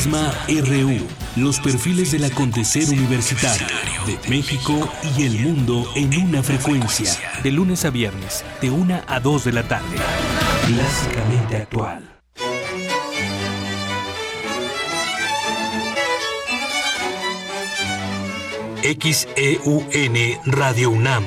Prisma RU, los perfiles del acontecer universitario de México y el mundo en una frecuencia, de lunes a viernes, de 1 a 2 de la tarde. Clásicamente actual. XEUN Radio UNAM.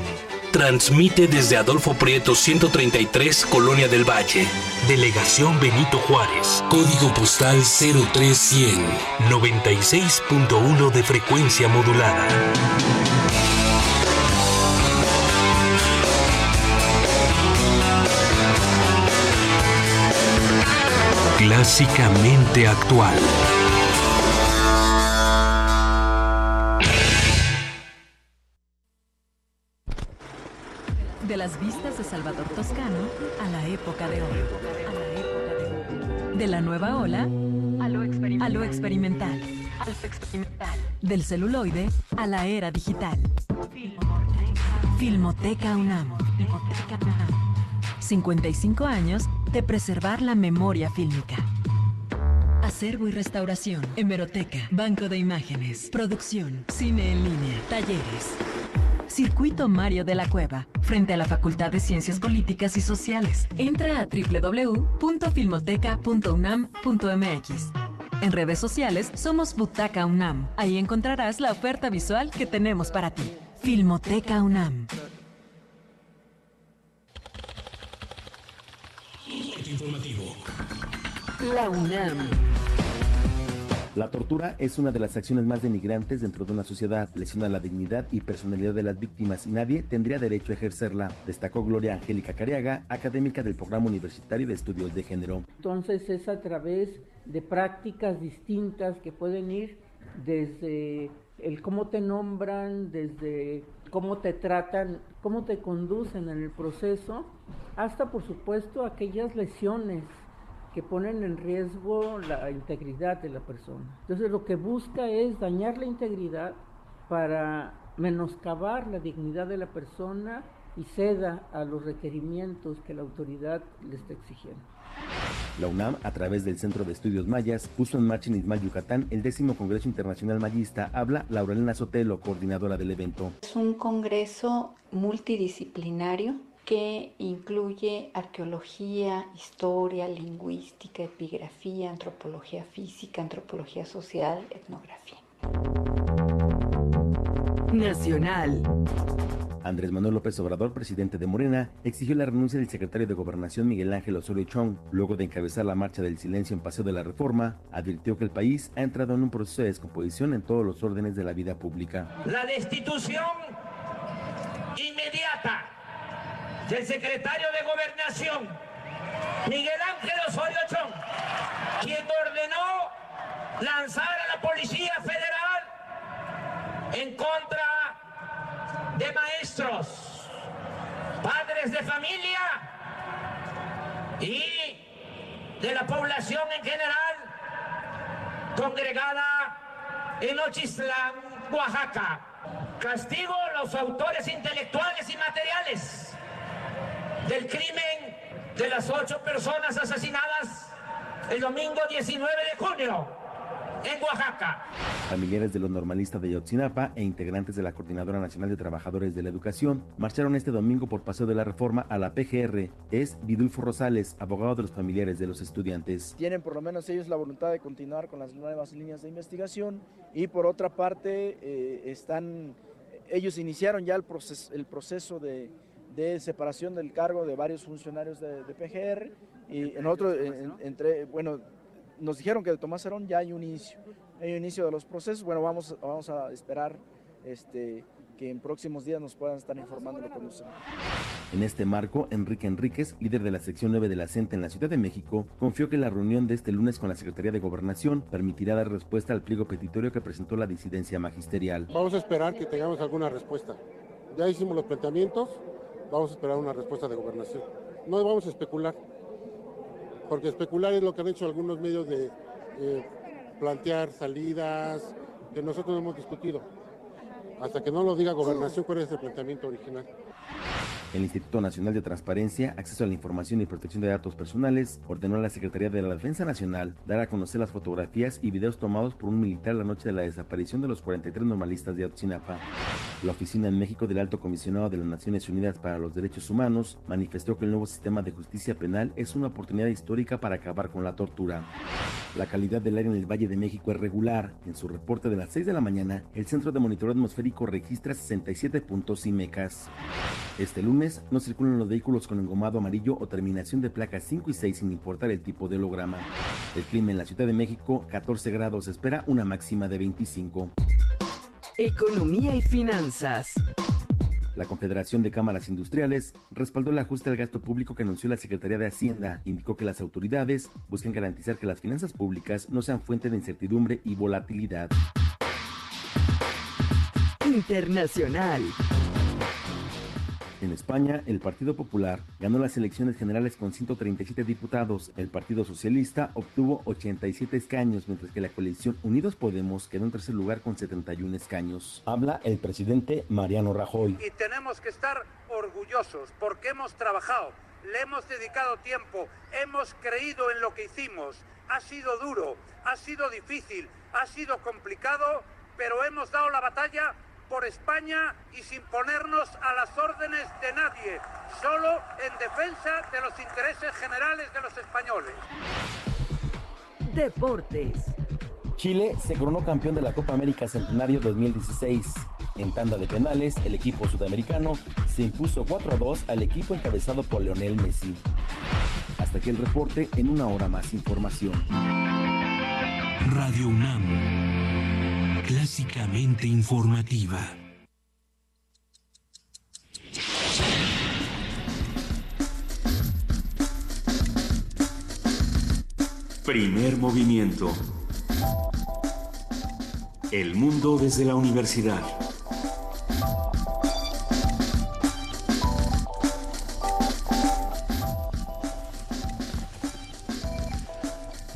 Transmite desde Adolfo Prieto 133, Colonia del Valle. Delegación Benito Juárez. Código postal 03100. 96.1 de frecuencia modulada. Clásicamente actual. Las vistas de Salvador Toscano a la época de hoy. De la nueva ola a lo, experimental. Del celuloide a la era digital. Filmoteca UNAM. 55 años de preservar la memoria fílmica. Acervo y restauración, hemeroteca, banco de imágenes, producción, cine en línea, talleres. Circuito Mario de la Cueva, frente a la Facultad de Ciencias Políticas y Sociales. Entra a www.filmoteca.unam.mx. En redes sociales somos Butaca UNAM. Ahí encontrarás la oferta visual que tenemos para ti. Filmoteca UNAM. Informativo. La UNAM. La tortura es una de las acciones más denigrantes dentro de una sociedad, lesiona la dignidad y personalidad de las víctimas y nadie tendría derecho a ejercerla, destacó Gloria Angélica Cariaga, académica del Programa Universitario de Estudios de Género. Entonces es a través de prácticas distintas que pueden ir desde el cómo te nombran, desde cómo te tratan, cómo te conducen en el proceso, hasta por supuesto aquellas lesiones que ponen en riesgo la integridad de la persona. Entonces lo que busca es dañar la integridad para menoscabar la dignidad de la persona y ceda a los requerimientos que la autoridad le está exigiendo. La UNAM, a través del Centro de Estudios Mayas, puso en marcha en Ismal, Yucatán, el décimo Congreso Internacional Mayista. Habla Laurelena Sotelo, coordinadora del evento. Es un congreso multidisciplinario que incluye arqueología, historia, lingüística, epigrafía, antropología física, antropología social, etnografía. Nacional. Andrés Manuel López Obrador, presidente de Morena, exigió la renuncia del secretario de Gobernación Miguel Ángel Osorio Chong. Luego de encabezar la marcha del silencio en Paseo de la Reforma, advirtió que el país ha entrado en un proceso de descomposición en todos los órdenes de la vida pública. La destitución inmediata del secretario de Gobernación, Miguel Ángel Osorio Chong, quien ordenó lanzar a la Policía Federal en contra de maestros, padres de familia y de la población en general congregada en Ochislán, Oaxaca. Castigo a los autores intelectuales y materiales del crimen de las ocho personas asesinadas el domingo 19 de junio en Oaxaca. Familiares de los normalistas de Yotzinapa e integrantes de la Coordinadora Nacional de Trabajadores de la Educación marcharon este domingo por Paseo de la Reforma a la PGR. Es Vidulfo Rosales, abogado de los familiares de los estudiantes. Tienen por lo menos ellos la voluntad de continuar con las nuevas líneas de investigación y por otra parte eh, están, ellos iniciaron ya el proceso, el proceso de, de separación del cargo de varios funcionarios de, de PGR y en otro, en- entre, bueno, nos dijeron que de Tomás Herón ya hay un inicio, hay un inicio de los procesos, bueno, vamos, vamos a esperar este, que en próximos días nos puedan estar informando lo que nos En este marco, Enrique Enríquez, líder de la sección 9 de la CENTE en la Ciudad de México, confió que la reunión de este lunes con la Secretaría de Gobernación permitirá dar respuesta al pliego petitorio que presentó la disidencia magisterial. Vamos a esperar que tengamos alguna respuesta. Ya hicimos los planteamientos, vamos a esperar una respuesta de gobernación. No vamos a especular, porque especular es lo que han hecho algunos medios de eh, plantear salidas que nosotros no hemos discutido. Hasta que no lo diga gobernación, cuál es el planteamiento original. El Instituto Nacional de Transparencia, Acceso a la Información y Protección de Datos Personales ordenó a la Secretaría de la Defensa Nacional dar a conocer las fotografías y videos tomados por un militar la noche de la desaparición de los 43 normalistas de Ayotzinapa. La Oficina en México del Alto Comisionado de las Naciones Unidas para los Derechos Humanos manifestó que el nuevo sistema de justicia penal es una oportunidad histórica para acabar con la tortura. La calidad del aire en el Valle de México es regular. En su reporte de las 6 de la mañana, el Centro de Monitoreo Atmosférico registra 67 puntos y mecas. Este lunes no circulan los vehículos con engomado amarillo o terminación de placas 5 y 6 sin importar el tipo de holograma. El clima en la Ciudad de México, 14 grados, espera una máxima de 25. Economía y finanzas. La Confederación de Cámaras Industriales respaldó el ajuste al gasto público que anunció la Secretaría de Hacienda. Indicó que las autoridades buscan garantizar que las finanzas públicas no sean fuente de incertidumbre y volatilidad. Internacional. En España, el Partido Popular ganó las elecciones generales con 137 diputados. El Partido Socialista obtuvo 87 escaños, mientras que la coalición Unidos Podemos quedó en tercer lugar con 71 escaños. Habla el presidente Mariano Rajoy. Y tenemos que estar orgullosos porque hemos trabajado, le hemos dedicado tiempo, hemos creído en lo que hicimos. Ha sido duro, ha sido difícil, ha sido complicado, pero hemos dado la batalla por España y sin ponernos a las órdenes de nadie, solo en defensa de los intereses generales de los españoles. Deportes. Chile se coronó campeón de la Copa América Centenario 2016. En tanda de penales, el equipo sudamericano se impuso 4 a 2 al equipo encabezado por Leonel Messi. Hasta aquí el reporte, en una hora más información. Radio UNAM clásicamente informativa. Primer movimiento. El mundo desde la universidad.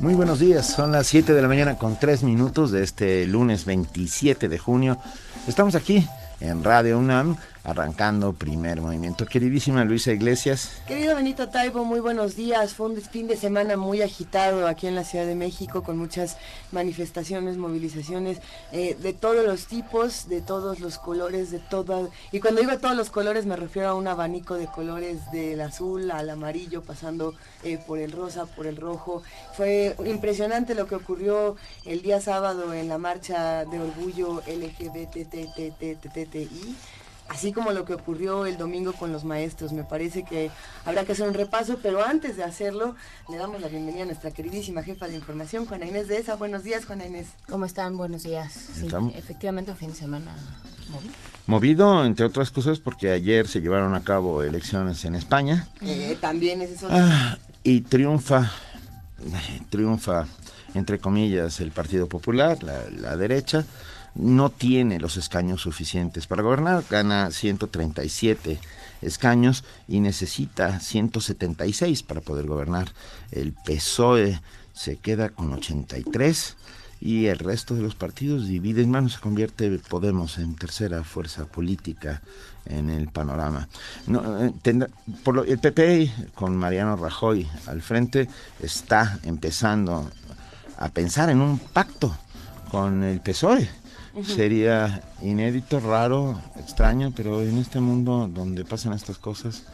Muy buenos días, son las 7 de la mañana con 3 minutos de este lunes 27 de junio. Estamos aquí en Radio UNAM arrancando primer movimiento. Queridísima Luisa Iglesias. Querido Benito Taibo, muy buenos días. Fue un fin de semana muy agitado aquí en la Ciudad de México con muchas manifestaciones, movilizaciones eh, de todos los tipos, de todos los colores, de todo. Y cuando digo todos los colores me refiero a un abanico de colores del azul al amarillo, pasando eh, por el rosa, por el rojo. Fue impresionante lo que ocurrió el día sábado en la marcha de orgullo LGBTTTTTI así como lo que ocurrió el domingo con los maestros. Me parece que habrá que hacer un repaso, pero antes de hacerlo, le damos la bienvenida a nuestra queridísima jefa de información, Juana Inés de ESA. Buenos días, Juana Inés. ¿Cómo están? Buenos días. Sí, efectivamente, un fin de semana movido. Movido, entre otras cosas, porque ayer se llevaron a cabo elecciones en España. Eh, también es eso. Ah, y triunfa, triunfa, entre comillas, el Partido Popular, la derecha no tiene los escaños suficientes para gobernar, gana 137 escaños y necesita 176 para poder gobernar. El PSOE se queda con 83 y el resto de los partidos dividen manos, se convierte Podemos en tercera fuerza política en el panorama. No, eh, el PP con Mariano Rajoy al frente está empezando a pensar en un pacto con el PSOE Sería inédito, raro, extraño, pero en este mundo donde pasan estas cosas,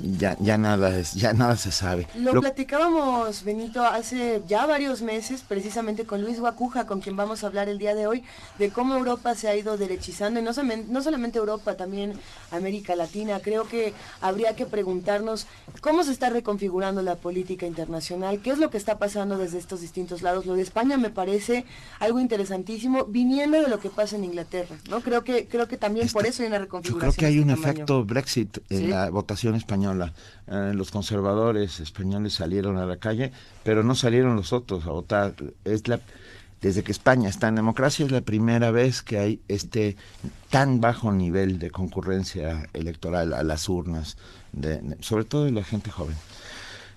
ya, ya nada es, ya nada se sabe. Lo, platicábamos, Benito, hace ya varios meses, precisamente con Luis Guacuja, con quien vamos a hablar el día de hoy, de cómo Europa se ha ido derechizando, y no no solamente Europa, también América Latina. Creo que habría que preguntarnos cómo se está reconfigurando la política internacional, qué es lo que está pasando desde estos distintos lados. Lo de España me parece algo interesantísimo, viniendo de lo que pasa en Inglaterra, ¿no? Creo que, creo que también por eso hay una reconfiguración. Yo creo que hay un efecto Brexit en la votación española eh, los conservadores españoles salieron a la calle, pero no salieron los otros a votar. Es la, desde que España está en democracia es la primera vez que hay este tan bajo nivel de concurrencia electoral a las urnas, de, sobre todo de la gente joven.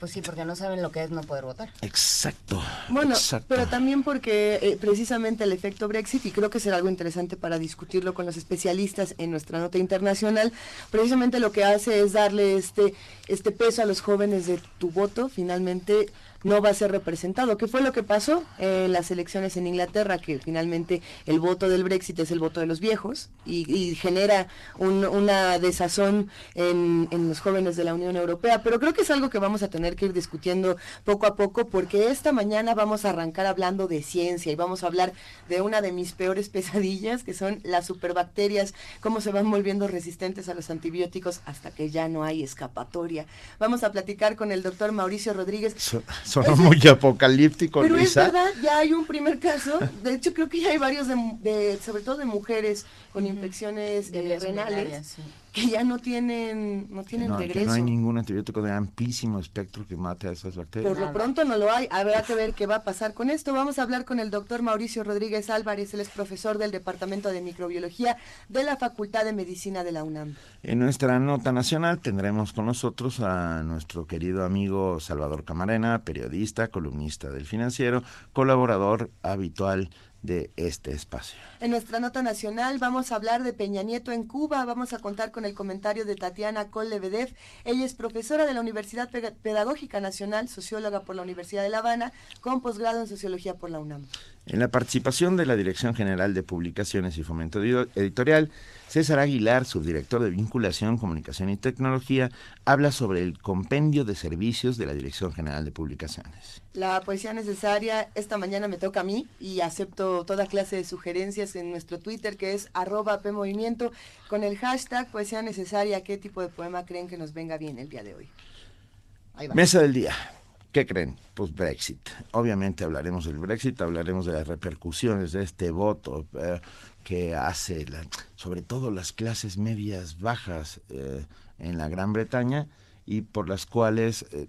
Pues sí, porque no saben lo que es no poder votar. Exacto. Bueno, exacto. pero también porque eh, precisamente el efecto Brexit, y creo que será algo interesante para discutirlo con los especialistas en nuestra nota internacional, precisamente lo que hace es darle este, este peso a los jóvenes de tu voto, finalmente no va a ser representado. ¿Qué fue lo que pasó en las elecciones en Inglaterra? Que finalmente el voto del Brexit es el voto de los viejos y, genera una desazón en, los jóvenes de la Unión Europea. Pero creo que es algo que vamos a tener que ir discutiendo poco a poco porque esta mañana vamos a arrancar hablando de ciencia y vamos a hablar de una de mis peores pesadillas, que son las superbacterias, cómo se van volviendo resistentes a los antibióticos hasta que ya no hay escapatoria. Vamos a platicar con el doctor Mauricio Rodríguez. Son muy apocalípticos, Pero es verdad, ya hay un primer caso. De hecho, creo que ya hay varios, de, sobre todo de mujeres con infecciones eh, renales que ya no tienen, no tienen regreso. no hay ningún antibiótico de amplísimo espectro que mate a esas bacterias. Por lo pronto no lo hay. Habrá que ver qué va a pasar con esto. Vamos a hablar con el doctor Mauricio Rodríguez Álvarez, él es profesor del Departamento de Microbiología de la Facultad de Medicina de la UNAM. En nuestra nota nacional tendremos con nosotros a nuestro querido amigo Salvador Camarena, periodista, columnista del financiero, colaborador habitual de este espacio. En nuestra nota nacional vamos a hablar de Peña Nieto en Cuba, vamos a contar con el comentario de Tatiana Kollebedev. Ella es profesora de la Universidad Pedagógica Nacional, socióloga por la Universidad de La Habana, con posgrado en sociología por la UNAM. En la participación de la Dirección General de Publicaciones y Fomento Editorial, César Aguilar, subdirector de Vinculación, Comunicación y Tecnología, habla sobre el compendio de servicios de la Dirección General de Publicaciones. La poesía necesaria esta mañana me toca a mí y acepto toda clase de sugerencias en nuestro Twitter que es arroba PMovimiento con el hashtag poesía necesaria. ¿Qué tipo de poema creen que nos venga bien el día de hoy? Mesa del día. ¿Qué creen? Pues Brexit. Obviamente hablaremos del Brexit, hablaremos de las repercusiones de este voto. Eh, que hace sobre todo las clases medias bajas eh, en la Gran Bretaña y por las cuales eh,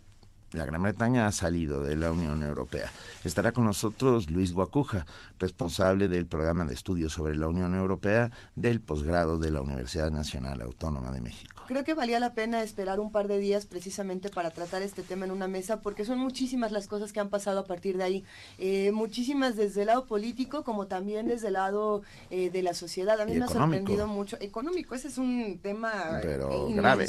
la Gran Bretaña ha salido de la Unión Europea. Estará con nosotros Luis Guacuja, responsable del programa de estudios sobre la Unión Europea del posgrado de la Universidad Nacional Autónoma de México creo que valía la pena esperar un par de días precisamente para tratar este tema en una mesa, porque son muchísimas las cosas que han pasado a partir de ahí. Eh, muchísimas desde el lado político, como también desde el lado eh, de la sociedad. A mí me ha sorprendido mucho. Económico, ese es un tema Pero grave.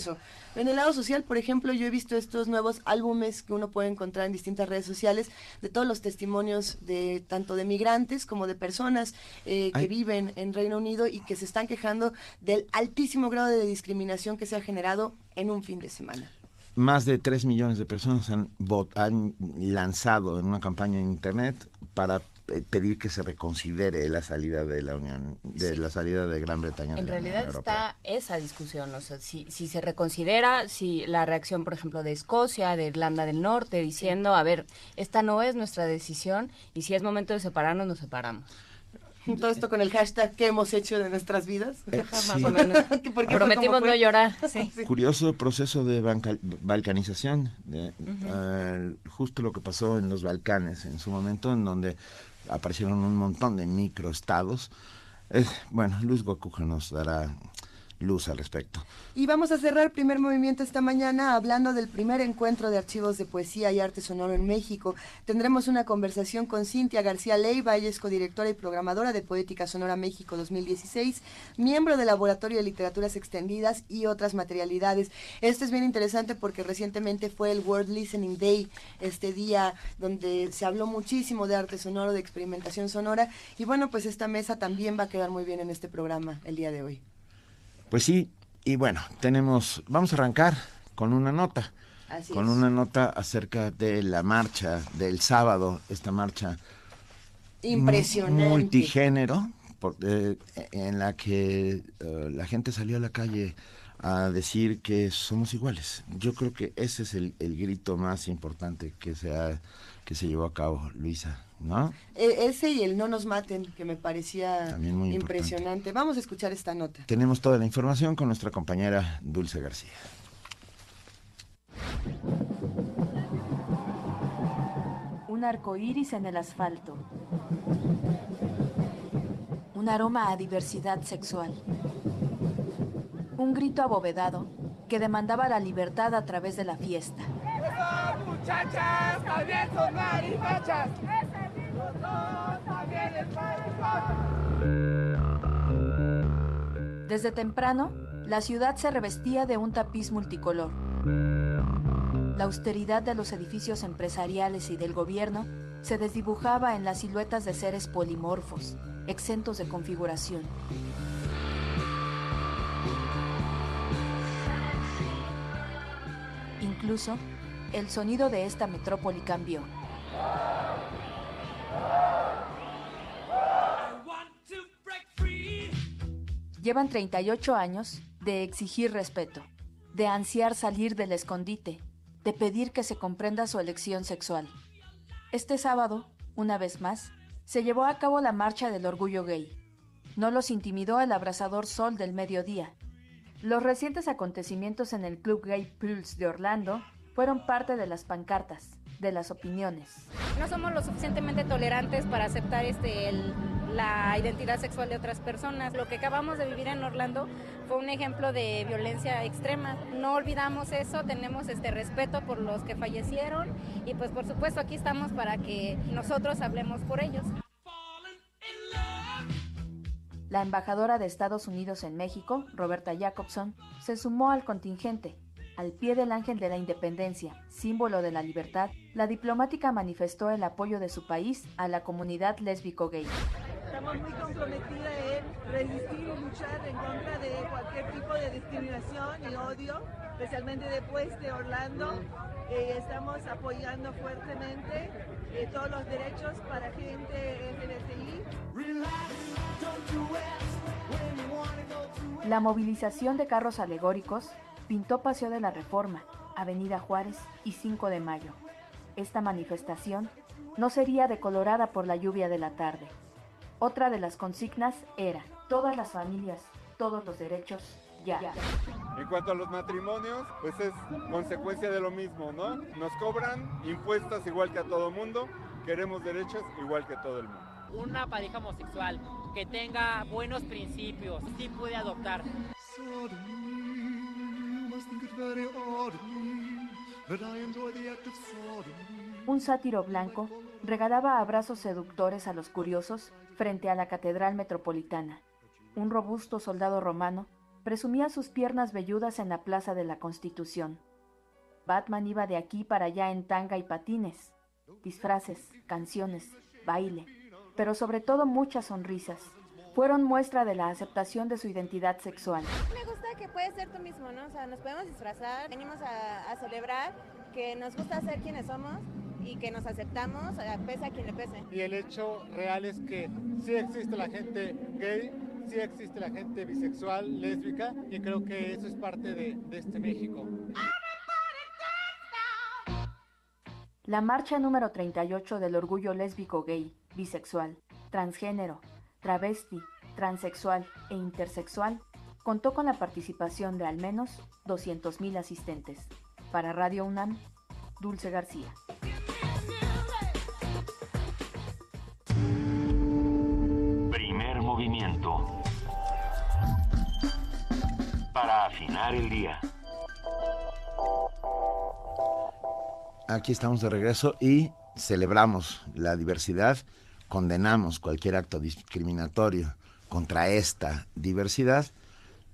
En el lado social, por ejemplo, yo he visto estos nuevos álbumes que uno puede encontrar en distintas redes sociales de todos los testimonios de tanto de migrantes como de personas eh, que viven en Reino Unido y que se están quejando del altísimo grado de discriminación que se ha generado en un fin de semana. Más de 3 millones de personas han, han lanzado en una campaña en Internet para pedir que se reconsidere la salida de la Unión, de la salida de Gran Bretaña. En realidad está esa discusión, o sea, si, si se reconsidera, si la reacción, por ejemplo, de Escocia, de Irlanda del Norte, diciendo, a ver, esta no es nuestra decisión y si es momento de separarnos, nos separamos. Todo esto con el hashtag que hemos hecho de nuestras vidas. Eh, Prometimos no llorar. Curioso proceso de balcanización, de, eh, justo lo que pasó en los Balcanes en su momento, en donde aparecieron un montón de microestados. Eh, bueno, Luis Gokuja nos dará luz al respecto. Y vamos a cerrar el primer movimiento esta mañana hablando del primer encuentro de archivos de poesía y arte sonoro en México. Tendremos una conversación con Cintia García Leiva, ella es codirectora y programadora de Poética Sonora México 2016, miembro del Laboratorio de Literaturas Extendidas y otras materialidades. Esto es bien interesante porque recientemente fue el World Listening Day, este día donde se habló muchísimo de arte sonoro, de experimentación sonora. Y bueno, pues esta mesa también va a quedar muy bien en este programa el día de hoy. Pues sí, y bueno, tenemos, vamos a arrancar con una nota, con una nota acerca de la marcha del sábado, esta marcha impresionante, multigénero, eh, en la que eh, la gente salió a la calle a decir que somos iguales. Yo creo que ese es el, el grito más importante que se, ha, que se llevó a cabo, Luisa. ¿No? E, ese y el no nos maten, que me parecía impresionante. Vamos a escuchar esta nota. Tenemos toda la información con nuestra compañera Dulce García. Un arco iris en el asfalto. Un aroma a diversidad sexual. Un grito abovedado que demandaba la libertad a través de la fiesta. muchachas también son marifachas. Desde temprano, la ciudad se revestía de un tapiz multicolor. La austeridad de los edificios empresariales y del gobierno se desdibujaba en las siluetas de seres polimorfos, exentos de configuración. Incluso, el sonido de esta metrópoli cambió. Llevan 38 años de exigir respeto, de ansiar salir del escondite, de pedir que se comprenda su elección sexual. Este sábado, una vez más, se llevó a cabo la Marcha del Orgullo Gay. No los intimidó el abrasador sol del mediodía. Los recientes acontecimientos en el Club Gay Pulse de Orlando fueron parte de las pancartas, de las opiniones. No somos lo suficientemente tolerantes para aceptar este, el, la identidad sexual de otras personas. Lo que acabamos de vivir en Orlando fue un ejemplo de violencia extrema. No olvidamos eso, tenemos este respeto por los que fallecieron y pues por supuesto aquí estamos para que nosotros hablemos por ellos. La embajadora de Estados Unidos en México, Roberta Jacobson, se sumó al contingente. Al pie del ángel de la independencia, símbolo de la libertad, la diplomática manifestó el apoyo de su país a la comunidad lésbico-gay. Estamos muy comprometidas en resistir y luchar en contra de cualquier tipo de discriminación y odio, especialmente después de Orlando. Eh, estamos apoyando fuertemente eh, todos los derechos para gente LGBTI. La movilización de carros alegóricos pintó Paseo de la Reforma, Avenida Juárez y 5 de Mayo. Esta manifestación no sería decolorada por la lluvia de la tarde. Otra de las consignas era, todas las familias, todos los derechos, ya. En cuanto a los matrimonios, pues es consecuencia de lo mismo, ¿no? Nos cobran impuestos igual que a todo mundo, queremos derechos igual que todo el mundo. Una pareja homosexual que tenga buenos principios, sí puede adoptar. Un sátiro blanco regalaba abrazos seductores a los curiosos frente a la Catedral Metropolitana. Un robusto soldado romano presumía sus piernas velludas en la Plaza de la Constitución. Batman iba de aquí para allá en tanga y patines, disfraces, canciones, baile, pero sobre todo muchas sonrisas. Fueron muestra de la aceptación de su identidad sexual. Me gusta que puedes ser tú mismo, ¿no? O sea, nos podemos disfrazar, venimos a, a celebrar que nos gusta ser quienes somos y que nos aceptamos, pese a quien le pese. Y el hecho real es que sí existe la gente gay, sí existe la gente bisexual, lésbica, y creo que eso es parte de, de este México. La marcha número 38 del orgullo lésbico gay, bisexual, transgénero, travesti, transexual e intersexual contó con la participación de al menos 200.000 asistentes. Para Radio UNAM, Dulce García. Primer movimiento. Para afinar el día. Aquí estamos de regreso y celebramos la diversidad, condenamos cualquier acto discriminatorio contra esta diversidad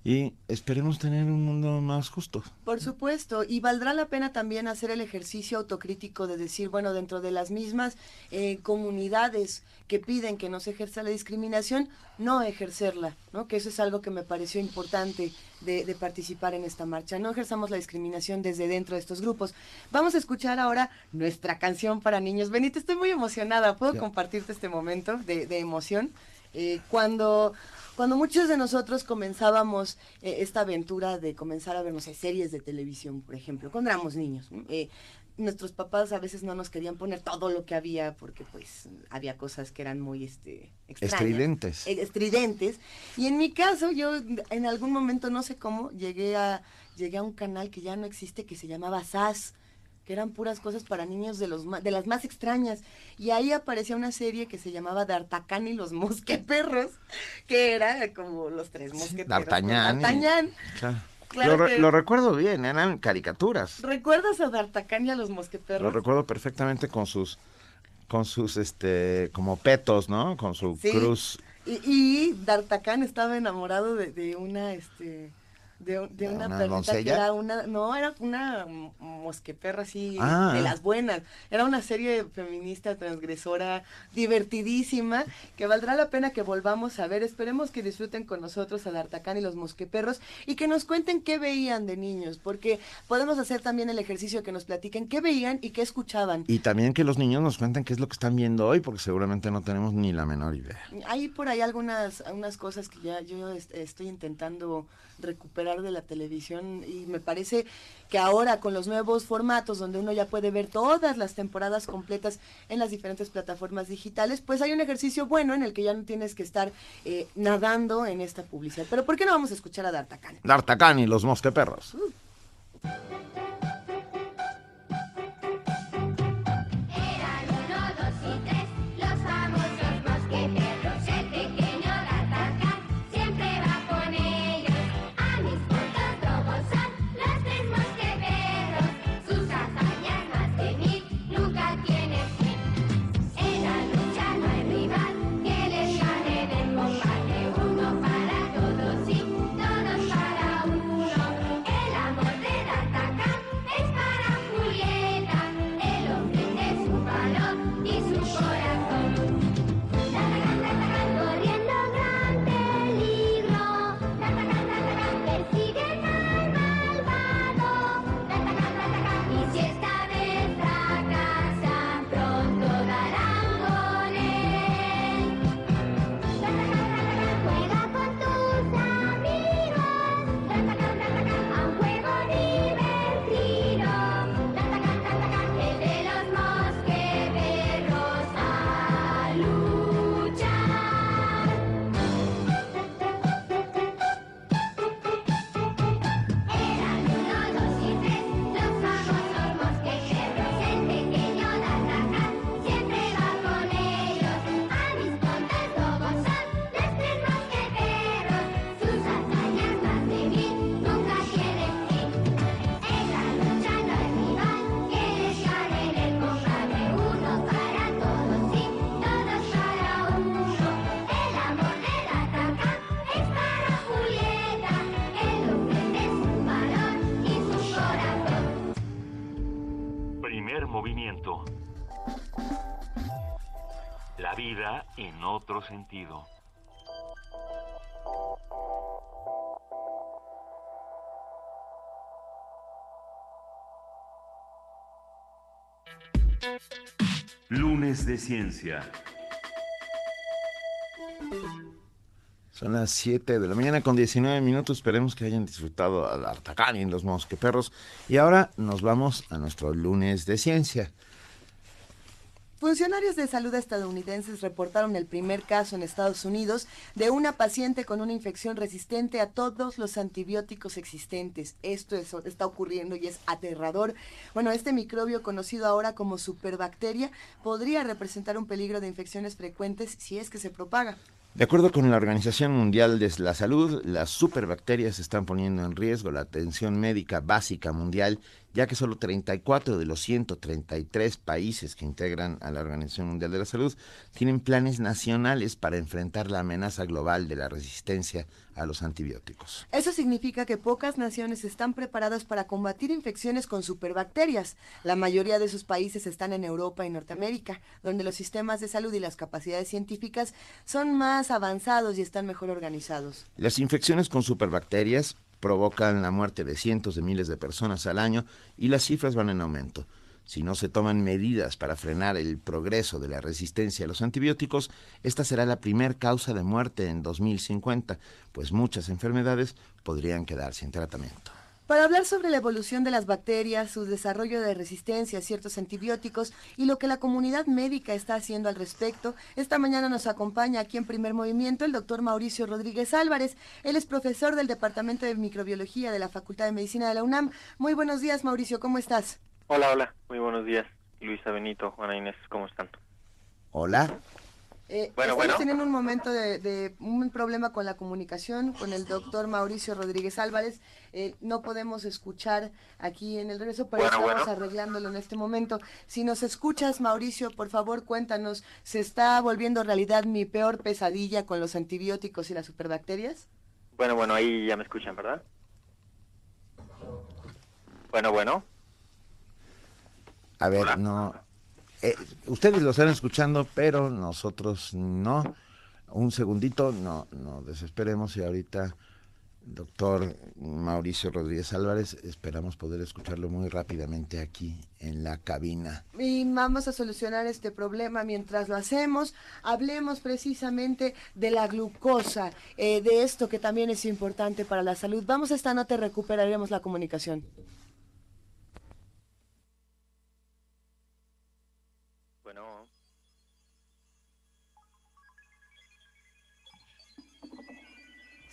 y esperemos tener un mundo más justo. Por supuesto, y valdrá la pena también hacer el ejercicio autocrítico de decir, bueno, dentro de las mismas eh, comunidades que piden que no se ejerza la discriminación, no ejercerla, ¿no? Que eso es algo que me pareció importante de, de participar en esta marcha. No ejerzamos la discriminación desde dentro de estos grupos. Vamos a escuchar ahora nuestra canción para niños. Benito, estoy muy emocionada. ¿Puedo compartirte este momento de, de emoción? Eh, cuando cuando muchos de nosotros comenzábamos eh, esta aventura de comenzar a ver, no sé, series de televisión, por ejemplo, cuando éramos niños, eh, nuestros papás a veces no nos querían poner todo lo que había porque pues había cosas que eran muy este extrañas, Estridentes. eh, estridentes. Y en mi caso yo en algún momento no sé cómo llegué a llegué a un canal que ya no existe que se llamaba SAS que eran puras cosas para niños de los de las más extrañas y ahí aparecía una serie que se llamaba D'Artacán y los mosqueperros que era como los tres mosqueteros D'Artagnan. D'Artagnan. Claro. Claro lo, que- lo recuerdo bien, eran caricaturas. ¿Recuerdas a D'Artagnan y a los mosqueteros? Lo recuerdo perfectamente con sus, con sus, este, como petos, ¿no? Con su Sí. cruz. Y, y D'Artagnan estaba enamorado de, de una, este, de, de una, una perrita que doncella? era una, no, era una mosqueperra así, Ah. de las buenas. Era una serie feminista, transgresora, divertidísima, que valdrá la pena que volvamos a ver. Esperemos que disfruten con nosotros a D'Artagnan y los mosqueperros y que nos cuenten qué veían de niños, porque podemos hacer también el ejercicio que nos platiquen qué veían y qué escuchaban. Y también que los niños nos cuenten qué es lo que están viendo hoy, porque seguramente no tenemos ni la menor idea. Hay por ahí algunas, algunas cosas que ya yo est- estoy intentando recuperar de la televisión y me parece que ahora con los nuevos formatos donde uno ya puede ver todas las temporadas completas en las diferentes plataformas digitales, pues hay un ejercicio bueno en el que ya no tienes que estar eh, nadando en esta publicidad. Pero ¿por qué no vamos a escuchar a D'Artagnan? D'Artagnan y los mosqueperros. Eran otro sentido. Lunes de Ciencia. Son las 7 de la mañana con 19 minutos. Esperemos que hayan disfrutado a D'Artagnan y los mosqueperros. Y ahora nos vamos a nuestro lunes de ciencia. Funcionarios de salud estadounidenses reportaron el primer caso en Estados Unidos de una paciente con una infección resistente a todos los antibióticos existentes. Esto es- está ocurriendo y es aterrador. Bueno, este microbio conocido ahora como superbacteria podría representar un peligro de infecciones frecuentes si es que se propaga. De acuerdo con la Organización Mundial de la Salud, las superbacterias están poniendo en riesgo la atención médica básica mundial, ya que solo 34 de los 133 países que integran a la Organización Mundial de la Salud tienen planes nacionales para enfrentar la amenaza global de la resistencia a los antibióticos. Eso significa que pocas naciones están preparadas para combatir infecciones con superbacterias. La mayoría de sus países están en Europa y Norteamérica, donde los sistemas de salud y las capacidades científicas son más avanzados y están mejor organizados. Las infecciones con superbacterias provocan la muerte de cientos de miles de personas al año y las cifras van en aumento. Si no se toman medidas para frenar el progreso de la resistencia a los antibióticos, esta será la primer causa de muerte en 2050, pues muchas enfermedades podrían quedar sin tratamiento. Para hablar sobre la evolución de las bacterias, su desarrollo de resistencia a ciertos antibióticos y lo que la comunidad médica está haciendo al respecto, esta mañana nos acompaña aquí en primer movimiento el doctor Mauricio Rodríguez Álvarez. Él es profesor del Departamento de Microbiología de la Facultad de Medicina de la UNAM. Muy buenos días, Mauricio, ¿cómo estás? Hola, hola, muy buenos días. Luisa Benito, Juana Inés, ¿cómo están? Hola. Eh, Bueno, estamos bueno. teniendo un momento de, de un problema con la comunicación con el doctor Mauricio Rodríguez Álvarez. Eh, no podemos escuchar aquí en el regreso, pero Bueno, estamos bueno. arreglándolo en este momento. Si nos escuchas, Mauricio, por favor, cuéntanos, ¿se está volviendo realidad mi peor pesadilla con los antibióticos y las superbacterias? Bueno, bueno, ahí ya me escuchan, ¿verdad? Bueno, bueno. A ver, no. Eh, ustedes lo están escuchando, pero nosotros no. Un segundito, no, no desesperemos y ahorita, doctor Mauricio Rodríguez Álvarez, esperamos poder escucharlo muy rápidamente aquí en la cabina. Y vamos a solucionar este problema mientras lo hacemos. Hablemos precisamente de la glucosa, eh, de esto que también es importante para la salud. Vamos a esta nota y recuperaremos la comunicación.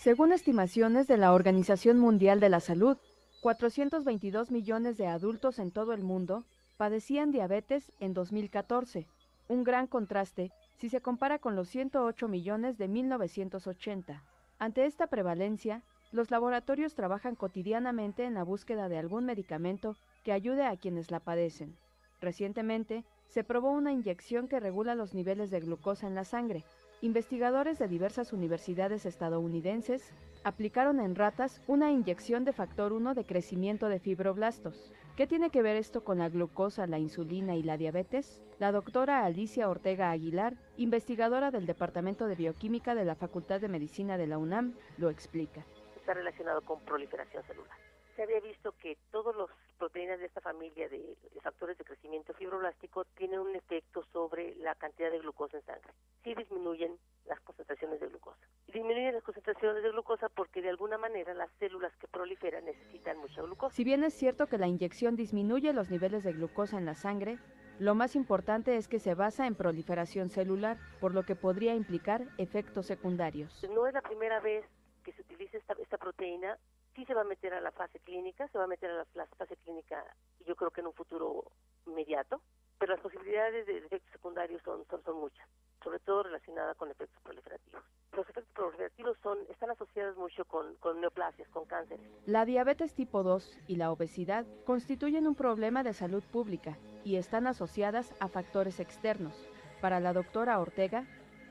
Según estimaciones de la Organización Mundial de la Salud, 422 millones de adultos en todo el mundo padecían diabetes en 2014, un gran contraste si se compara con los 108 millones de 1980. Ante esta prevalencia, los laboratorios trabajan cotidianamente en la búsqueda de algún medicamento que ayude a quienes la padecen. Recientemente, se probó una inyección que regula los niveles de glucosa en la sangre. Investigadores de diversas universidades estadounidenses aplicaron en ratas una inyección de factor 1 de crecimiento de fibroblastos. ¿Qué tiene que ver esto con la glucosa, la insulina y la diabetes? La doctora Alicia Ortega Aguilar, investigadora del Departamento de Bioquímica de la Facultad de Medicina de la UNAM, lo explica. está relacionado con proliferación celular. Se había visto que todas las proteínas de esta familia de factores de crecimiento fibroblástico tienen un efecto sobre la cantidad de glucosa en sangre. Sí disminuyen las concentraciones de glucosa. Y disminuyen las concentraciones de glucosa porque de alguna manera las células que proliferan necesitan mucha glucosa. Si bien es cierto que la inyección disminuye los niveles de glucosa en la sangre, lo más importante es que se basa en proliferación celular, por lo que podría implicar efectos secundarios. No es la primera vez que se utiliza esta, esta proteína. Sí se va a meter a la fase clínica, se va a meter a la, la fase clínica yo creo que en un futuro inmediato, pero las posibilidades de efectos secundarios son, son, son muchas, sobre todo relacionadas con efectos proliferativos. Los efectos proliferativos son, están asociados mucho con, con neoplasias, con cánceres. La diabetes tipo 2 y la obesidad constituyen un problema de salud pública y están asociadas a factores externos. Para la doctora Ortega,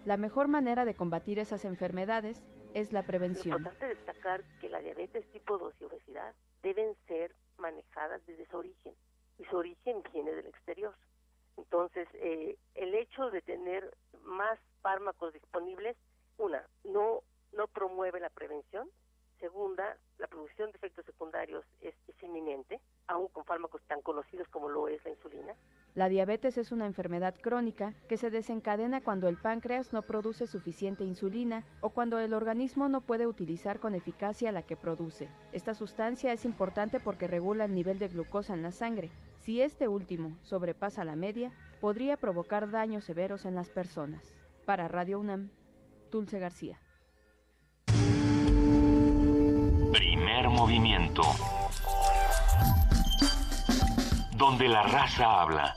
la mejor manera de combatir esas enfermedades es la Es prevención. importante destacar que la diabetes tipo 2 y obesidad deben ser manejadas desde su origen y su origen viene del exterior. Entonces, eh, el hecho de tener más fármacos disponibles, una, no, no promueve la prevención. Segunda, la producción de efectos secundarios es, es inminente, aún con fármacos tan conocidos como lo es la insulina. La diabetes es una enfermedad crónica que se desencadena cuando el páncreas no produce suficiente insulina o cuando el organismo no puede utilizar con eficacia la que produce. Esta sustancia es importante porque regula el nivel de glucosa en la sangre. Si este último sobrepasa la media, podría provocar daños severos en las personas. Para Radio UNAM, Dulce García. Primer movimiento. Donde la raza habla.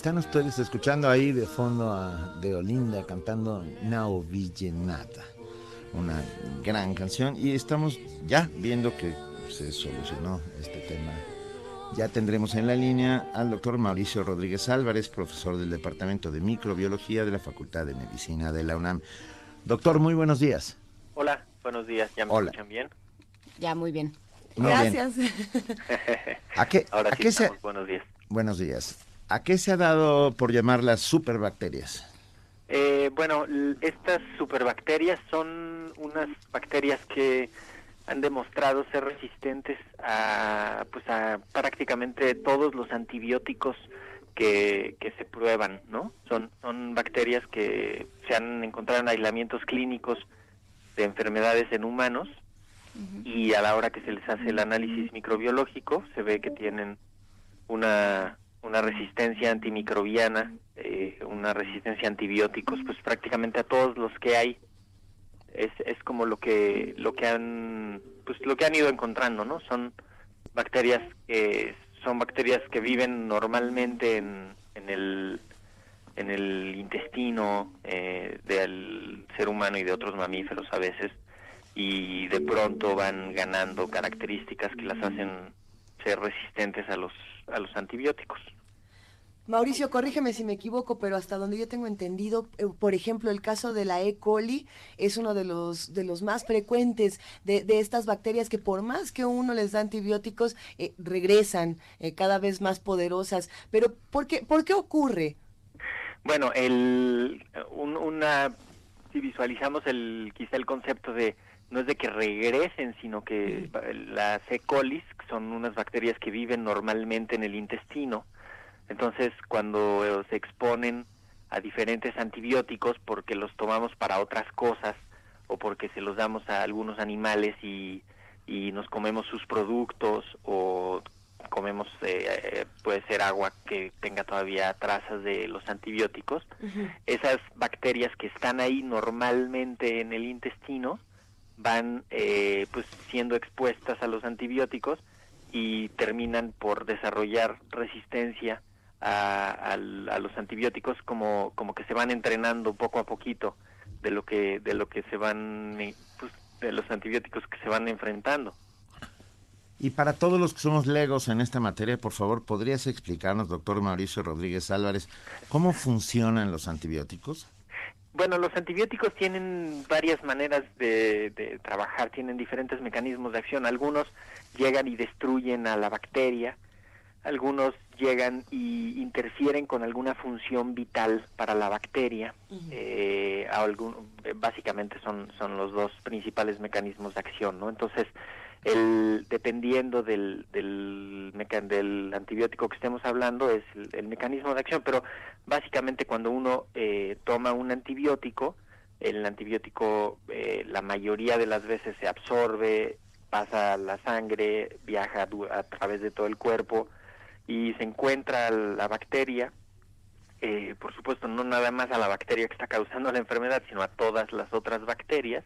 Están ustedes escuchando ahí de fondo a de Olinda cantando Nao Villenata, una gran canción y estamos ya viendo que se solucionó este tema. Ya tendremos en la línea al doctor Mauricio Rodríguez Álvarez, profesor del Departamento de Microbiología de la Facultad de Medicina de la UNAM. Doctor, muy buenos días. Hola, buenos días. ¿Ya me Hola. escuchan bien? Ya, muy bien. Muy bien. ¿A qué, Ahora a sí qué se. Buenos días. buenos días. ¿A qué se ha dado por llamarlas superbacterias? Eh, bueno, estas superbacterias son unas bacterias que han demostrado ser resistentes a, pues a prácticamente todos los antibióticos que, que se prueban, ¿no? Son, son bacterias que se han encontrado en aislamientos clínicos de enfermedades en humanos y a la hora que se les hace el análisis microbiológico se ve que tienen una, una resistencia antimicrobiana, eh, una resistencia a antibióticos, pues prácticamente a todos los que hay. Es, es como lo que lo que han pues lo que han ido encontrando, ¿no? Son bacterias que son bacterias que viven normalmente en, en el en el intestino eh, del ser humano y de otros mamíferos a veces y de pronto van ganando características que las hacen ser resistentes a los a los antibióticos. Mauricio, corrígeme si me equivoco, pero hasta donde yo tengo entendido, eh, por ejemplo, el caso de la E. coli es uno de los de los más frecuentes de, de estas bacterias que por más que uno les da antibióticos, eh, regresan eh, cada vez más poderosas. Pero ¿por qué, ¿por qué ocurre? Bueno, el, un- una, si visualizamos el, quizá el concepto de, no es de que regresen, sino que las E. coli son unas bacterias que viven normalmente en el intestino. Entonces, cuando eh, se exponen a diferentes antibióticos porque los tomamos para otras cosas o porque se los damos a algunos animales y, y nos comemos sus productos o comemos, eh, eh, puede ser agua que tenga todavía trazas de los antibióticos, esas bacterias que están ahí normalmente en el intestino van eh, pues siendo expuestas a los antibióticos y terminan por desarrollar resistencia a, los antibióticos como, como que se van entrenando poco a poquito de lo que de lo que se van eh, pues, de los antibióticos que se van enfrentando Y para todos los que somos legos en esta materia, por favor, ¿podrías explicarnos, doctor Mauricio Rodríguez Álvarez, cómo funcionan los antibióticos? Bueno, los antibióticos tienen varias maneras de, de trabajar, tienen diferentes mecanismos de acción. Algunos llegan y destruyen a la bacteria, algunos llegan y interfieren con alguna función vital para la bacteria. Eh, algún- básicamente son, son los dos principales mecanismos de acción, ¿no? Entonces, el, dependiendo del, del, del antibiótico que estemos hablando es el, mecanismo de acción, pero básicamente cuando uno eh, toma un antibiótico, el antibiótico eh, la mayoría de las veces se absorbe, pasa a la sangre, viaja a través de todo el cuerpo y se encuentra la bacteria, eh, por supuesto no nada más a la bacteria que está causando la enfermedad, sino a todas las otras bacterias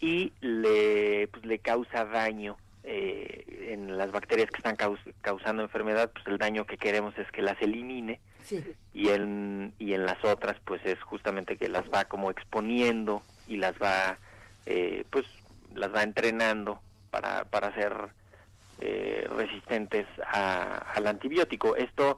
y le, pues, le causa daño eh, en las bacterias que están caus- causando enfermedad, pues el daño que queremos es que las elimine Sí. y en, y en las otras pues es justamente que las va como exponiendo y las va eh, pues las va entrenando para, para ser eh, resistentes a- al antibiótico. Esto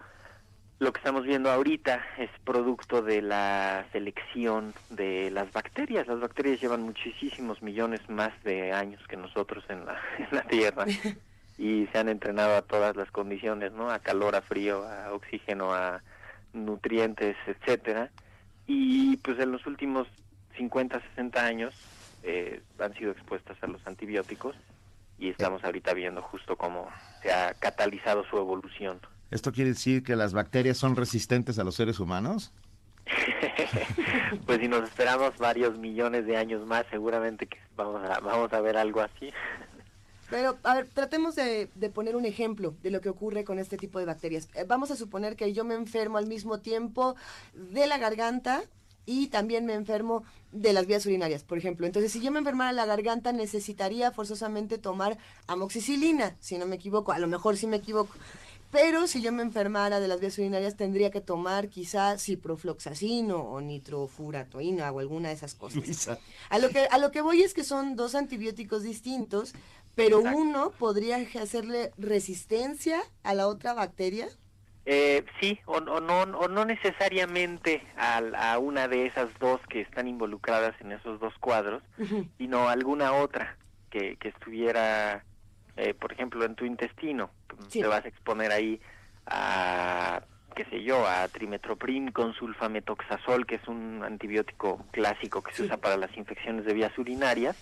lo que estamos viendo ahorita es producto de la selección de las bacterias. Las bacterias llevan muchísimos millones más de años que nosotros en la, en la Tierra y se han entrenado a todas las condiciones, ¿no? A calor, a frío, a oxígeno, a nutrientes, etcétera. Y pues en los últimos 50, 60 años eh, han sido expuestas a los antibióticos y estamos ahorita viendo justo cómo se ha catalizado su evolución. ¿Esto quiere decir que las bacterias son resistentes a los seres humanos? Pues si nos esperamos varios millones de años más, seguramente que vamos a, vamos a ver algo así. Pero, a ver, tratemos de, de poner un ejemplo de lo que ocurre con este tipo de bacterias. Eh, vamos a suponer que yo me enfermo al mismo tiempo de la garganta y también me enfermo de las vías urinarias, por ejemplo. Entonces, si yo me enfermara la garganta, necesitaría forzosamente tomar amoxicilina, si no me equivoco. A lo mejor sí me equivoco. Pero si yo me enfermara de las vías urinarias tendría que tomar quizás ciprofloxacino o nitrofuratoína o alguna de esas cosas. A lo que a lo que voy es que son dos antibióticos distintos, pero uno podría hacerle resistencia a la otra bacteria. Eh, sí, o, o no, o no necesariamente al- a, una de esas dos que están involucradas en esos dos cuadros, sino alguna otra que, que estuviera, eh, por ejemplo, en tu intestino. Te vas a exponer ahí a, qué sé yo, a trimetoprim con sulfametoxazol, que es un antibiótico clásico que se usa para las infecciones de vías urinarias,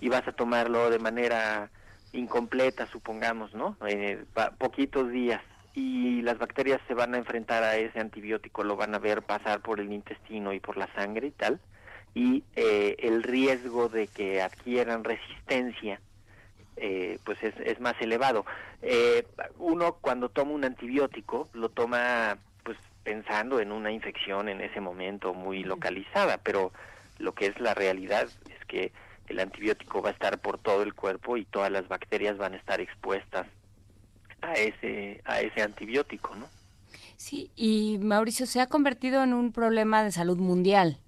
y vas a tomarlo de manera incompleta, supongamos, ¿no? Eh, poquitos días y las bacterias se van a enfrentar a ese antibiótico, lo van a ver pasar por el intestino y por la sangre y tal, y eh, el riesgo de que adquieran resistencia eh, pues es, es más elevado. Eh, uno cuando toma un antibiótico lo toma pues pensando en una infección en ese momento muy localizada, pero lo que es la realidad es que el antibiótico va a estar por todo el cuerpo y todas las bacterias van a estar expuestas a ese a ese antibiótico, ¿no? Sí, y Mauricio se ha convertido en un problema de salud mundial.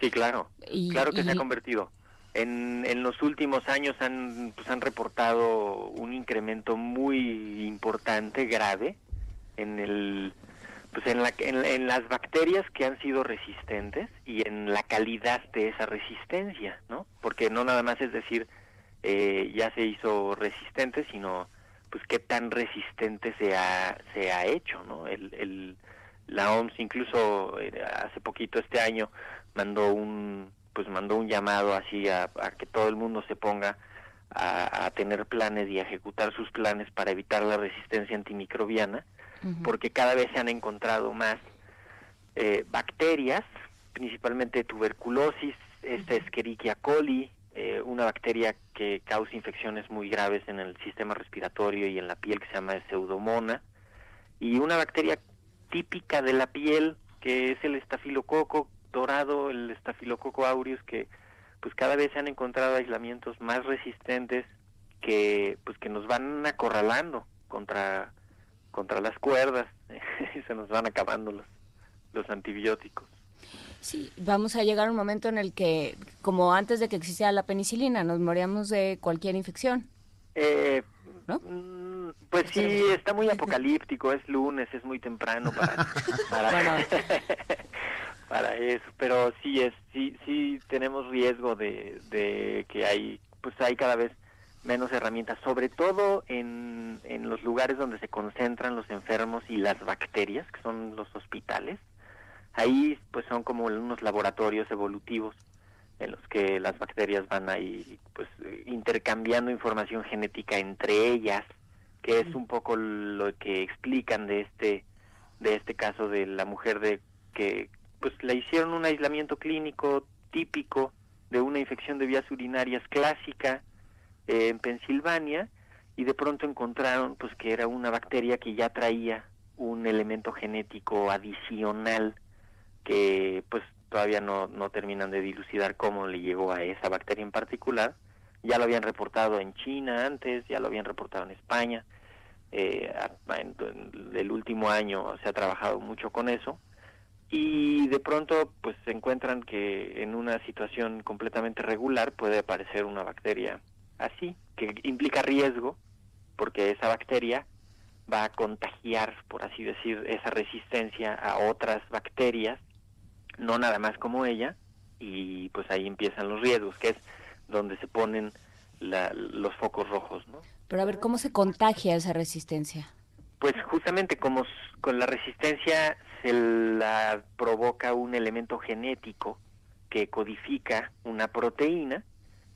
Sí, claro. Y- claro que se ha convertido. En, en los últimos años han, pues, han reportado un incremento muy importante, grave, en el pues en, la, en, en las bacterias que han sido resistentes y en la calidad de esa resistencia, ¿no? Porque no nada más es decir, eh, ya se hizo resistente, sino pues qué tan resistente se ha, se ha hecho, ¿no? El, el, la OMS incluso eh, hace poquito este año mandó un pues mandó un llamado así a, a que todo el mundo se ponga a, a tener planes y a ejecutar sus planes para evitar la resistencia antimicrobiana porque cada vez se han encontrado más eh, bacterias, principalmente tuberculosis, esta Escherichia coli, eh, una bacteria que causa infecciones muy graves en el sistema respiratorio y en la piel que se llama pseudomona, y una bacteria típica de la piel que es el estafilococo dorado, el estafilococo aureus, que pues cada vez se han encontrado aislamientos más resistentes que pues que nos van acorralando contra contra las cuerdas y se nos van acabando los los antibióticos. Sí, vamos a llegar a un momento en el que, como antes de que existiera la penicilina, nos moríamos de cualquier infección. Eh, mm, pues sí, está muy apocalíptico, es lunes, es muy temprano para, para, para eso, pero sí es, sí, sí tenemos riesgo de, de que hay, pues hay cada vez menos herramientas, sobre todo en, en los lugares donde se concentran los enfermos y las bacterias, que son los hospitales. Ahí pues son como unos laboratorios evolutivos en los que las bacterias van ahí pues intercambiando información genética entre ellas, que es un poco lo que explican de este de este caso de la mujer de que pues le hicieron un aislamiento clínico típico de una infección de vías urinarias clásica eh, en Pensilvania y de pronto encontraron pues que era una bacteria que ya traía un elemento genético adicional que pues todavía no, no terminan de dilucidar cómo le llegó a esa bacteria en particular. Ya lo habían reportado en China antes, ya lo habían reportado en España. Eh, en el último año se ha trabajado mucho con eso y de pronto pues se encuentran que en una situación completamente regular puede aparecer una bacteria así que implica riesgo porque esa bacteria va a contagiar por así decir esa resistencia a otras bacterias no nada más como ella y pues ahí empiezan los riesgos que es donde se ponen la- los focos rojos no Pero a ver, ¿cómo se contagia esa resistencia? Pues justamente como con la resistencia se la provoca un elemento genético que codifica una proteína,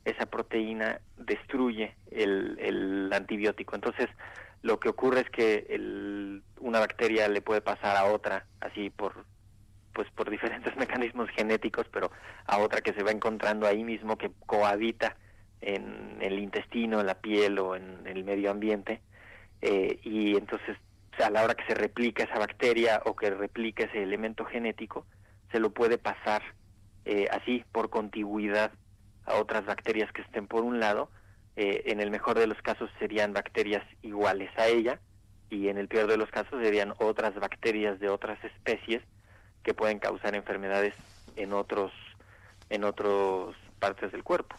esa proteína destruye el, el antibiótico. Entonces, lo que ocurre es que el- una bacteria le puede pasar a otra, así por pues por diferentes mecanismos genéticos, pero a otra que se va encontrando ahí mismo que cohabita en el intestino, en la piel o en el medio ambiente eh, y entonces a la hora que se replica esa bacteria o que replica ese elemento genético, se lo puede pasar eh, así por contigüidad a otras bacterias que estén por un lado. eh, en el mejor de los casos serían bacterias iguales a ella y en el peor de los casos serían otras bacterias de otras especies que pueden causar enfermedades en otros en otras partes del cuerpo.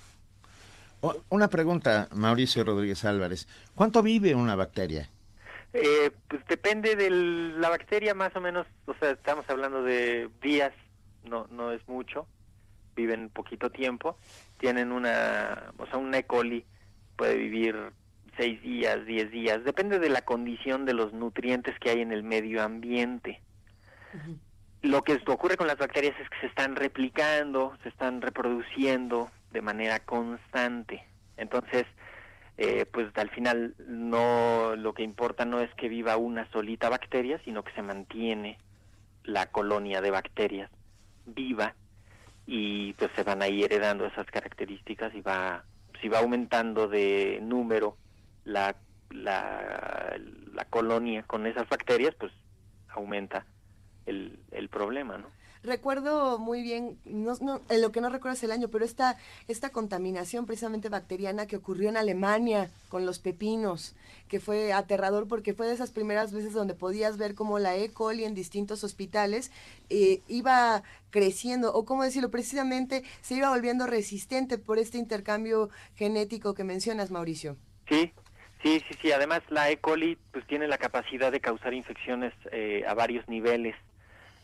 Una pregunta, Mauricio Rodríguez Álvarez. ¿Cuánto vive una bacteria? Eh, pues depende de la bacteria más o menos, o sea, estamos hablando de días, no no es mucho, viven poquito tiempo, tienen una, o sea, un E. coli puede vivir seis días, diez días, depende de la condición de los nutrientes que hay en el medio ambiente. Lo que ocurre con las bacterias es que se están replicando, se están reproduciendo de manera constante. Entonces, eh, pues al final no lo que importa no es que viva una solita bacteria, sino que se mantiene la colonia de bacterias viva y pues se van ahí heredando esas características y va si va aumentando de número la, la, la colonia con esas bacterias, pues aumenta el, el problema, ¿no? Recuerdo muy bien, no, lo que no recuerdo es el año, pero esta, esta contaminación precisamente bacteriana que ocurrió en Alemania con los pepinos, que fue aterrador porque fue de esas primeras veces donde podías ver cómo la E. coli en distintos hospitales eh, iba creciendo, o cómo decirlo, precisamente se iba volviendo resistente por este intercambio genético que mencionas, Mauricio. Sí, sí, sí, sí. Además, la E. coli pues tiene la capacidad de causar infecciones eh, a varios niveles,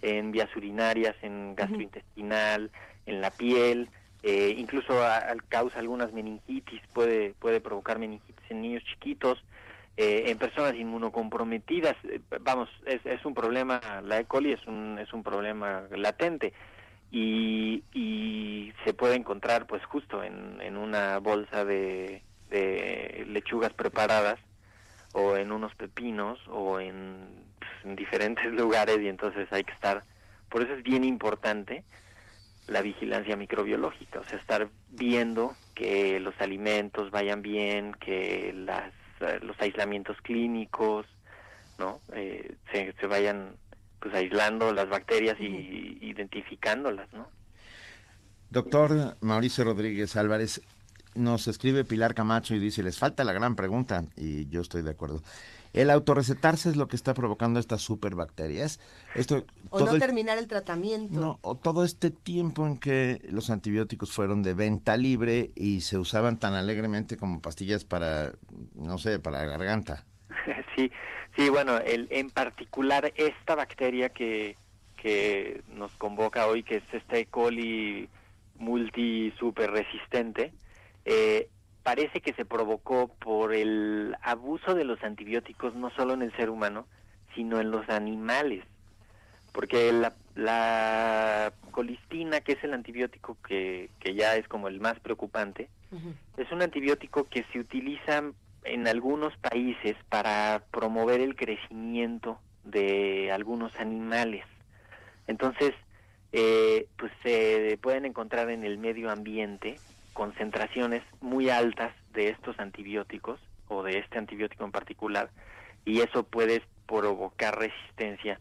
en vías urinarias, en gastrointestinal, en la piel, eh, incluso a- al- causa algunas meningitis, puede puede provocar meningitis en niños chiquitos, eh, en personas inmunocomprometidas. Eh, vamos, es, es un problema, la E. coli es un es un problema latente y, y se puede encontrar pues justo en, en una bolsa de, de lechugas preparadas o en unos pepinos o en, en diferentes lugares y entonces hay que estar por eso es bien importante la vigilancia microbiológica o sea estar viendo que los alimentos vayan bien que las eh, los aislamientos clínicos no Eh, se, se vayan pues aislando las bacterias y identificándolas no Doctor Mauricio Rodríguez Álvarez, nos escribe Pilar Camacho y dice, les falta la gran pregunta, y yo estoy de acuerdo. ¿El autorrecetarse es lo que está provocando estas superbacterias? Esto, O todo no el- terminar el tratamiento. no, o todo este tiempo en que los antibióticos fueron de venta libre y se usaban tan alegremente como pastillas para, no sé, para la garganta. sí, sí, bueno, el, en particular esta bacteria que, que nos convoca hoy, que es esta E. coli multi super resistente, eh, parece que se provocó por el abuso de los antibióticos no solo en el ser humano, sino en los animales. Porque la, la colistina, que es el antibiótico que, que ya es como el más preocupante, es un antibiótico que se utiliza en algunos países para promover el crecimiento de algunos animales. Entonces, eh, pues se pueden encontrar en el medio ambiente concentraciones muy altas de estos antibióticos o de este antibiótico en particular y eso puede provocar resistencia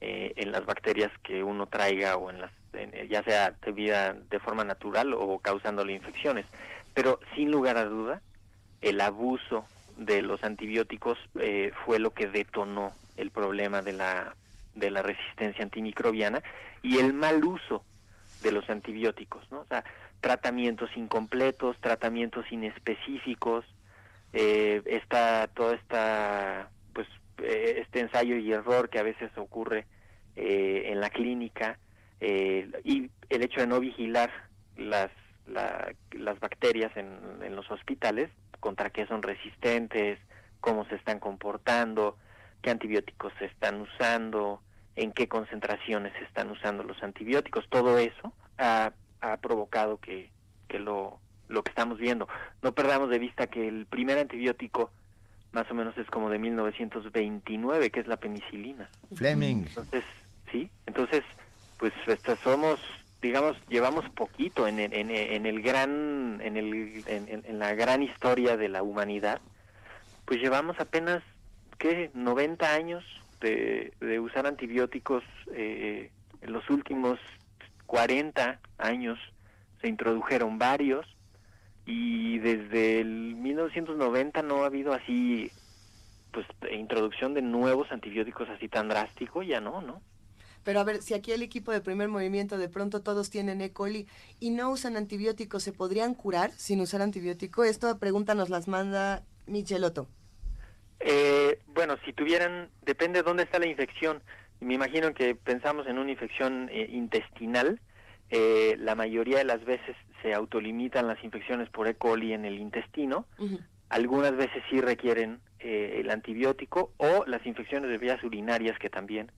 eh, en las bacterias que uno traiga o en las en- ya sea de forma natural o causándole infecciones pero sin lugar a duda el abuso de los antibióticos eh, fue lo que detonó el problema de la de la resistencia antimicrobiana y el mal uso de los antibióticos, ¿no? O sea, tratamientos incompletos, tratamientos inespecíficos, eh, esta, toda esta, pues, eh, este ensayo y error que a veces ocurre eh, en la clínica eh, y el hecho de no vigilar las, la- las bacterias en, en los hospitales, contra qué son resistentes, cómo se están comportando, qué antibióticos se están usando, en qué concentraciones se están usando los antibióticos, todo eso ha, ha provocado que, que lo, lo que estamos viendo. No perdamos de vista que el primer antibiótico más o menos es como de 1929, que es la penicilina. Fleming. Entonces, sí, entonces, pues somos, digamos, llevamos poquito en, el- en, en el gran, en, el, en la gran historia de la humanidad, pues llevamos apenas, ¿qué? 90 años de, de usar antibióticos, eh, en los últimos 40 años se introdujeron varios y desde el 1990 no ha habido así pues introducción de nuevos antibióticos así tan drástico, ya no, ¿no? Pero a ver, si aquí el equipo de primer movimiento de pronto todos tienen E. coli y no usan antibióticos, ¿se podrían curar sin usar antibiótico? Esta pregunta nos las manda Michelotto. Eh, bueno, si tuvieran, depende de dónde está la infección. Me imagino que pensamos en una infección eh, intestinal. eh, la mayoría de las veces se autolimitan las infecciones por E. coli en el intestino. Algunas veces sí requieren eh, el antibiótico o las infecciones de vías urinarias que también,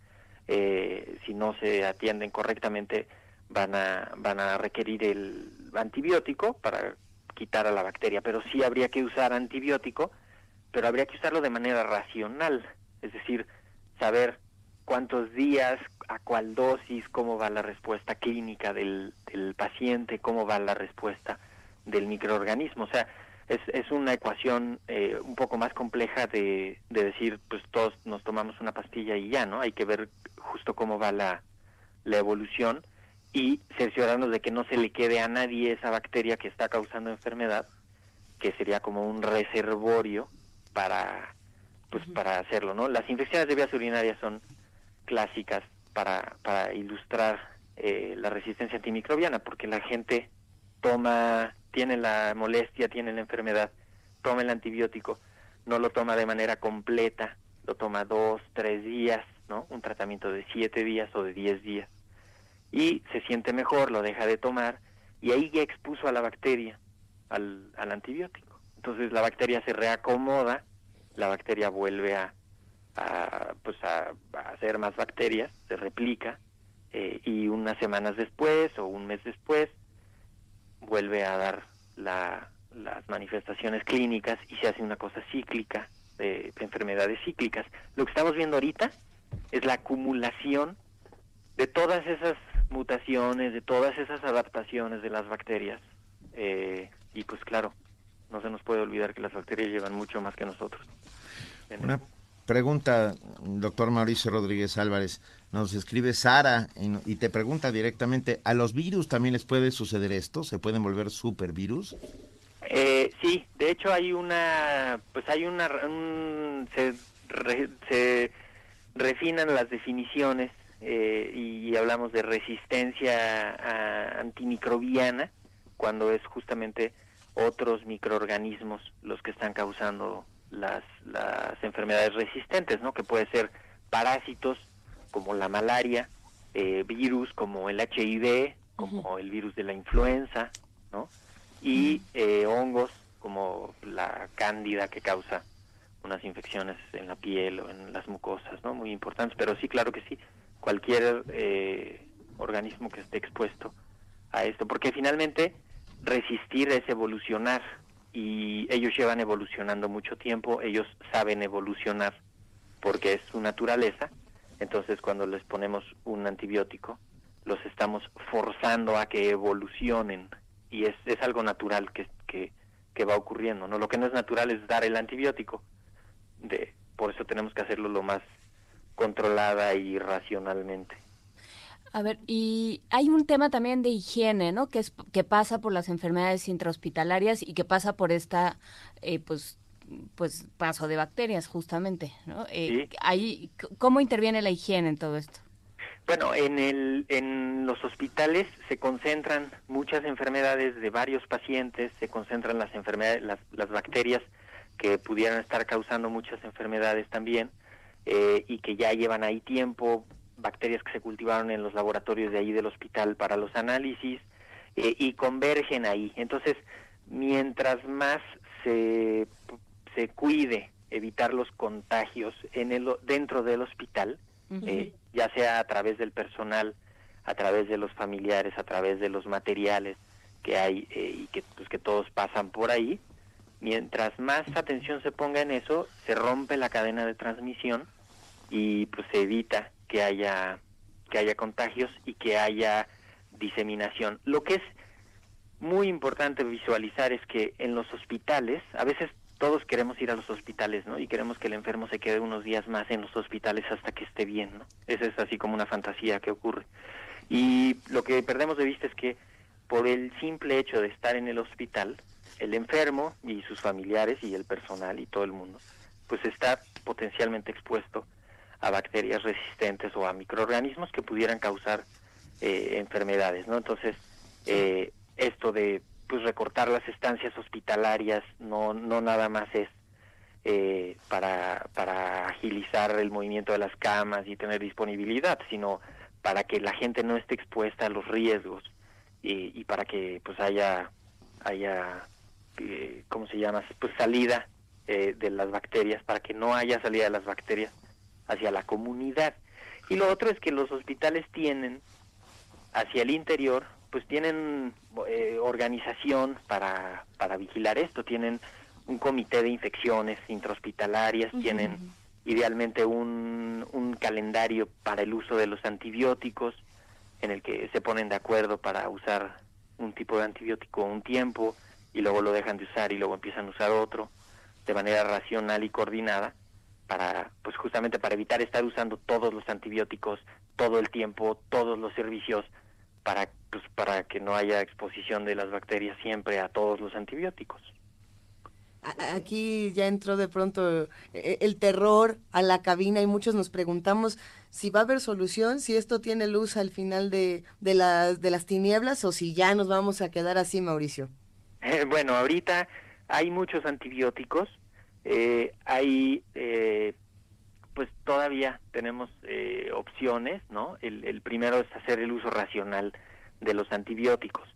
eh, si no se atienden correctamente, van a, van a requerir el antibiótico para quitar a la bacteria. Pero sí habría que usar antibiótico, pero habría que usarlo de manera racional, es decir, saber cuántos días, a cuál dosis, cómo va la respuesta clínica del, del paciente, cómo va la respuesta del microorganismo. O sea, es, es una ecuación eh, un poco más compleja de, de decir, pues todos nos tomamos una pastilla y ya, ¿no? Hay que ver justo cómo va la, la evolución y cerciorarnos de que no se le quede a nadie esa bacteria que está causando enfermedad, que sería como un reservorio para pues para hacerlo, ¿no? Las infecciones de vías urinarias son clásicas para, para ilustrar eh, la resistencia antimicrobiana, porque la gente toma, tiene la molestia, tiene la enfermedad, toma el antibiótico, no lo toma de manera completa, lo toma dos, tres días, ¿no? Un tratamiento de siete días o de diez días. Y se siente mejor, lo deja de tomar, y ahí ya expuso a la bacteria, al, al antibiótico. Entonces la bacteria se reacomoda, la bacteria vuelve a, a, pues a, hacer más bacterias, se replica, eh, y unas semanas después o un mes después vuelve a dar la, las manifestaciones clínicas y se hace una cosa cíclica, de enfermedades cíclicas. Lo que estamos viendo ahorita es la acumulación de todas esas mutaciones, de todas esas adaptaciones de las bacterias. Eh, y pues claro, no se nos puede olvidar que las bacterias llevan mucho más que nosotros. Una pregunta, doctor Mauricio Rodríguez Álvarez. Nos escribe Sara y, y te pregunta directamente, ¿a los virus también les puede suceder esto? ¿Se pueden volver supervirus? Eh, sí, de hecho hay una, pues hay una, un- se, re- se refinan las definiciones eh, y hablamos de resistencia a- antimicrobiana cuando es justamente otros microorganismos los que están causando las, las enfermedades resistentes, ¿no? Que puede ser parásitos como la malaria, eh, virus como el HIV, como el virus de la influenza, ¿no? y eh, hongos como la cándida que causa unas infecciones en la piel o en las mucosas, ¿no? Muy importantes, pero sí, claro que sí, cualquier eh, organismo que esté expuesto a esto, porque finalmente resistir es evolucionar y ellos llevan evolucionando mucho tiempo, ellos saben evolucionar porque es su naturaleza, entonces cuando les ponemos un antibiótico, los estamos forzando a que evolucionen y es, es algo natural que, que, va ocurriendo, ¿no? Lo que no es natural es dar el antibiótico, de, por eso tenemos que hacerlo lo más controlada y racionalmente. A ver, y hay un tema también de higiene, ¿no? Que es que pasa por las enfermedades intrahospitalarias y que pasa por esta, eh, pues, pues paso de bacterias, justamente, ¿no? Eh, ahí, c- ¿Cómo interviene la higiene en todo esto? Bueno, en, el, en los hospitales se concentran muchas enfermedades de varios pacientes, se concentran las enfermedades, las, las bacterias que pudieran estar causando muchas enfermedades también eh, y que ya llevan ahí tiempo, bacterias que se cultivaron en los laboratorios de ahí del hospital para los análisis eh, y convergen ahí. Entonces, mientras más se, se cuide evitar los contagios en el, dentro del hospital, eh, ya sea a través del personal, a través de los familiares, a través de los materiales que hay eh, y que, pues, que todos pasan por ahí. Mientras más atención se ponga en eso, se rompe la cadena de transmisión y pues se evita que haya que haya contagios y que haya diseminación. Lo que es muy importante visualizar es que en los hospitales, a veces todos queremos ir a los hospitales, ¿no? Y queremos que el enfermo se quede unos días más en los hospitales hasta que esté bien, ¿no? Esa es así como una fantasía que ocurre. Y lo que perdemos de vista es que por el simple hecho de estar en el hospital, el enfermo y sus familiares y el personal y todo el mundo, pues está potencialmente expuesto a bacterias resistentes o a microorganismos que pudieran causar eh, enfermedades, ¿no? Entonces, eh, esto de pues recortar las estancias hospitalarias no no nada más es eh, para para agilizar el movimiento de las camas y tener disponibilidad, sino para que la gente no esté expuesta a los riesgos y, y para que pues haya haya eh, cómo se llama pues salida eh, de las bacterias para que no haya salida de las bacterias hacia la comunidad. Y lo otro es que los hospitales tienen hacia el interior pues tienen eh, organización para para vigilar esto. Tienen un comité de infecciones intrahospitalarias tienen idealmente un, un calendario para el uso de los antibióticos en el que se ponen de acuerdo para usar un tipo de antibiótico un tiempo y luego lo dejan de usar y luego empiezan a usar otro de manera racional y coordinada para pues justamente para evitar estar usando todos los antibióticos todo el tiempo todos los servicios para pues para que no haya exposición de las bacterias siempre a todos los antibióticos Aquí ya entró de pronto eh, el terror a la cabina y muchos nos preguntamos si va a haber solución, si esto tiene luz al final de, de, las, de las tinieblas o si ya nos vamos a quedar así, Mauricio. Eh, bueno, ahorita hay muchos antibióticos, eh, hay, eh, pues todavía tenemos eh, opciones, ¿no? El, el primero es hacer el uso racional de los antibióticos.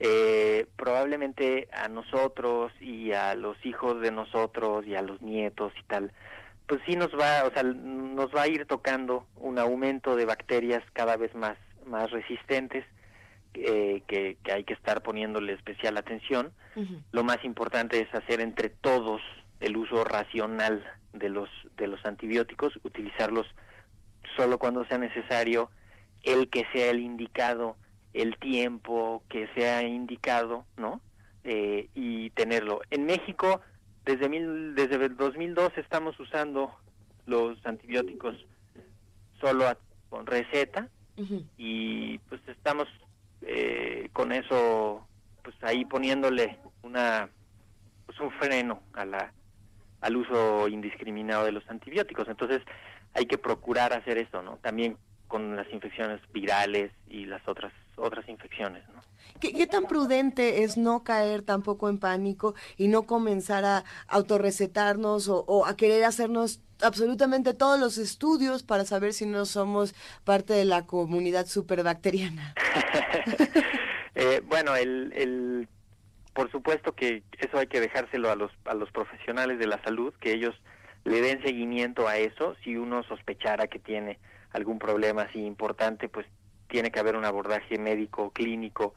Eh, probablemente a nosotros y a los hijos de nosotros y a los nietos y tal, pues sí nos va, o sea, nos va a ir tocando un aumento de bacterias cada vez más, más resistentes eh, que, que hay que estar poniéndole especial atención. Lo más importante es hacer entre todos el uso racional de los de los antibióticos, utilizarlos solo cuando sea necesario, el que sea el indicado, el tiempo que sea indicado, ¿no? Eh, y tenerlo. En México, desde mil, desde el 2002 estamos usando los antibióticos solo a- con receta y pues estamos eh, con eso pues ahí poniéndole una pues un freno a la al uso indiscriminado de los antibióticos. Entonces hay que procurar hacer esto no también con las infecciones virales y las otras otras infecciones no ¿Qué, qué tan prudente es no caer tampoco en pánico y no comenzar a autorrecetarnos o, o a querer hacernos absolutamente todos los estudios para saber si no somos parte de la comunidad superbacteriana? Eh, bueno, el, el, por supuesto que eso hay que dejárselo a los, a los profesionales de la salud, que ellos le den seguimiento a eso. Si uno sospechara que tiene algún problema así importante, pues tiene que haber un abordaje médico, clínico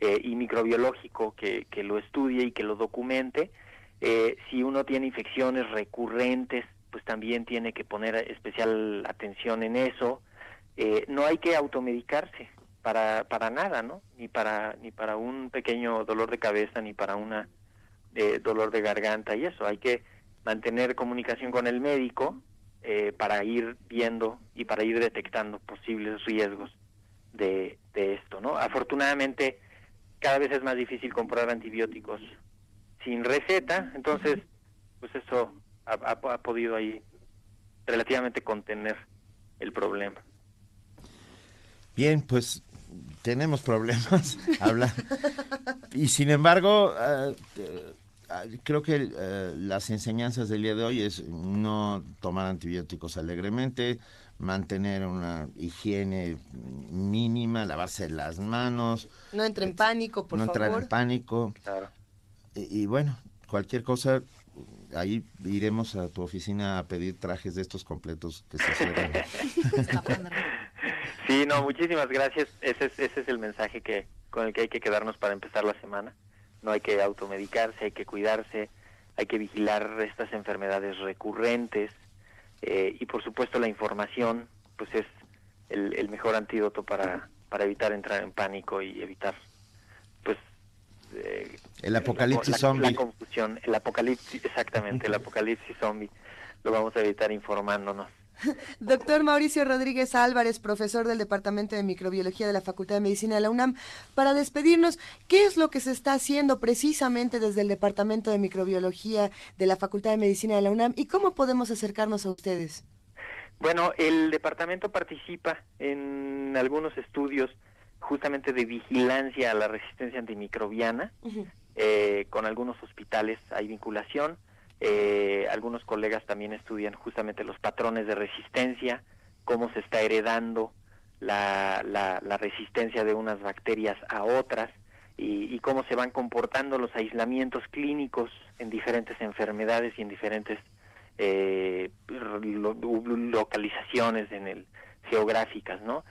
eh, y microbiológico que, que lo estudie y que lo documente. Eh, si uno tiene infecciones recurrentes, pues también tiene que poner especial atención en eso. Eh, no hay que automedicarse para para nada, ¿no? Ni para ni para un pequeño dolor de cabeza ni para una eh, dolor de garganta y eso. Hay que mantener comunicación con el médico eh, para ir viendo y para ir detectando posibles riesgos de, de esto, ¿no? Afortunadamente cada vez es más difícil comprar antibióticos sin receta, entonces pues eso ha, ha- ha podido ahí relativamente contener el problema. Bien, pues tenemos problemas. Habla. Y sin embargo, eh, eh, ah, creo que eh, las enseñanzas del día de hoy es no tomar antibióticos alegremente, mantener una higiene mínima, lavarse las manos, No entre en pánico, por no entrar favor. en pánico. Y, y bueno, cualquier cosa, ahí iremos a tu oficina a pedir trajes de estos completos que se cierran. Sí, no, muchísimas gracias. Ese es, ese es el mensaje que con el que hay que quedarnos para empezar la semana. No hay que automedicarse, hay que cuidarse, hay que vigilar estas enfermedades recurrentes eh, y por supuesto la información pues es el, el mejor antídoto para, para evitar entrar en pánico y evitar pues eh, El apocalipsis la, la zombie. confusión, el apocalipsis, exactamente, el apocalipsis zombie lo vamos a evitar informándonos. Doctor Mauricio Rodríguez Álvarez, profesor del Departamento de Microbiología de la Facultad de Medicina de la UNAM, para despedirnos, ¿qué es lo que se está haciendo precisamente desde el Departamento de Microbiología de la Facultad de Medicina de la UNAM y cómo podemos acercarnos a ustedes? Bueno, el departamento participa en algunos estudios justamente de vigilancia a la resistencia antimicrobiana. Eh, con algunos hospitales hay vinculación. Eh, algunos colegas también estudian justamente los patrones de resistencia, cómo se está heredando la, la, la resistencia de unas bacterias a otras y, cómo se van comportando los aislamientos clínicos en diferentes enfermedades y en diferentes eh, lo- localizaciones en el geográficas, ¿no?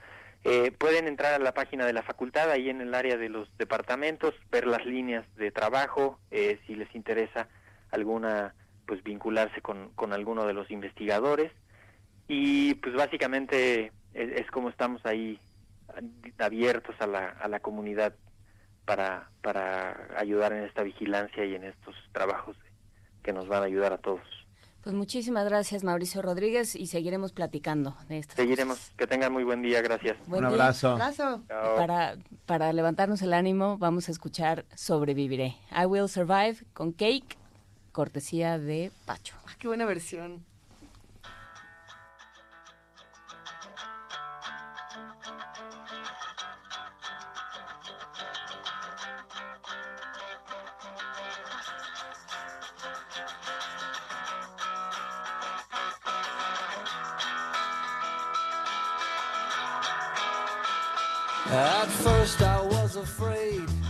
Eh, pueden entrar a la página de la facultad, ahí en el área de los departamentos, ver las líneas de trabajo, eh, si les interesa alguna, pues vincularse con, con alguno de los investigadores. Y pues básicamente es, es como estamos ahí abiertos a la, a la comunidad para, para ayudar en esta vigilancia y en estos trabajos que nos van a ayudar a todos. Pues muchísimas gracias, Mauricio Rodríguez, y seguiremos platicando de esto. Seguiremos. Que tengan muy buen día. Gracias. Buen día. Chao. Para, para levantarnos el ánimo, vamos a escuchar Sobreviviré. I Will Survive con Cake, cortesía de Pacho. Ah, qué buena versión. At first I was afraid, I was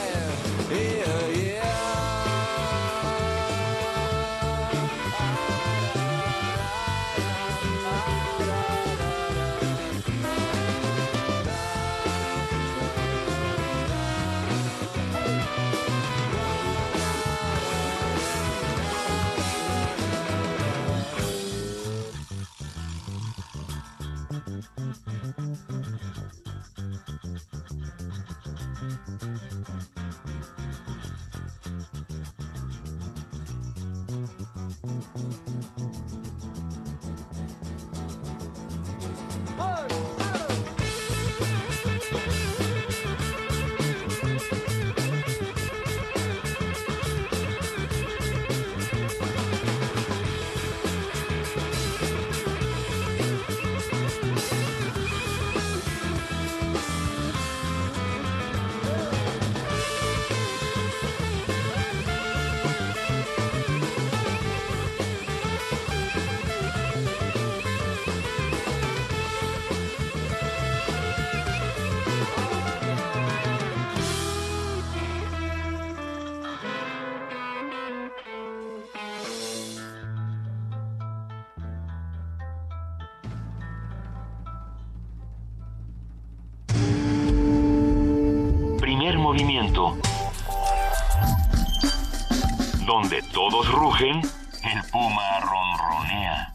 El puma ronronea.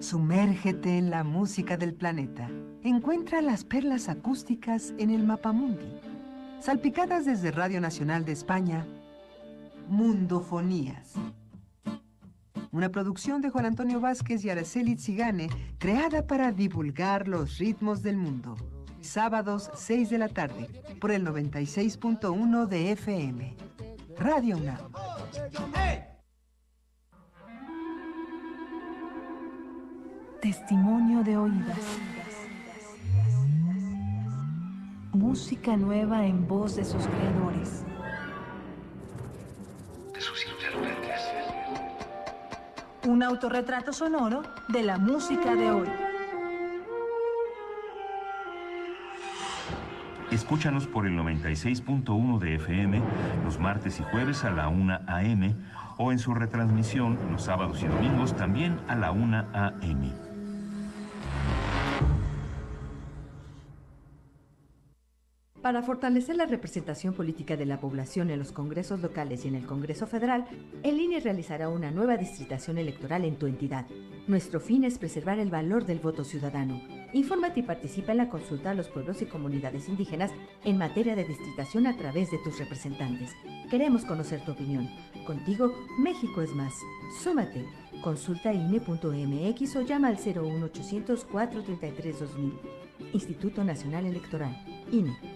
Sumérgete en la música del planeta. Encuentra las perlas acústicas en el Mapamundi. Salpicadas desde Radio Nacional de España, Mundofonías. Una producción de Juan Antonio Vázquez y Araceli Zigane, creada para divulgar los ritmos del mundo. Sábados, 6 de la tarde, por el 96.1 de FM. Radio UNAM. Testimonio de oídas. Música nueva en voz de sus creadores. De sus intérpretes. Un autorretrato sonoro de la música de hoy. Escúchanos por el 96.1 de FM los martes y jueves a la 1 a.m. o en su retransmisión los sábados y domingos también a la 1 a.m. Para fortalecer la representación política de la población en los congresos locales y en el Congreso Federal, el INE realizará una nueva distritación electoral en tu entidad. Nuestro fin es preservar el valor del voto ciudadano. Infórmate y participa en la consulta a los pueblos y comunidades indígenas en materia de distritación a través de tus representantes. Queremos conocer tu opinión. Contigo, México es más. Súmate. Consulta INE.mx o llama al 01800 433 2000. Instituto Nacional Electoral. INE.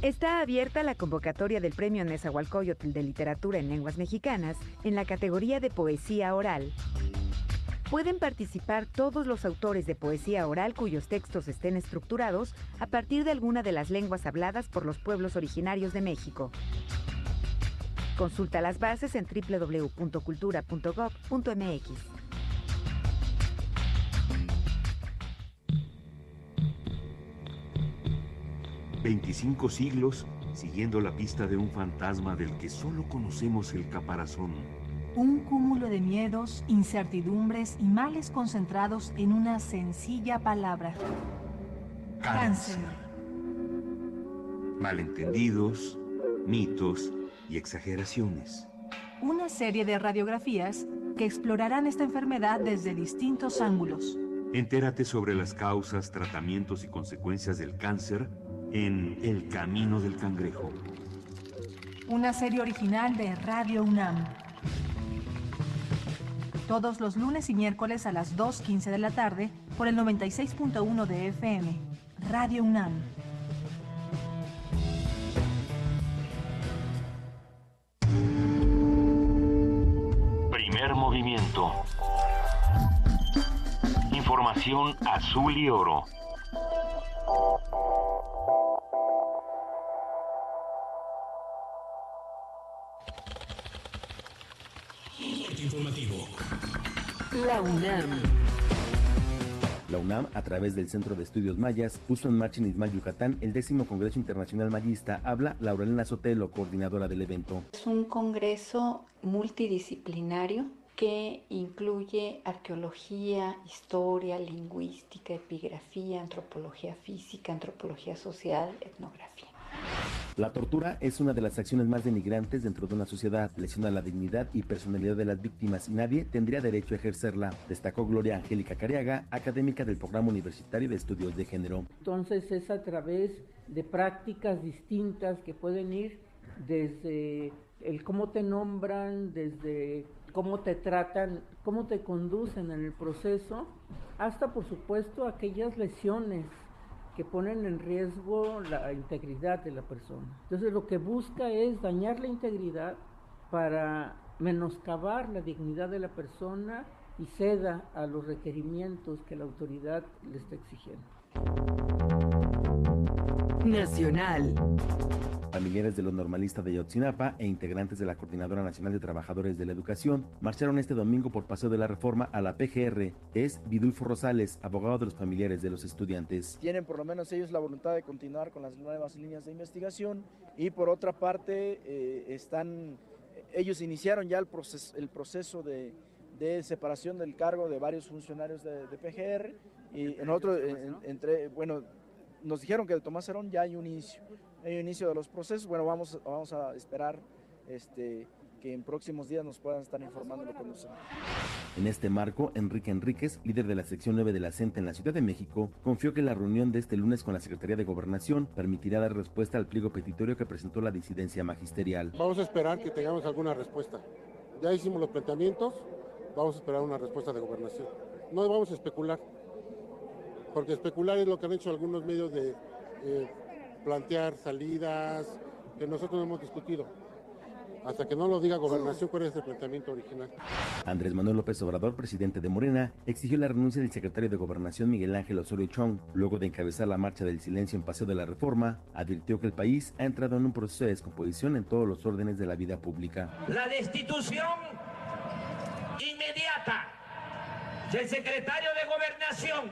Está abierta la convocatoria del Premio Nezahualcóyotl de Literatura en Lenguas Mexicanas en la categoría de poesía oral. Pueden participar todos los autores de poesía oral cuyos textos estén estructurados a partir de alguna de las lenguas habladas por los pueblos originarios de México. Consulta las bases en www.cultura.gov.mx. 25 siglos siguiendo la pista de un fantasma del que solo conocemos el caparazón. Un cúmulo de miedos, incertidumbres y males concentrados en una sencilla palabra. Cáncer. Malentendidos, mitos y exageraciones. Una serie de radiografías que explorarán esta enfermedad desde distintos ángulos. Entérate sobre las causas, tratamientos y consecuencias del cáncer en El Camino del Cangrejo. Una serie original de Radio UNAM. Todos los lunes y miércoles a las 2.15 de la tarde por el 96.1 de FM. Radio UNAM. Primer movimiento. Información azul y oro. Informativo. La UNAM. La UNAM, a través del Centro de Estudios Mayas, puso en marcha en Ismal, Yucatán, el décimo Congreso Internacional Mayista. Habla Laurelena Sotelo, coordinadora del evento. Es un congreso multidisciplinario que incluye arqueología, historia, lingüística, epigrafía, antropología física, antropología social, etnografía. La tortura es una de las acciones más denigrantes dentro de una sociedad, lesiona la dignidad y personalidad de las víctimas y nadie tendría derecho a ejercerla, destacó Gloria Angélica Cariaga, académica del Programa Universitario de Estudios de Género. Entonces es a través de prácticas distintas que pueden ir desde el cómo te nombran, desde cómo te tratan, cómo te conducen en el proceso, hasta por supuesto aquellas lesiones que ponen en riesgo la integridad de la persona. Entonces lo que busca es dañar la integridad para menoscabar la dignidad de la persona y ceda a los requerimientos que la autoridad le está exigiendo. Nacional. Familiares de los normalistas de Yotzinapa e integrantes de la Coordinadora Nacional de Trabajadores de la Educación marcharon este domingo por Paseo de la Reforma a la PGR. Es Vidulfo Rosales, abogado de los familiares de los estudiantes. Tienen por lo menos ellos la voluntad de continuar con las nuevas líneas de investigación y por otra parte eh, están, ellos iniciaron ya el proceso, el proceso de, de separación del cargo de varios funcionarios de, de PGR y en otro, en- entre, bueno, nos dijeron que de Tomás Herón ya hay un inicio, hay un inicio de los procesos. Bueno, vamos, vamos a esperar este, que en próximos días nos puedan estar informando lo que nos En este marco, Enrique Enríquez, líder de la sección 9 de la CENTE en la Ciudad de México, confió que la reunión de este lunes con la Secretaría de Gobernación permitirá dar respuesta al pliego petitorio que presentó la disidencia magisterial. Vamos a esperar que tengamos alguna respuesta. Ya hicimos los planteamientos, vamos a esperar una respuesta de gobernación. No vamos a especular, porque especular es lo que han hecho algunos medios de eh, plantear salidas que nosotros no hemos discutido. Hasta que no lo diga gobernación, cuál es el planteamiento original. Andrés Manuel López Obrador, presidente de Morena, exigió la renuncia del secretario de Gobernación Miguel Ángel Osorio Chong. Luego de encabezar la marcha del silencio en Paseo de la Reforma, advirtió que el país ha entrado en un proceso de descomposición en todos los órdenes de la vida pública. la destitución inmediata del secretario de Gobernación,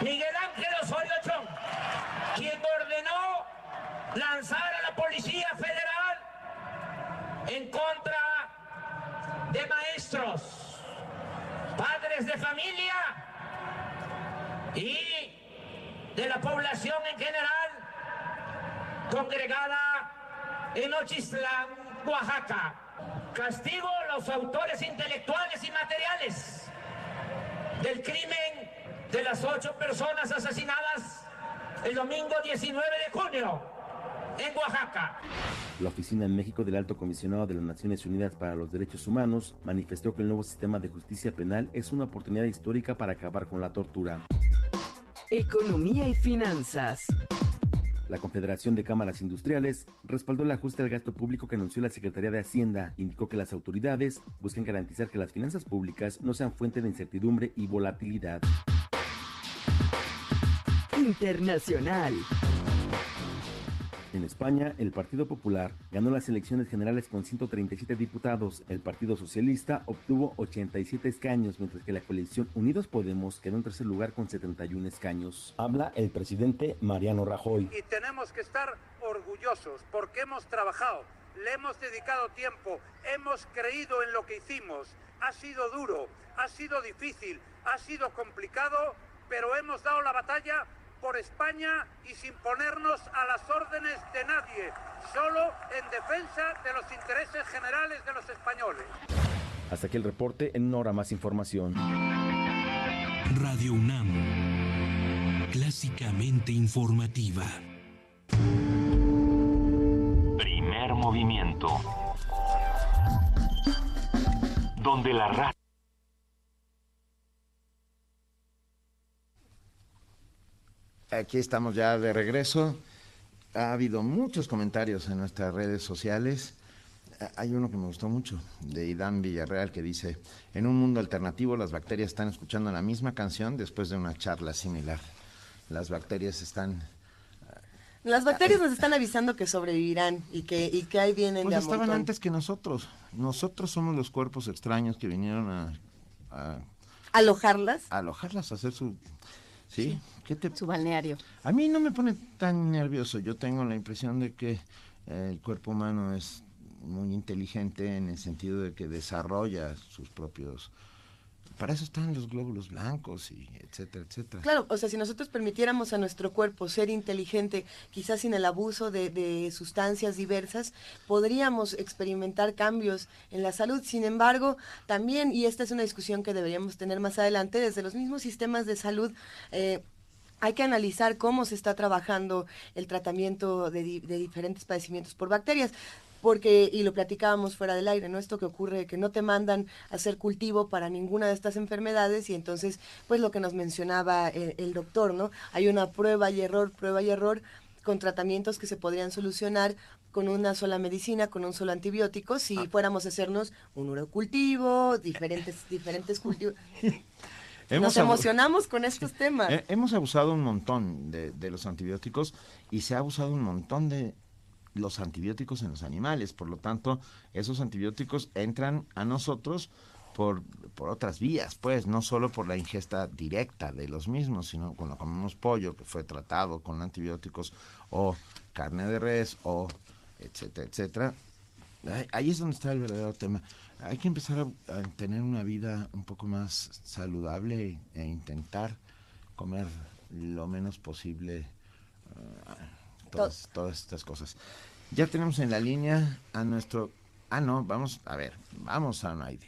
Miguel Ángel Osorio Chong, quien ordenó lanzar a la Policía Federal en contra de maestros, padres de familia y de la población en general congregada en Ochistlán, Oaxaca. Castigo a los autores intelectuales y materiales del crimen de las ocho personas asesinadas el domingo 19 de junio en Oaxaca. La oficina en México del Alto Comisionado de las Naciones Unidas para los Derechos Humanos manifestó que el nuevo sistema de justicia penal es una oportunidad histórica para acabar con la tortura. Economía y finanzas. La Confederación de Cámaras Industriales respaldó el ajuste al gasto público que anunció la Secretaría de Hacienda. Indicó que las autoridades buscan garantizar que las finanzas públicas no sean fuente de incertidumbre y volatilidad. Internacional. En España, el Partido Popular ganó las elecciones generales con 137 diputados. El Partido Socialista obtuvo 87 escaños, mientras que la coalición Unidos Podemos quedó en tercer lugar con 71 escaños. Habla el presidente Mariano Rajoy. y tenemos que estar orgullosos porque hemos trabajado le hemos dedicado tiempo, hemos creído en lo que hicimos. Ha sido duro, ha sido difícil, ha sido complicado, pero hemos dado la batalla por España y sin ponernos a las órdenes de nadie, solo en defensa de los intereses generales de los españoles. Hasta aquí el reporte, en hora más información. Radio UNAM, clásicamente informativa. Primer movimiento. Donde la raza... Aquí estamos ya de regreso. Ha habido muchos comentarios en nuestras redes sociales. Hay uno que me gustó mucho, de Idán Villarreal, que dice, en un mundo alternativo las bacterias están escuchando la misma canción después de una charla similar. Las bacterias están... Las bacterias nos están avisando que sobrevivirán y que, y que ahí vienen Pues de a estaban montón. antes que nosotros. Nosotros somos los cuerpos extraños que vinieron a, a ¿Alojarlas? alojarlas, a hacer su... ¿Sí? ¿Qué te... Su balneario. A mí no me pone tan nervioso. Yo tengo la impresión de que eh, el cuerpo humano es muy inteligente en el sentido de que desarrolla sus propios... Para eso están los glóbulos blancos y etcétera, etcétera. Claro, o sea, si nosotros permitiéramos a nuestro cuerpo ser inteligente, quizás sin el abuso de, sustancias diversas, podríamos experimentar cambios en la salud. Sin embargo, también, y esta es una discusión que deberíamos tener más adelante, desde los mismos sistemas de salud, eh, hay que analizar cómo se está trabajando el tratamiento de diferentes padecimientos por bacterias. Porque, y lo platicábamos fuera del aire, ¿no? Esto que ocurre, que no te mandan a hacer cultivo para ninguna de estas enfermedades y entonces, pues lo que nos mencionaba el, el doctor, ¿no? Hay una prueba y error, prueba y error con tratamientos que se podrían solucionar con una sola medicina, con un solo antibiótico, si fuéramos a hacernos un urocultivo, diferentes, diferentes cultivos. Nos emocionamos con estos temas. Eh, hemos abusado un montón de, de los antibióticos y se ha abusado un montón de los antibióticos en los animales. Por lo tanto, esos antibióticos entran a nosotros por, por otras vías, pues, no solo por la ingesta directa de los mismos, sino cuando comemos pollo que fue tratado con antibióticos o carne de res o etcétera, etcétera. Ahí- es donde está el verdadero tema. Hay que empezar a, a tener una vida un poco más saludable e intentar comer lo menos posible ah, todas, todas estas cosas. Ya tenemos en la línea a nuestro... Ah, no, vamos, a ver, vamos a Naidi.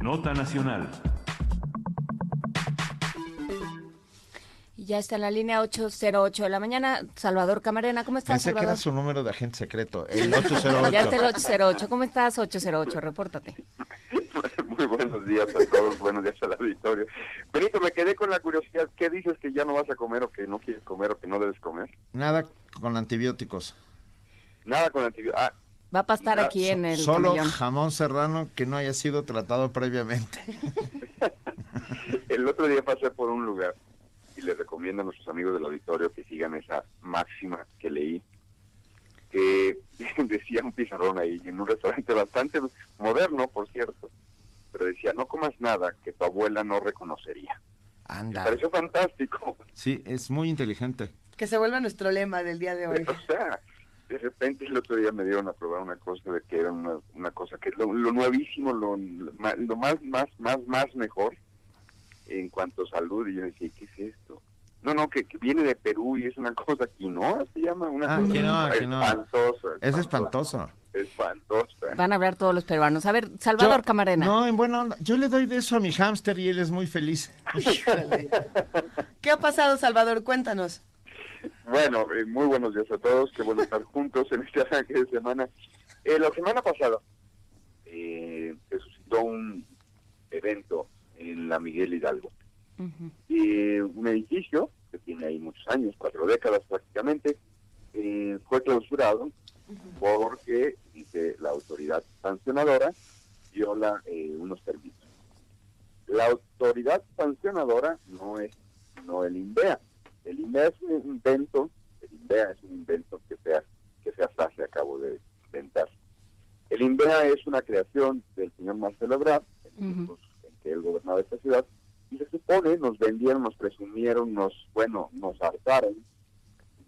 Nota Nacional. Ya está en la línea 808 de la mañana. Salvador Camarena, ¿cómo estás, Pensé que era Salvador? su número de agente secreto, el 808. Ya está el 808. ¿Cómo estás, 808? Repórtate. Muy buenos días a todos, buenos días al auditorio. Benito, me quedé con la curiosidad. ¿Qué dices que ya no vas a comer o que no quieres comer o que no debes comer? Nada con antibióticos. Nada con antibióticos. Ah, Va a pastar aquí en el Solo jamón serrano que no haya sido tratado previamente. el otro día pasé por un lugar y les recomiendo a nuestros amigos del auditorio que sigan esa máxima que leí, que decía un pizarrón ahí en un restaurante bastante moderno, por cierto, pero decía, no comas nada que tu abuela no reconocería. Me Anda. pareció fantástico. Sí, es muy inteligente. Que se vuelva nuestro lema del día de hoy. O sea, de repente el otro día me dieron a probar una cosa de que era una, una cosa que lo, lo nuevísimo, lo, lo más, más, más, más mejor en cuanto a salud. Y yo decía, ¿qué es esto? No, no, que, que viene de Perú y es una cosa quinoa, se llama una Ah, cosa quinoa, quinoa. espantosa. Es espantoso. Espantosa. Van a hablar todos los peruanos. A ver, Salvador Yo- Camarena. No, en buena onda. Yo le doy de eso a mi hámster y él es muy feliz. ¿Qué ha pasado, Salvador? Cuéntanos. Bueno, eh, muy buenos días a todos, qué bueno estar juntos en este arranque de semana. Eh, la semana pasada eh, se suscitó un evento en la Miguel Hidalgo. Eh, un edificio que tiene ahí muchos años, cuatro décadas prácticamente, eh, fue clausurado porque, dice la autoridad sancionadora, viola eh, unos permisos. La autoridad sancionadora no es no el INVEA. El INVEA es un invento, el INVEA es un invento que sea, que sea frase acabo de inventar. El INVEA es una creación del señor Marcelo Ebrard, en tiempos en que él gobernaba esta ciudad, y se supone, nos vendieron, nos presumieron, nos, bueno, nos hartaron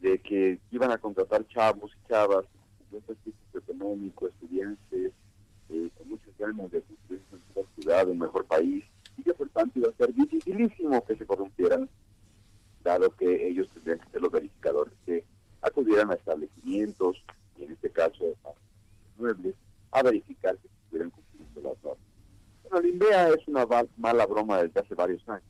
de que iban a contratar chavos y chavas, de este económico, estudiantes, eh, con muchos ganas de construir una ciudad, un mejor país, y que por tanto iba a ser dificilísimo que se corrompieran, dado que ellos tendrían que ser los verificadores que acudieran a establecimientos, y en este caso a muebles, a verificar que estuvieran cumpliendo las normas. Bueno, la INVEA es una mala broma desde hace varios años.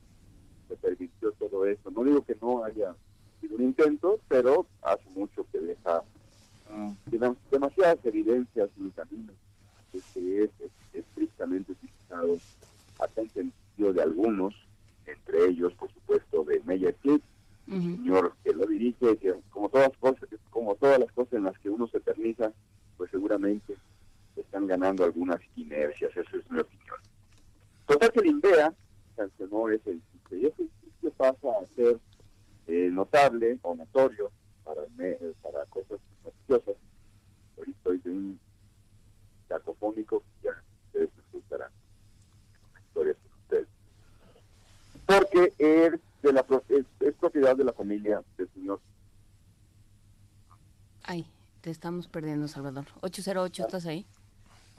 Se permitió todo eso. No digo que no haya sido un intento, pero hace mucho que deja mm, dem- demasiadas evidencias en el camino que es es- estrictamente utilizado hasta en sentido de algunos, entre ellos, por supuesto, de Meyer Clip, el señor que lo dirige, que como todas cosas, como todas las cosas en las que uno se eterniza, pues seguramente están ganando algunas inercias, esa es mi opinión. Total que el ese edificio y ese edificio pasa a ser eh, notable o notorio para, para cosas noticiosas. Hoy estoy de un cacofónico que ya ustedes escucharán historias con ustedes. Porque es, de la, es, es propiedad de la familia del señor Ay, te estamos perdiendo, Salvador. 808, ¿estás ahí?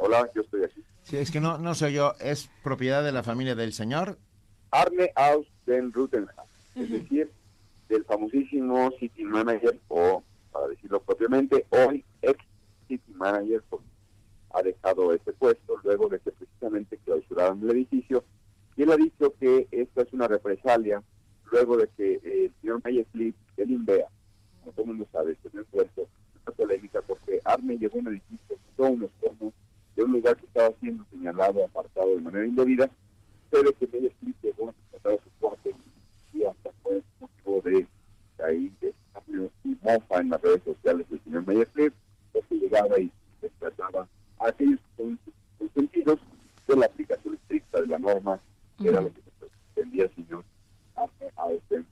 Hola, yo estoy aquí. Sí, es que no, no soy yo, es propiedad de la familia del señor. Arne Aus den Rutenhaus, es decir, del famosísimo City Manager, o para decirlo propiamente, hoy ex City Manager, porque ha dejado ese puesto luego de que precisamente clausuraron el edificio. Y él ha dicho que esta es una represalia luego de que eh, el señor Mayer Flip, del INVEA, como todo el mundo sabe, se ha puesto una polémica porque Arne llegó a un edificio, quitó unos tomos de un lugar que estaba siendo señalado, apartado de manera indebida, pero que Meyer Flip llegó a tratar su corte y hasta fue motivo de ahí de cambio y mofa en las redes sociales del señor Meyer Flip, porque llegaba y desplazaba a aquellos que son consentidos de la aplicación estricta de la norma, que era lo que pretendía el señor Arne Austen.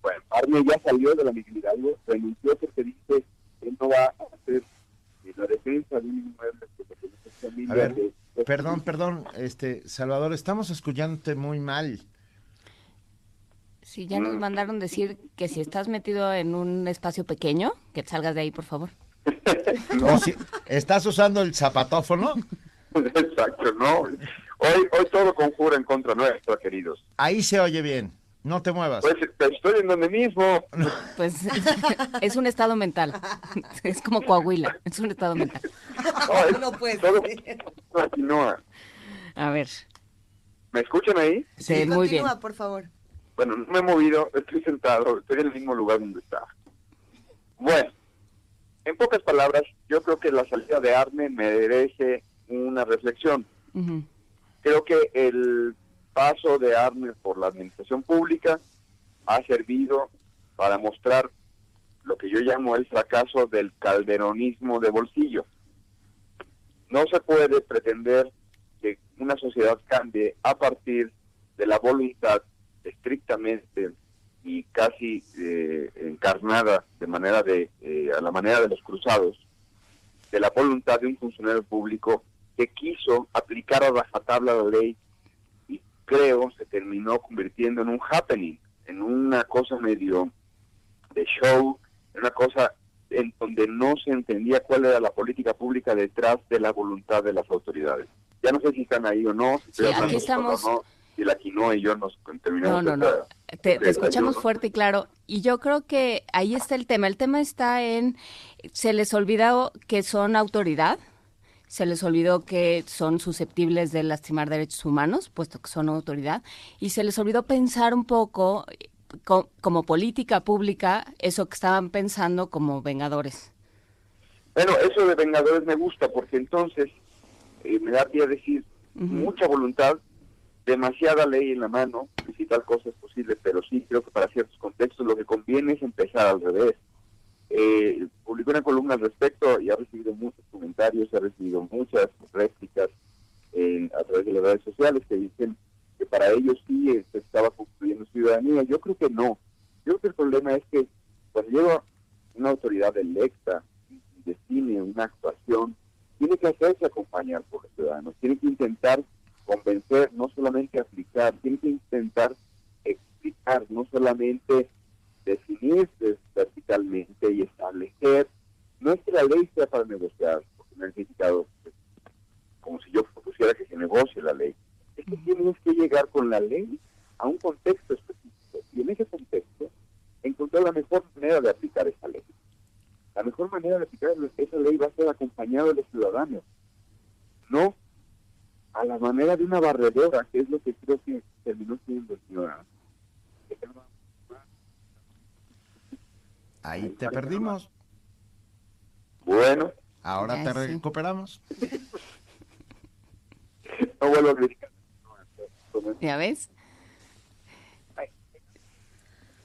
Bueno, Arne ya salió de la Miguel renunció porque dice que no va a hacer la defensa de un inmueble que pertenece a su familia. A ver, de- perdón, perdón, este Salvador, estamos escuchándote muy mal. Sí, ya nos mandaron decir que si estás metido en un espacio pequeño, que te salgas de ahí, por favor. Si- ¿Estás usando el zapatófono? Exacto, ¿no? Hoy, hoy todo conjura en contra nuestra, queridos. Ahí se oye bien, no te muevas. Pues estoy en donde mismo. Pues es un estado mental. Es como Coahuila, es un estado mental. No, es- todo continúa. A ver. ¿Me escuchan ahí? Sí, muy bien. Continúa, por favor. Bueno, no me he movido, estoy sentado, estoy en el mismo lugar donde estaba. Bueno, en pocas palabras, yo creo que la salida de Arne merece una reflexión. Creo que el paso de Arne por la administración pública ha servido para mostrar lo que yo llamo el fracaso del calderonismo de bolsillo. No se puede pretender que una sociedad cambie a partir de la voluntad estrictamente y casi eh, encarnada de manera de eh, a la manera de los cruzados de la voluntad de un funcionario público que quiso aplicar a rajatabla la ley y creo se terminó convirtiendo en un happening, en una cosa medio de show, en una cosa en donde no se entendía cuál era la política pública detrás de la voluntad de las autoridades. Ya no sé si están ahí o no, si Sí, aquí estamos. o no, si la quinoa y yo nos terminamos No, no, no. Te, te escuchamos fuerte y claro. Y yo creo que ahí está el tema. El tema está en, se les olvidó que son autoridad, se les olvidó que son susceptibles de lastimar derechos humanos, puesto que son autoridad, y se les olvidó pensar un poco co- como política pública eso que estaban pensando como vengadores. Bueno, eso de Vengadores me gusta porque entonces eh, me da pie a decir mucha voluntad, demasiada ley en la mano, y si tal cosa es posible, pero sí creo que para ciertos contextos lo que conviene es empezar al revés. Eh, publicó una columna al respecto y ha recibido muchos comentarios, ha recibido muchas réplicas en- a través de las redes sociales que dicen que para ellos sí eh, se estaba construyendo ciudadanía. Yo creo que no. Yo creo que el problema es que cuando llega una autoridad electa y define una actuación, tiene que hacerse acompañar por los ciudadanos, tiene que intentar convencer, no solamente aplicar, tiene que intentar explicar, no solamente definir verticalmente y establecer. No es que la ley sea para negociar, porque me han criticado pues, como si yo propusiera que se negocie la ley. Es que tienes que llegar con la ley a un contexto específico y en ese contexto encontrar la mejor manera de aplicar esa ley. La mejor manera de aplicar esa ley va a ser acompañado de los ciudadanos, no a la manera de una barredora, que es lo que creo que terminó siendo el señor. Ahí te perdimos. Bueno. Ahora Ya, te sí. recuperamos. No vuelvo a criticar. ¿Ya ves?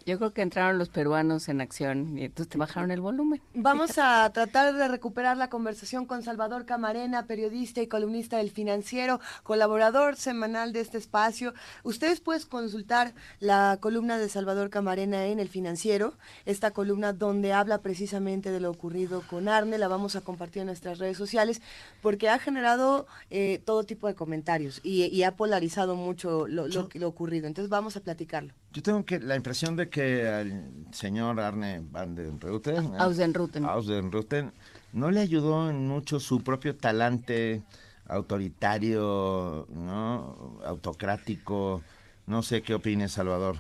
Yo creo que entraron los peruanos en acción y entonces te bajaron el volumen. Vamos a tratar de recuperar la conversación con Salvador Camarena, periodista y columnista del Financiero, colaborador semanal de este espacio. Ustedes pueden consultar la columna de Salvador Camarena en el Financiero, esta columna donde habla precisamente de lo ocurrido con Arne, la vamos a compartir en nuestras redes sociales porque ha generado eh, todo tipo de comentarios y, y ha polarizado mucho lo, lo, lo ocurrido. Entonces vamos a platicarlo. Yo tengo que la impresión de que al señor Arne Van den Reuten, Ausdenruten. Ausdenruten, no le ayudó en mucho su propio talante autoritario, ¿no? autocrático. No sé qué opines, Salvador.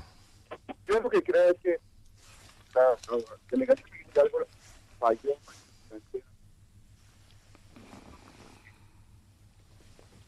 Yo lo que creo es que la, la delegación de Hidalgo falló.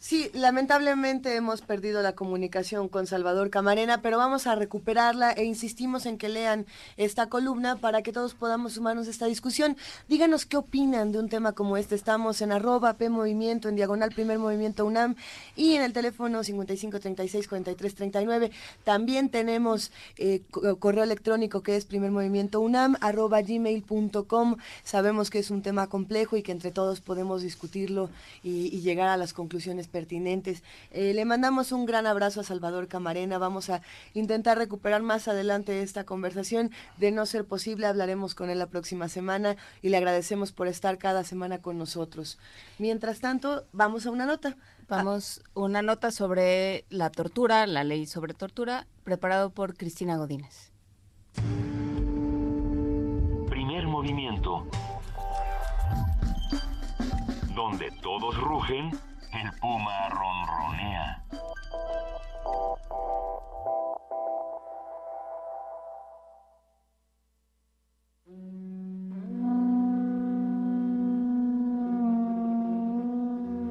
Sí, lamentablemente hemos perdido la comunicación con Salvador Camarena, pero vamos a recuperarla e insistimos en que lean esta columna para que todos podamos sumarnos a esta discusión. Díganos qué opinan de un tema como este. Estamos en arroba P Movimiento, en diagonal Primer Movimiento UNAM y en el teléfono 5536-4339. También tenemos eh, co- correo electrónico que es Primer Movimiento UNAM, arroba gmail.com. Sabemos que es un tema complejo y que entre todos podemos discutirlo y llegar a las conclusiones pertinentes. Eh, le mandamos un gran abrazo a Salvador Camarena. Vamos a intentar recuperar más adelante esta conversación. De no ser posible, hablaremos con él la próxima semana y le agradecemos por estar cada semana con nosotros. Mientras tanto, vamos a una nota. Vamos, una nota sobre la tortura, la ley sobre tortura, preparado por Cristina Godínez. Primer movimiento. Donde todos rugen, el puma ronronea.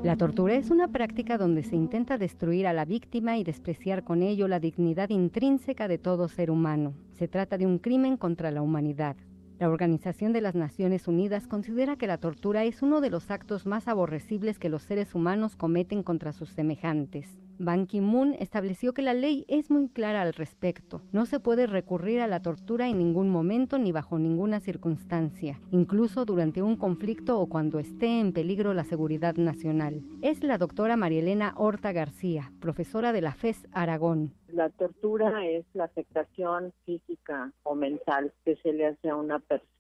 La tortura es una práctica donde se intenta destruir a la víctima y despreciar con ello la dignidad intrínseca de todo ser humano. Se trata de un crimen contra la humanidad. La Organización de las Naciones Unidas considera que la tortura es uno de los actos más aborrecibles que los seres humanos cometen contra sus semejantes. Ban Ki-moon estableció que la ley es muy clara al respecto. No se puede recurrir a la tortura en ningún momento ni bajo ninguna circunstancia, incluso durante un conflicto o cuando esté en peligro la seguridad nacional. Es la doctora Marielena Horta García, profesora de la FES Aragón. La tortura es la afectación física o mental que se le hace a una persona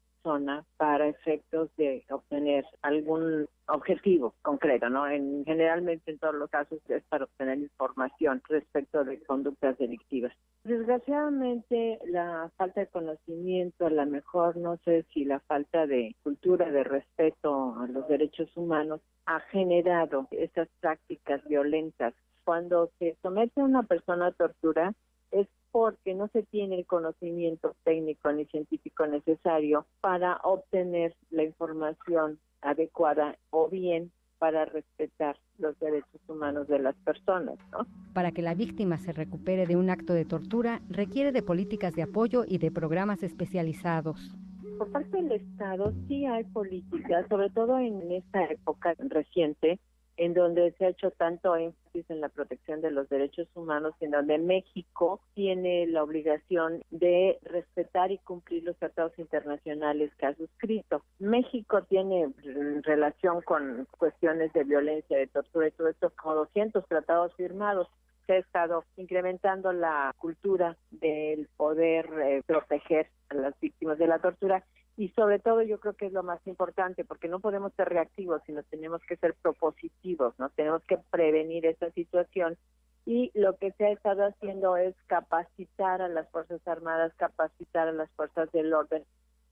para efectos de obtener algún objetivo concreto, ¿no? En, generalmente en todos los casos es para obtener información respecto de conductas delictivas. Desgraciadamente la falta de conocimiento, a lo mejor no sé si la falta de cultura de respeto a los derechos humanos ha generado estas prácticas violentas. Cuando se somete a una persona a tortura es porque no se tiene el conocimiento técnico ni científico necesario para obtener la información adecuada o bien para respetar los derechos humanos de las personas, ¿no? Para que la víctima se recupere de un acto de tortura, requiere de políticas de apoyo y de programas especializados. Por parte del Estado sí hay políticas, sobre todo en esta época reciente, en donde se ha hecho tanto énfasis en la protección de los derechos humanos, en donde México tiene la obligación de respetar y cumplir los tratados internacionales que ha suscrito. México tiene en relación con cuestiones de violencia, de tortura y todo esto, como 200 tratados firmados se ha estado incrementando la cultura del poder eh, proteger a las víctimas de la tortura y sobre todo yo creo que es lo más importante porque no podemos ser reactivos sino tenemos que ser propositivos nos tenemos que prevenir esta situación y lo que se ha estado haciendo es capacitar a las fuerzas armadas capacitar a las fuerzas del orden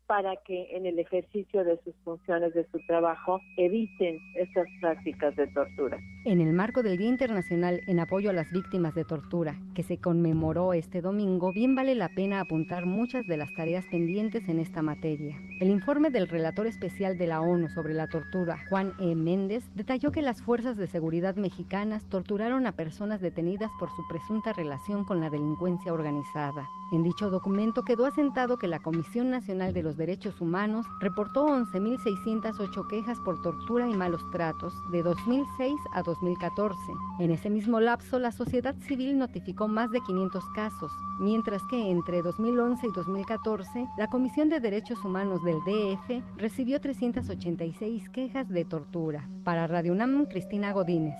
para que en el ejercicio de sus funciones, de su trabajo, eviten estas prácticas de tortura. En el marco del Día Internacional en apoyo a las víctimas de tortura, que se conmemoró este domingo, bien vale la pena apuntar muchas de las tareas pendientes en esta materia. El informe del relator especial de la ONU sobre la tortura, Juan E. Méndez, detalló que las fuerzas de seguridad mexicanas torturaron a personas detenidas por su presunta relación con la delincuencia organizada. En dicho documento quedó asentado que la Comisión Nacional de los los Derechos Humanos reportó 11.608 quejas por tortura y malos tratos de 2006 a 2014. En ese mismo lapso, la sociedad civil notificó más de 500 casos, mientras que entre 2011 y 2014, la Comisión de Derechos Humanos del DF recibió 386 quejas de tortura. Para Radio UNAM, Cristina Godínez.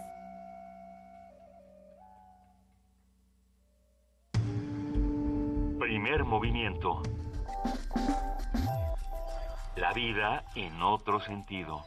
Primer movimiento la vida en otro sentido.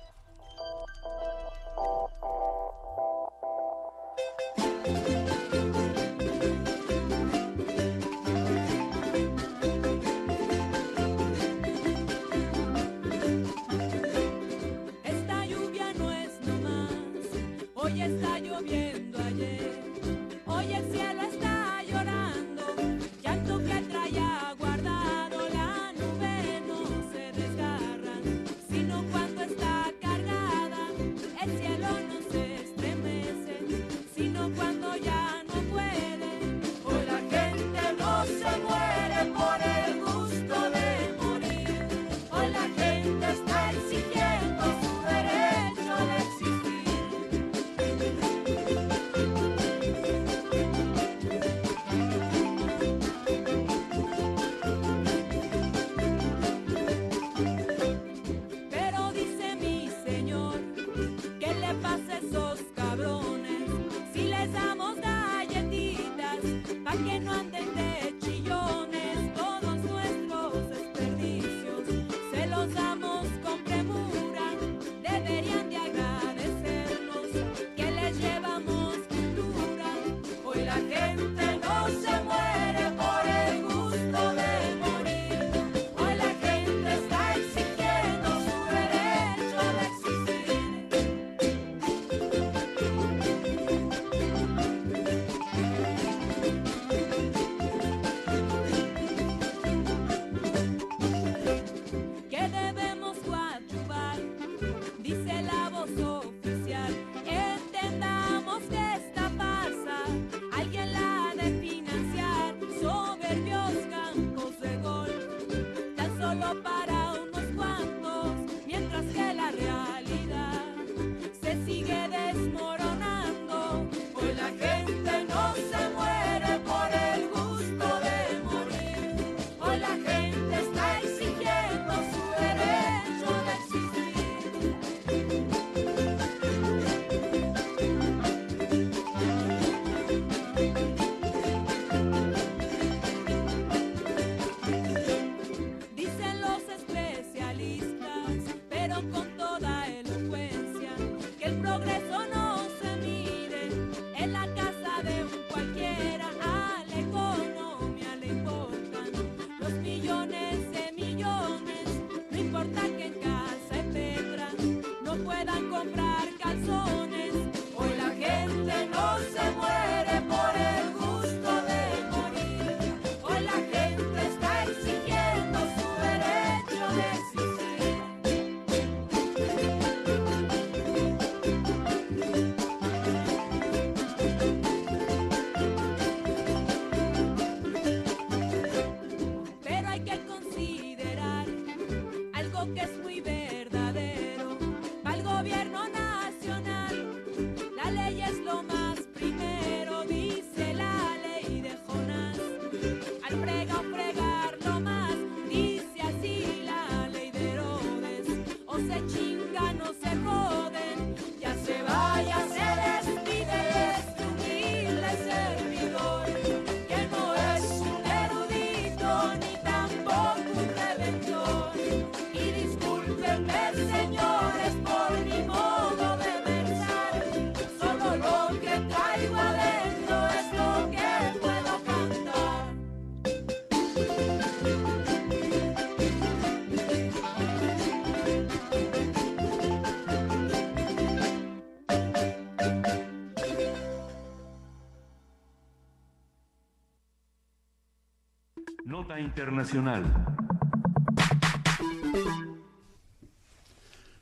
Internacional.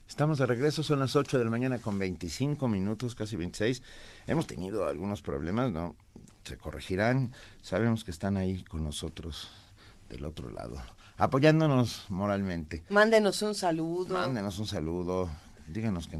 Estamos de regreso, son las 8 de la mañana con 25 minutos, casi 26. Hemos tenido algunos problemas, ¿no? Se corregirán. Sabemos que están ahí con nosotros del otro lado, apoyándonos moralmente. Mándenos un saludo. Mándenos un saludo. Díganos que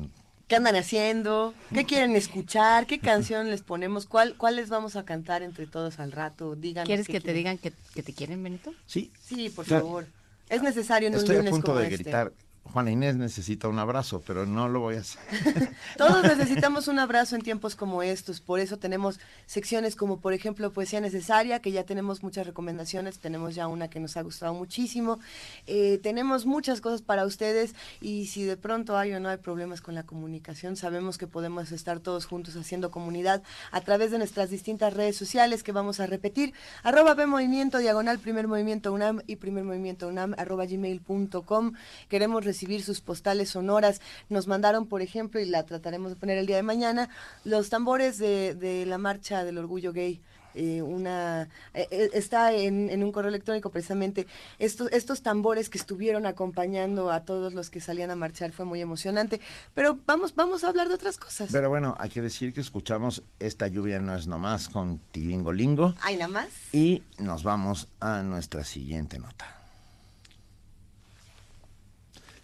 ¿Qué andan haciendo? ¿Qué quieren escuchar? ¿Qué canción les ponemos? ¿Cuál, ¿Cuál les vamos a cantar entre todos al rato? Díganos ¿Quieres que te digan que, que te quieren, Benito? Sí. Sí, por favor. Es necesario en un Estoy a punto como de este. gritar. Juana Inés necesita un abrazo, pero no lo voy a hacer. Todos necesitamos un abrazo en tiempos como estos, por eso tenemos secciones como por ejemplo Poesía Necesaria, que ya tenemos muchas recomendaciones, tenemos ya una que nos ha gustado muchísimo, Eh, tenemos muchas cosas para ustedes y si de pronto hay o no hay problemas con la comunicación, sabemos que podemos estar todos juntos haciendo comunidad a través de nuestras distintas redes sociales que vamos a repetir, arroba B Movimiento, diagonal Primer Movimiento UNAM y Primer Movimiento UNAM, arroba gmail.com. Queremos recibir sus postales sonoras. Nos mandaron, por ejemplo, y la trataremos de poner el día de mañana, los tambores de, de la marcha del orgullo gay. Eh, una eh, eh, está en, en un correo electrónico precisamente estos estos tambores que estuvieron acompañando a todos los que salían a marchar fue muy emocionante pero vamos vamos a hablar de otras cosas Pero bueno, hay que decir que escuchamos Esta lluvia no es nomás con Tibingolingo hay nada más y nos vamos a nuestra siguiente nota.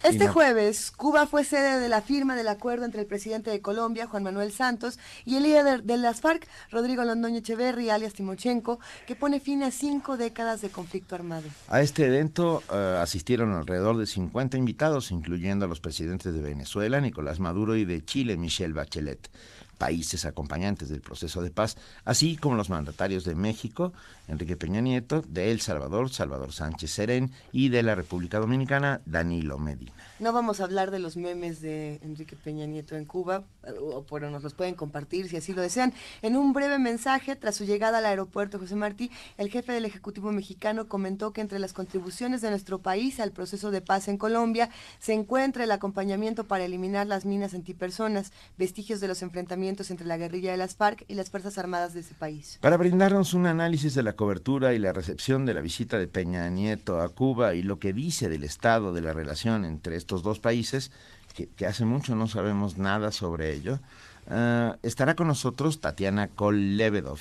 Este jueves, Cuba fue sede de la firma del acuerdo entre el presidente de Colombia, Juan Manuel Santos, y el líder de las FARC, Rodrigo Londoño Echeverri, alias Timochenko, que pone fin a cinco décadas de conflicto armado. A este evento eh, asistieron alrededor de 50 invitados, incluyendo a los presidentes de Venezuela, Nicolás Maduro, y de Chile, Michelle Bachelet, países acompañantes del proceso de paz, así como los mandatarios de México, Enrique Peña Nieto, de El Salvador, Salvador Sánchez Serén, y de la República Dominicana, Danilo Medina. No vamos a hablar de los memes de Enrique Peña Nieto en Cuba, eh, o- pero nos los pueden compartir si así lo desean. En un breve mensaje, tras su llegada al aeropuerto José Martí, el jefe del Ejecutivo mexicano comentó que entre las contribuciones de nuestro país al proceso de paz en Colombia se encuentra el acompañamiento para eliminar las minas antipersonas, vestigios de los enfrentamientos entre la guerrilla de las FARC y las Fuerzas Armadas de ese país. Para brindarnos un análisis de la cobertura y la recepción de la visita de Peña Nieto a Cuba y lo que dice del estado de la relación entre estos dos países, que, hace mucho no sabemos nada sobre ello, ah, estará con nosotros Tatiana Kolevedov,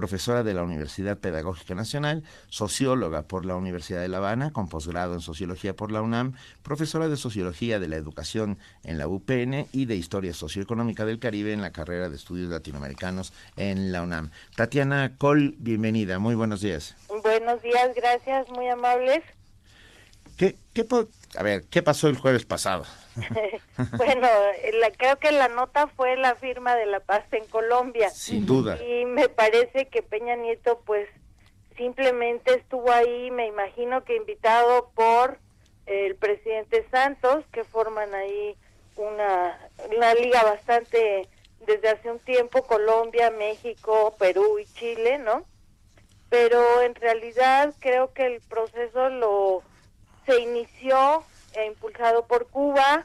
profesora de la Universidad Pedagógica Nacional, socióloga por la Universidad de La Habana, con posgrado en Sociología por la UNAM, profesora de Sociología de la Educación en la UPN y de Historia Socioeconómica del Caribe en la carrera de Estudios Latinoamericanos en la UNAM. Tatiana Col, bienvenida, muy buenos días. Buenos días, gracias, muy amables. ¿Qué, qué a ver, ¿qué pasó el jueves pasado? bueno, la- creo que la nota fue la firma de la paz en Colombia. Sin duda. Y me parece que Peña Nieto, pues, simplemente estuvo ahí, me imagino que invitado por el presidente Santos, que forman ahí una, una liga bastante desde hace un tiempo, Colombia, México, Perú y Chile, ¿no? Pero en realidad creo que el proceso lo se inició e impulsado por Cuba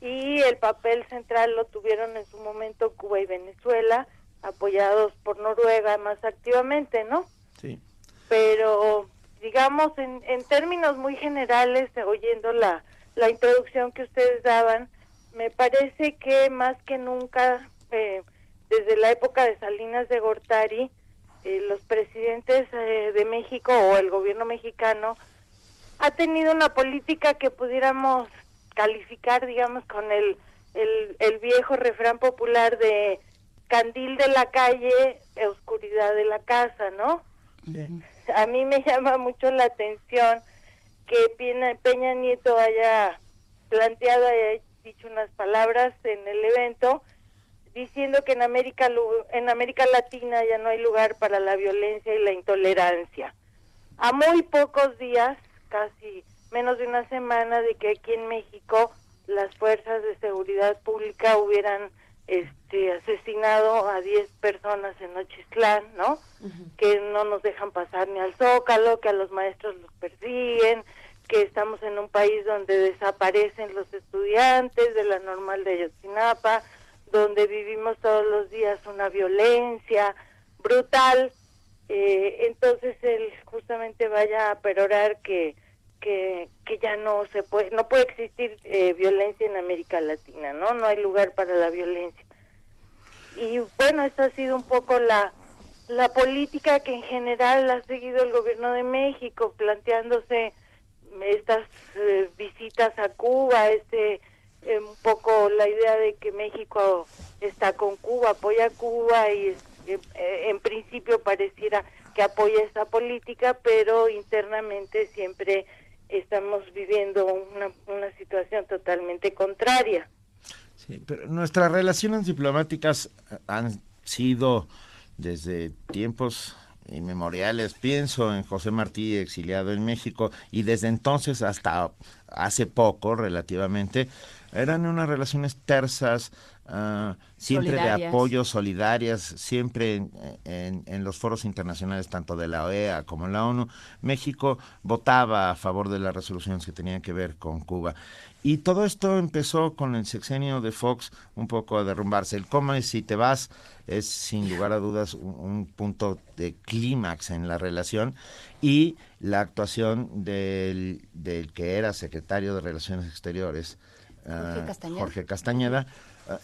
y el papel central lo tuvieron en su momento Cuba y Venezuela, apoyados por Noruega más activamente, ¿no? Sí. Pero digamos en, en términos muy generales, oyendo la, la introducción que ustedes daban, me parece que más que nunca, eh, desde la época de Salinas de Gortari, eh, los presidentes eh, de México o el gobierno mexicano ha tenido una política que pudiéramos calificar, digamos, con el, el, el viejo refrán popular de candil de la calle, oscuridad de la casa, ¿no? A mí me llama mucho la atención que Peña, Peña Nieto haya planteado, haya dicho unas palabras en el evento diciendo que en América en América Latina ya no hay lugar para la violencia y la intolerancia. A muy pocos días, casi menos de una semana de que aquí en México las fuerzas de seguridad pública hubieran este asesinado a 10 personas en Nochistlán, ¿no? que no nos dejan pasar ni al Zócalo, que a los maestros los persiguen, que estamos en un país donde desaparecen los estudiantes de la normal de Ayotzinapa, donde vivimos todos los días una violencia brutal eh, entonces él justamente vaya a perorar que, que, que ya no se puede, no puede existir eh, violencia en América Latina, ¿no? No hay lugar para la violencia. Y bueno, esta ha sido un poco la, la política que en general ha seguido el gobierno de México, planteándose estas eh, visitas a Cuba, este eh, un poco la idea de que México está con Cuba, apoya a Cuba y eh, en principio pareciera que apoya esta política, pero internamente siempre estamos viviendo una, situación totalmente contraria. Sí, pero nuestras relaciones diplomáticas han sido desde tiempos inmemoriales. Pienso en José Martí, exiliado en México, y desde entonces hasta hace poco, relativamente, eran unas relaciones tersas, uh, siempre Solidarias. de apoyo, solidarias, siempre en, en, en, los foros internacionales, tanto de la OEA como en la ONU. México votaba a favor de las resoluciones que tenían que ver con Cuba. Y todo esto empezó con el sexenio de Fox un poco a derrumbarse. El cómo es si te vas es sin lugar a dudas un, un punto de clímax en la relación y la actuación del, del que era secretario de Relaciones Exteriores, Jorge Castañeda, Jorge Castañeda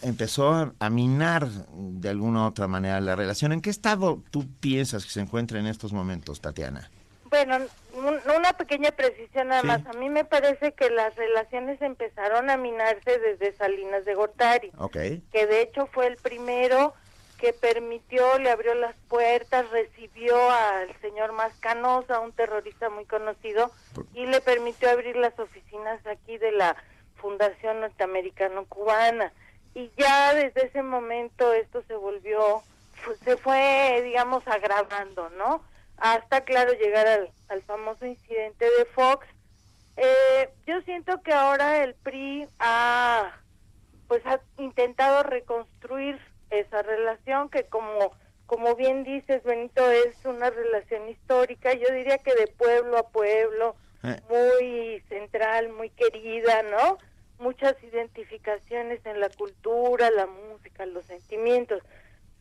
empezó a, a, minar de alguna u otra manera la relación. ¿En qué estado tú piensas que se encuentra en estos momentos, Tatiana? Bueno, un, una pequeña precisión nada Sí. más. A mí me parece que las relaciones empezaron a minarse desde Salinas de Gortari, Ok. que de hecho fue el primero que permitió, le abrió las puertas, recibió al señor Mascanosa, un terrorista muy conocido, y le permitió abrir las oficinas aquí de la Fundación Norteamericano-Cubana. Y ya desde ese momento esto se volvió, se fue, digamos, agravando, ¿no? Hasta, claro, llegar al, al famoso incidente de Fox. Eh, yo siento que ahora el PRI ha, pues, ha intentado reconstruir esa relación que como como bien dices Benito es una relación histórica yo diría que de pueblo a pueblo Eh. muy central muy querida no muchas identificaciones en la cultura la música los sentimientos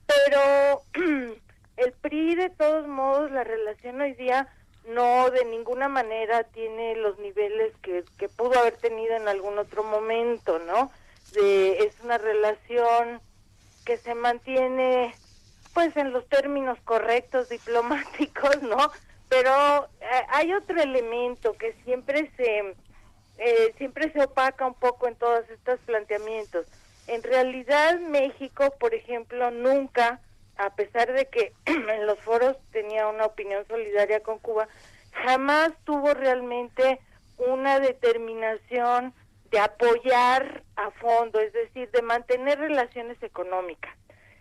pero el PRI de todos modos la relación hoy día no de ninguna manera tiene los niveles que, que pudo haber tenido en algún otro momento no de es una relación que se mantiene pues en los términos correctos diplomáticos, ¿no? Pero eh, hay otro elemento que siempre se eh, siempre se opaca un poco en todos estos planteamientos. En realidad México, por ejemplo, nunca, a pesar de que en los foros tenía una opinión solidaria con Cuba, jamás tuvo realmente una determinación de apoyar a fondo, es decir, de mantener relaciones económicas.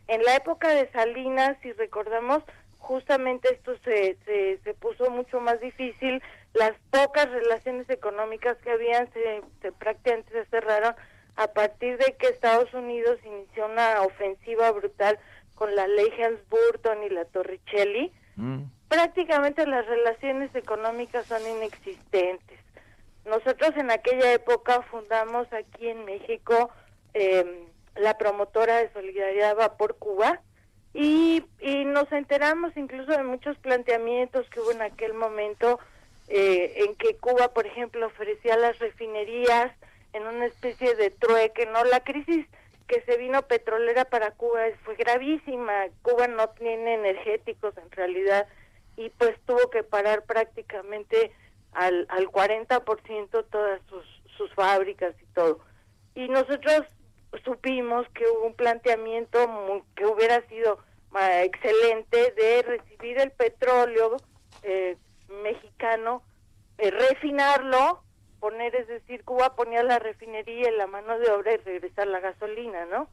En la época de Salinas, si recordamos, justamente esto se, se, se puso mucho más difícil, las pocas relaciones económicas que habían se, se prácticamente se cerraron a partir de que Estados Unidos inició una ofensiva brutal con la ley Helms-Burton y la Torricelli, prácticamente las relaciones económicas son inexistentes. Nosotros en aquella época fundamos aquí en México eh, la promotora de solidaridad Va por Cuba y, y nos enteramos incluso de muchos planteamientos que hubo en aquel momento eh, en que Cuba, por ejemplo, ofrecía las refinerías en una especie de trueque, ¿no? La crisis que se vino petrolera para Cuba fue gravísima. Cuba no tiene energéticos en realidad y pues tuvo que parar prácticamente al, al 40% todas sus, sus fábricas y todo. Y nosotros supimos que hubo un planteamiento muy- que hubiera sido ah, excelente de recibir el petróleo eh, mexicano, eh, refinarlo, poner, es decir, Cuba ponía la refinería y la mano de obra y regresar la gasolina, ¿no?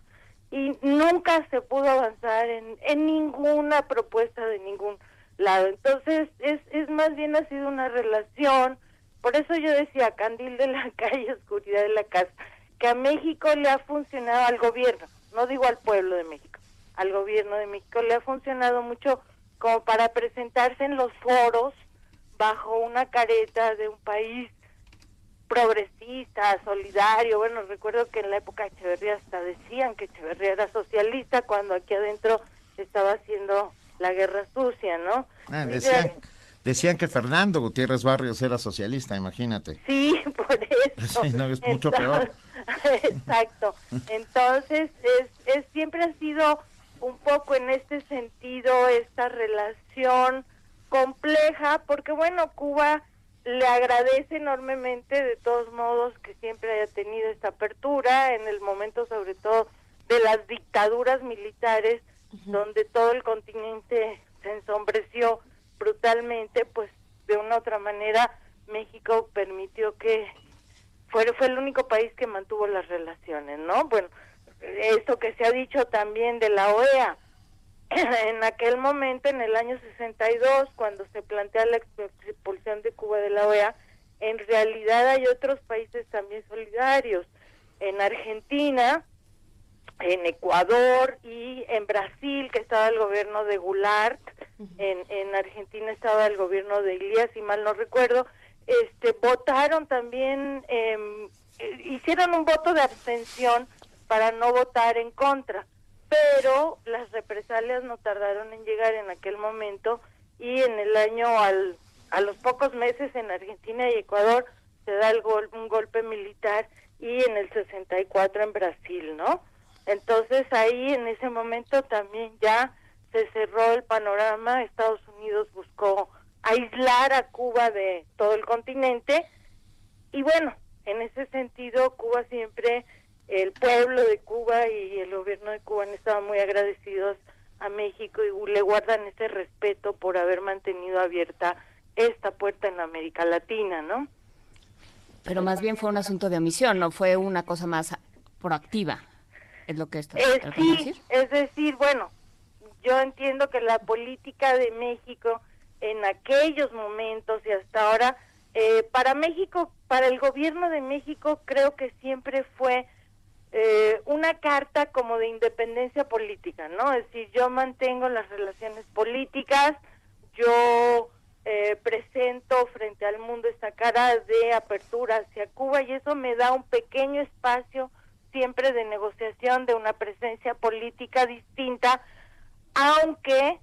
Y nunca se pudo avanzar en, en ninguna propuesta de ningún lado. Entonces, es, es más bien ha sido una relación, por eso yo decía, candil de la calle, oscuridad de la casa, que a México le ha funcionado al gobierno, no digo al pueblo de México, al gobierno de México le ha funcionado mucho como para presentarse en los foros bajo una careta de un país progresista, solidario. Bueno, recuerdo que en la época de Echeverría hasta decían que Echeverría era socialista cuando aquí adentro estaba haciendo la guerra sucia, ¿no? Ah, decían, de- decían que Fernando Gutiérrez Barrios era socialista, imagínate. Sí, por eso. Sí, no, es mucho peor. Exacto. Entonces, es, es siempre ha sido un poco en este sentido esta relación compleja, porque bueno, Cuba le agradece enormemente de todos modos que siempre haya tenido esta apertura en el momento sobre todo de las dictaduras militares donde todo el continente se ensombreció brutalmente, pues de una u otra manera México permitió que fue, fue el único país que mantuvo las relaciones, ¿no? Bueno, esto que se ha dicho también de la OEA, en aquel momento, en el año 62, cuando se plantea la expulsión de Cuba de la OEA, en realidad hay otros países también solidarios. En Argentina, en Ecuador y en Brasil, que estaba el gobierno de Goulart, en, en Argentina estaba el gobierno de Ilías, si mal no recuerdo, este, votaron también, em, eh, hicieron un voto de abstención para no votar en contra, pero las represalias no tardaron en llegar en aquel momento y en el año, al, a los pocos meses en Argentina y Ecuador, se da el gol, un golpe militar y en el 64 en Brasil, ¿no? Entonces ahí en ese momento también ya se cerró el panorama, Estados Unidos buscó aislar a Cuba de todo el continente y bueno, en ese sentido Cuba siempre, el pueblo de Cuba y el gobierno de Cuba han estado muy agradecidos a México y le guardan ese respeto por haber mantenido abierta esta puerta en América Latina, ¿no? Pero más bien fue un asunto de omisión, no fue una cosa más proactiva. Es lo que está Eh, sí, decir. es decir, bueno, yo entiendo que la política de México en aquellos momentos y hasta ahora, eh, para México, para el gobierno de México, creo que siempre fue eh, una carta como de independencia política, ¿no? Es decir, yo mantengo las relaciones políticas, yo eh, presento frente al mundo esta cara de apertura hacia Cuba y eso me da un pequeño espacio siempre de negociación, de una presencia política distinta, aunque,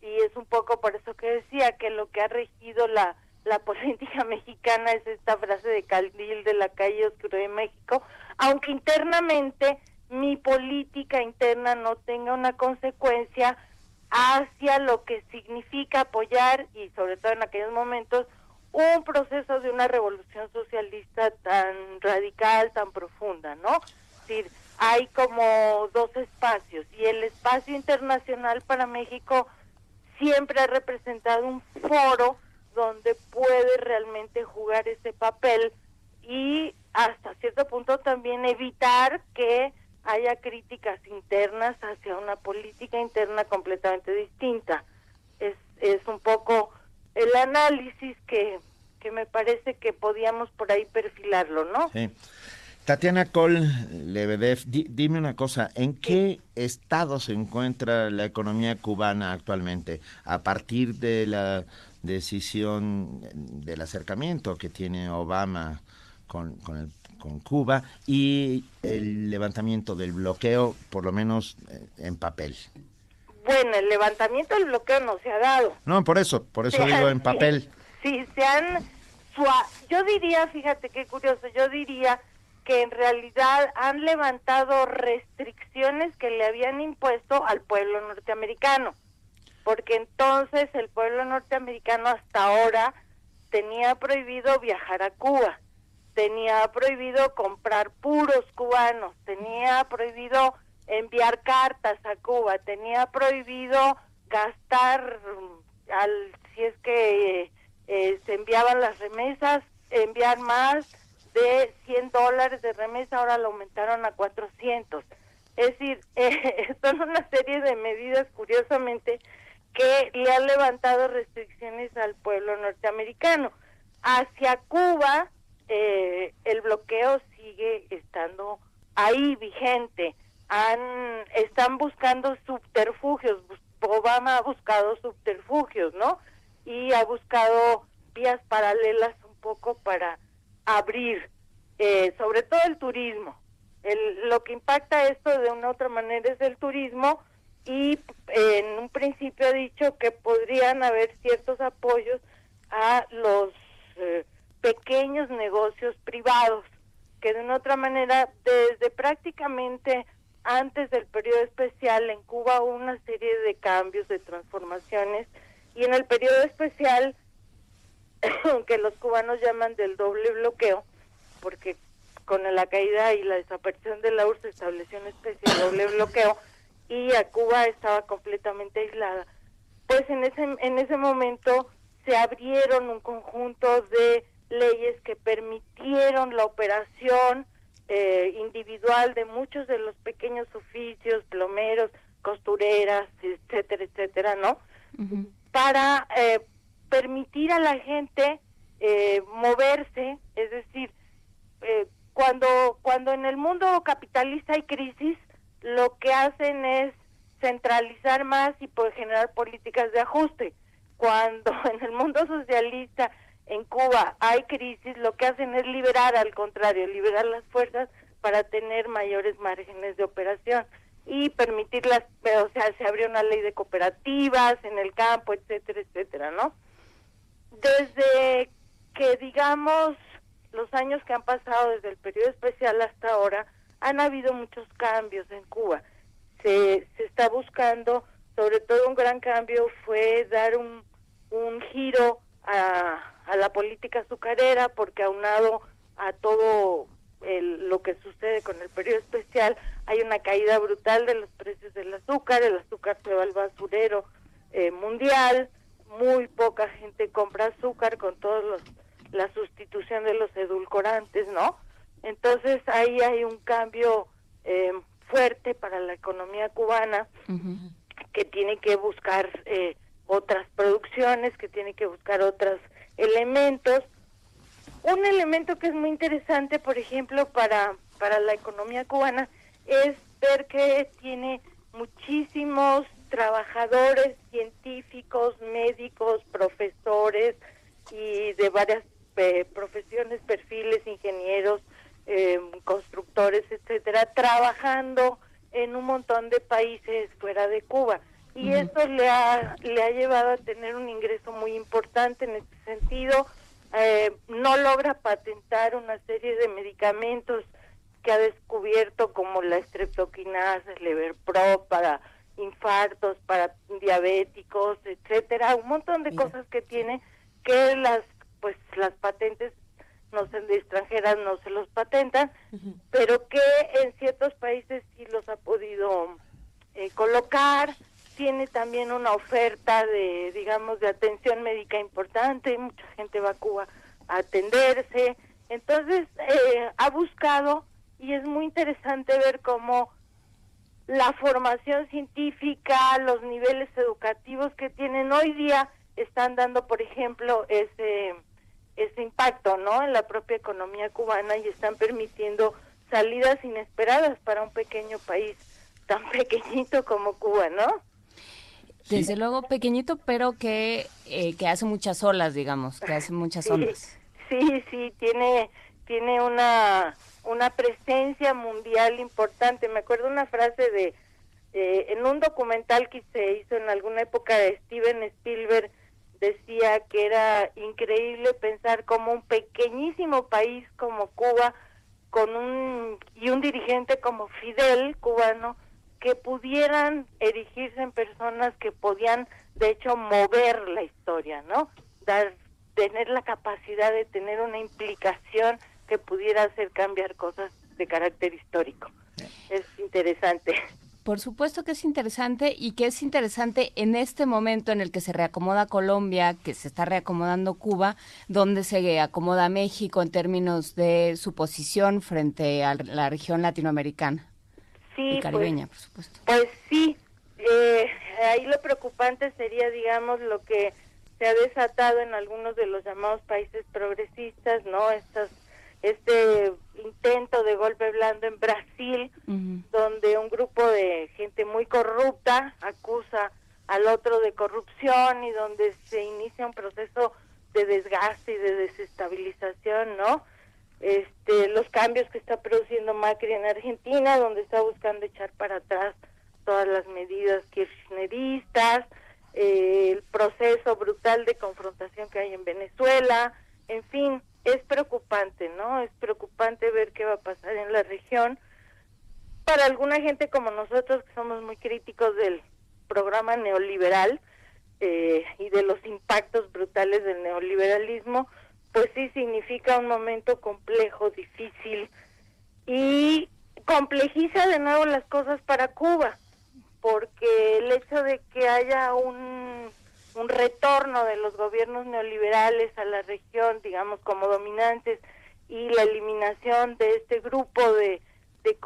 y es un poco por eso que decía que lo que ha regido la, la política mexicana es esta frase de Caldil de la calle Oscuro de México, aunque internamente mi política interna no tenga una consecuencia hacia lo que significa apoyar y sobre todo en aquellos momentos un proceso de una revolución socialista tan radical, tan profunda, ¿no? Es decir, hay como dos espacios y el espacio internacional para México siempre ha representado un foro donde puede realmente jugar ese papel y hasta cierto punto también evitar que haya críticas internas hacia una política interna completamente distinta. Es, es un poco el análisis que, que me parece que podíamos por ahí perfilarlo, ¿no? Sí. Tatiana Col Lebedev, di- dime una cosa, ¿en qué estado se encuentra la economía cubana actualmente a partir de la decisión del acercamiento que tiene Obama con, con, el- con Cuba y el levantamiento del bloqueo, por lo menos eh, en papel? Bueno, el levantamiento del bloqueo no se ha dado. No, por eso, por eso Sí, digo en papel. Sí, se han... sua- Yo diría, fíjate qué curioso, yo diría que en realidad han levantado restricciones que le habían impuesto al pueblo norteamericano, porque entonces el pueblo norteamericano hasta ahora tenía prohibido viajar a Cuba, tenía prohibido comprar puros cubanos, tenía prohibido enviar cartas a Cuba, tenía prohibido gastar mm, al si es que eh, se enviaban las remesas, enviar más de 100 dólares de remesa, ahora lo aumentaron a 400. Es decir, eh, son una serie de medidas, curiosamente, que le han levantado restricciones al pueblo norteamericano. Hacia Cuba, eh, el bloqueo sigue estando ahí vigente. Han, están buscando subterfugios. Obama ha buscado subterfugios, ¿no? Y ha buscado vías paralelas un poco para abrir, eh, sobre todo el turismo. El- lo que impacta esto de una u otra manera es el turismo y en un principio ha dicho que podrían haber ciertos apoyos a los eh, pequeños negocios privados, que de una otra manera, desde prácticamente antes del periodo especial en Cuba hubo una serie de cambios, de transformaciones, y en el periodo especial, que los cubanos llaman del doble bloqueo, porque con la caída y la desaparición de la URSS se estableció una especie de doble bloqueo y a Cuba estaba completamente aislada. Pues en ese, en ese momento se abrieron un conjunto de leyes que permitieron la operación eh, individual de muchos de los pequeños oficios, plomeros, costureras, etcétera, etcétera, ¿no? Para eh, permitir a la gente eh, moverse, es decir, cuando cuando en el mundo capitalista hay crisis, lo que hacen es centralizar más y poder generar políticas de ajuste. Cuando en el mundo socialista en Cuba hay crisis, lo que hacen es liberar, al contrario, liberar las fuerzas para tener mayores márgenes de operación y permitirlas, o sea, se abrió una ley de cooperativas en el campo, etcétera, etcétera, ¿no? Desde que, digamos, los años que han pasado desde el periodo especial hasta ahora, han habido muchos cambios en Cuba. Se, se está buscando, sobre todo un gran cambio fue dar un giro a, a la política azucarera, porque aunado a todo el, lo que sucede con el periodo especial, hay una caída brutal de los precios del azúcar, el azúcar se va al basurero eh, mundial, muy poca gente compra azúcar con todos los la sustitución de los edulcorantes, ¿no? Entonces ahí hay un cambio eh, fuerte para la economía cubana que tiene que buscar eh, otras producciones, que tiene que buscar otros elementos. Un elemento que es muy interesante, por ejemplo, para, para la economía cubana es ver que tiene muchísimos trabajadores científicos, médicos, profesores y de varias eh, profesiones, perfiles, ingenieros, eh, constructores, etcétera, trabajando en un montón de países fuera de Cuba. Y eso le ha, le ha llevado a tener un ingreso muy importante en este sentido. Eh, no logra patentar una serie de medicamentos que ha descubierto como la streptokinase, el Leverpro para infartos, para diabéticos, etcétera, un montón de cosas que tiene que las pues las patentes no se de extranjeras no se los patentan, pero que en ciertos países sí los ha podido eh, colocar. Tiene también una oferta de, digamos, de atención médica importante. Mucha gente va a Cuba a atenderse. Entonces, eh, ha buscado y es muy interesante ver cómo la formación científica, los niveles educativos que tienen hoy día están dando, por ejemplo, ese ese impacto no en la propia economía cubana y están permitiendo salidas inesperadas para un pequeño país tan pequeñito como Cuba, ¿no? Desde luego pequeñito, pero que, eh, que hace muchas olas, digamos, que hace muchas ondas. Sí, sí, tiene, tiene una, una presencia mundial importante. Me acuerdo una frase de, eh, en un documental que se hizo en alguna época de Steven Spielberg, decía que era increíble pensar como un pequeñísimo país como Cuba con un y un dirigente como Fidel cubano que pudieran erigirse en personas que podían de hecho mover la historia, ¿no? Dar tener la capacidad de tener una implicación que pudiera hacer cambiar cosas de carácter histórico. Es interesante. Por supuesto que es interesante y que es interesante en este momento en el que se reacomoda Colombia, que se está reacomodando Cuba, donde se acomoda México en términos de su posición frente a la región latinoamericana sí, y caribeña, pues, por supuesto. Pues sí, eh, ahí lo preocupante sería, digamos, lo que se ha desatado en algunos de los llamados países progresistas, ¿no? Estas este intento de golpe blando en Brasil, donde un grupo de gente muy corrupta acusa al otro de corrupción y donde se inicia un proceso de desgaste y de desestabilización, ¿no? Este, los cambios que está produciendo Macri en Argentina, donde está buscando echar para atrás todas las medidas kirchneristas, eh, el proceso brutal de confrontación que hay en Venezuela, en fin, es preocupante, ¿no? Es preocupante ver qué va a pasar en la región. Para alguna gente como nosotros, que somos muy críticos del programa neoliberal eh, y de los impactos brutales del neoliberalismo, pues sí significa un momento complejo, difícil y complejiza de nuevo las cosas para Cuba, porque el hecho de que haya un, un retorno de los gobiernos neoliberales a la región, digamos, como dominantes, y la eliminación de este grupo de, de,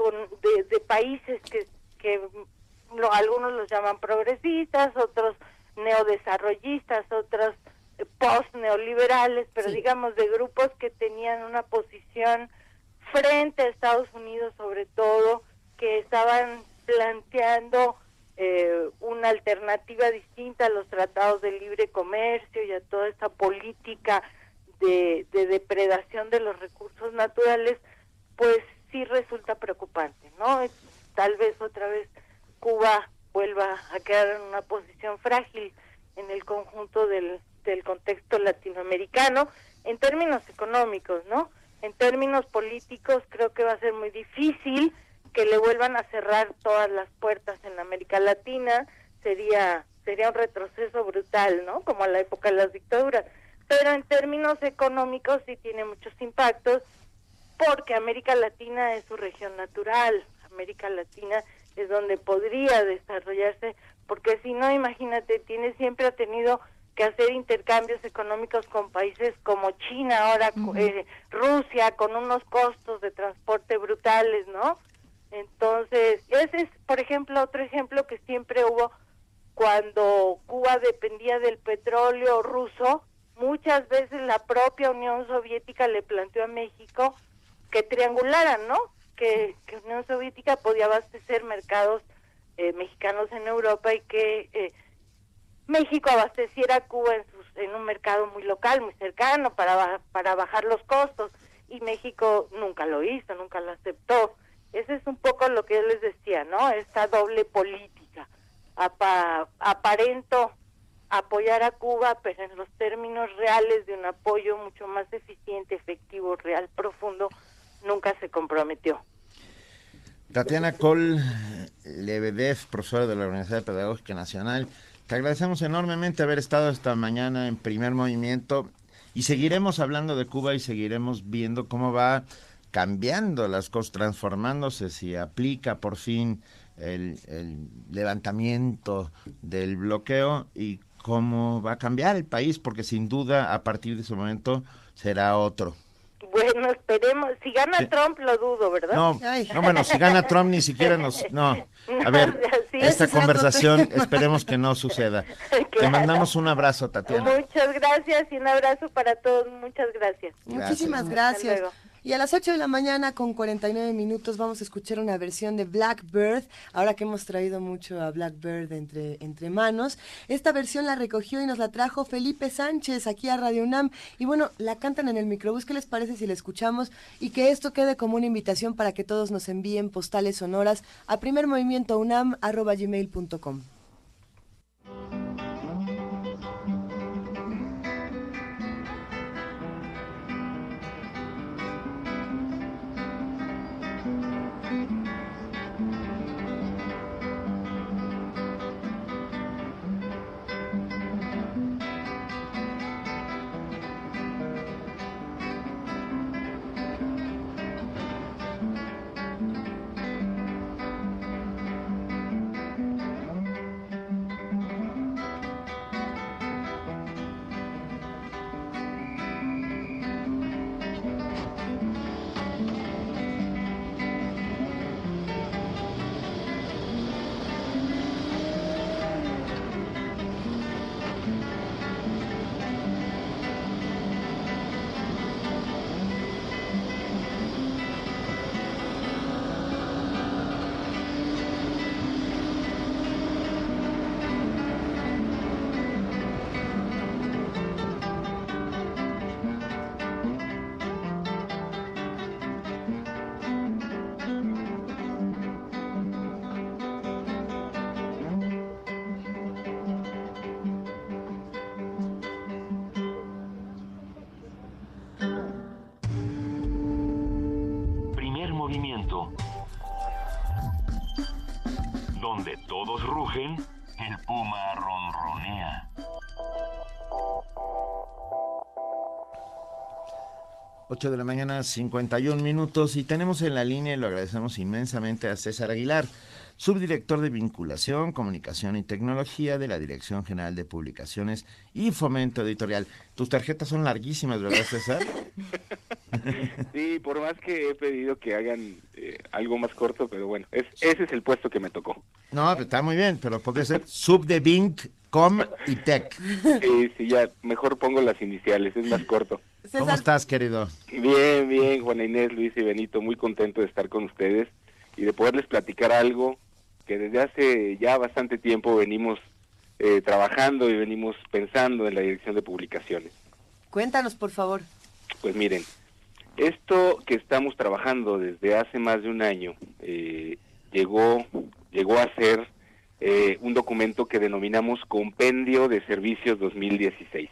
de, de países que, que lo, algunos los llaman progresistas, otros neodesarrollistas, otros post-neoliberales, pero digamos de grupos que tenían una posición frente a Estados Unidos sobre todo, que estaban planteando eh, una alternativa distinta a los tratados de libre comercio y a toda esta política de, de depredación de los recursos naturales, pues sí resulta preocupante, ¿no? Tal vez otra vez Cuba vuelva a quedar en una posición frágil en el conjunto del, del contexto latinoamericano en términos económicos, ¿no? En términos políticos creo que va a ser muy difícil que le vuelvan a cerrar todas las puertas en América Latina, sería sería un retroceso brutal, ¿no? Como a la época de las dictaduras. Pero en términos económicos sí tiene muchos impactos porque América Latina es su región natural. América Latina es donde podría desarrollarse, porque si no, imagínate, tiene siempre ha tenido que hacer intercambios económicos con países como China, ahora eh, Rusia, con unos costos de transporte brutales, ¿no? Entonces, ese es, por ejemplo, otro ejemplo que siempre hubo cuando Cuba dependía del petróleo ruso, muchas veces la propia Unión Soviética le planteó a México que triangularan, ¿no? Que, que Unión Soviética podía abastecer mercados eh, mexicanos en Europa y que eh, México abasteciera a Cuba en, sus, en un mercado muy local, muy cercano, para, para bajar los costos. Y México nunca lo hizo, nunca lo aceptó. Ese es un poco lo que yo les decía, ¿no? Esta doble política. Apa, aparento apoyar a Cuba, pero en los términos reales de un apoyo mucho más eficiente, efectivo, real, profundo, nunca se comprometió. Tatiana Col Lebedev, profesora de la Universidad Pedagógica Nacional, te agradecemos enormemente haber estado esta mañana en primer movimiento y seguiremos hablando de Cuba y seguiremos viendo cómo va cambiando las cosas, transformándose, si aplica por fin el, el levantamiento del bloqueo y cómo va a cambiar el país, porque sin duda a partir de ese momento será otro. Bueno, esperemos. Si gana Trump, lo dudo, ¿verdad? No, no, bueno, si gana Trump ni siquiera nos... No, a ver, esta conversación esperemos que no suceda. Te mandamos un abrazo, Tatiana. Muchas gracias y un abrazo para todos. Muchas gracias. Muchísimas gracias. Y a las 8 de la mañana con 49 minutos vamos a escuchar una versión de Blackbird, ahora que hemos traído mucho a Blackbird entre, entre manos. Esta versión la recogió y nos la trajo Felipe Sánchez aquí a Radio UNAM. Y bueno, la cantan en el microbús. ¿Qué les parece si la escuchamos? Y que esto quede como una invitación para que todos nos envíen postales sonoras a primermovimientounam.gmail.com. rugen, el puma ronronea. Ocho de la mañana, 51 minutos, y tenemos en la línea, y lo agradecemos inmensamente a César Aguilar, subdirector de Vinculación, Comunicación y Tecnología de la Dirección General de Publicaciones y Fomento Editorial. Tus tarjetas son larguísimas, ¿verdad, César? Sí, por más que he pedido que hagan eh, algo más corto, pero bueno, es, ese es el puesto que me tocó. No, pero está muy bien, pero puede ser sub de Vinc, Com y Tech. Sí, sí, ya mejor pongo las iniciales, es más corto. ¿Cómo estás, querido? Bien, bien, Juana Inés, Luis y Benito, muy contento de estar con ustedes y de poderles platicar algo que desde hace ya bastante tiempo venimos eh, trabajando y venimos pensando en la dirección de publicaciones. Cuéntanos, por favor. Pues miren, esto que estamos trabajando desde hace más de un año eh, llegó, llegó a ser eh, un documento que denominamos Compendio de Servicios 2016.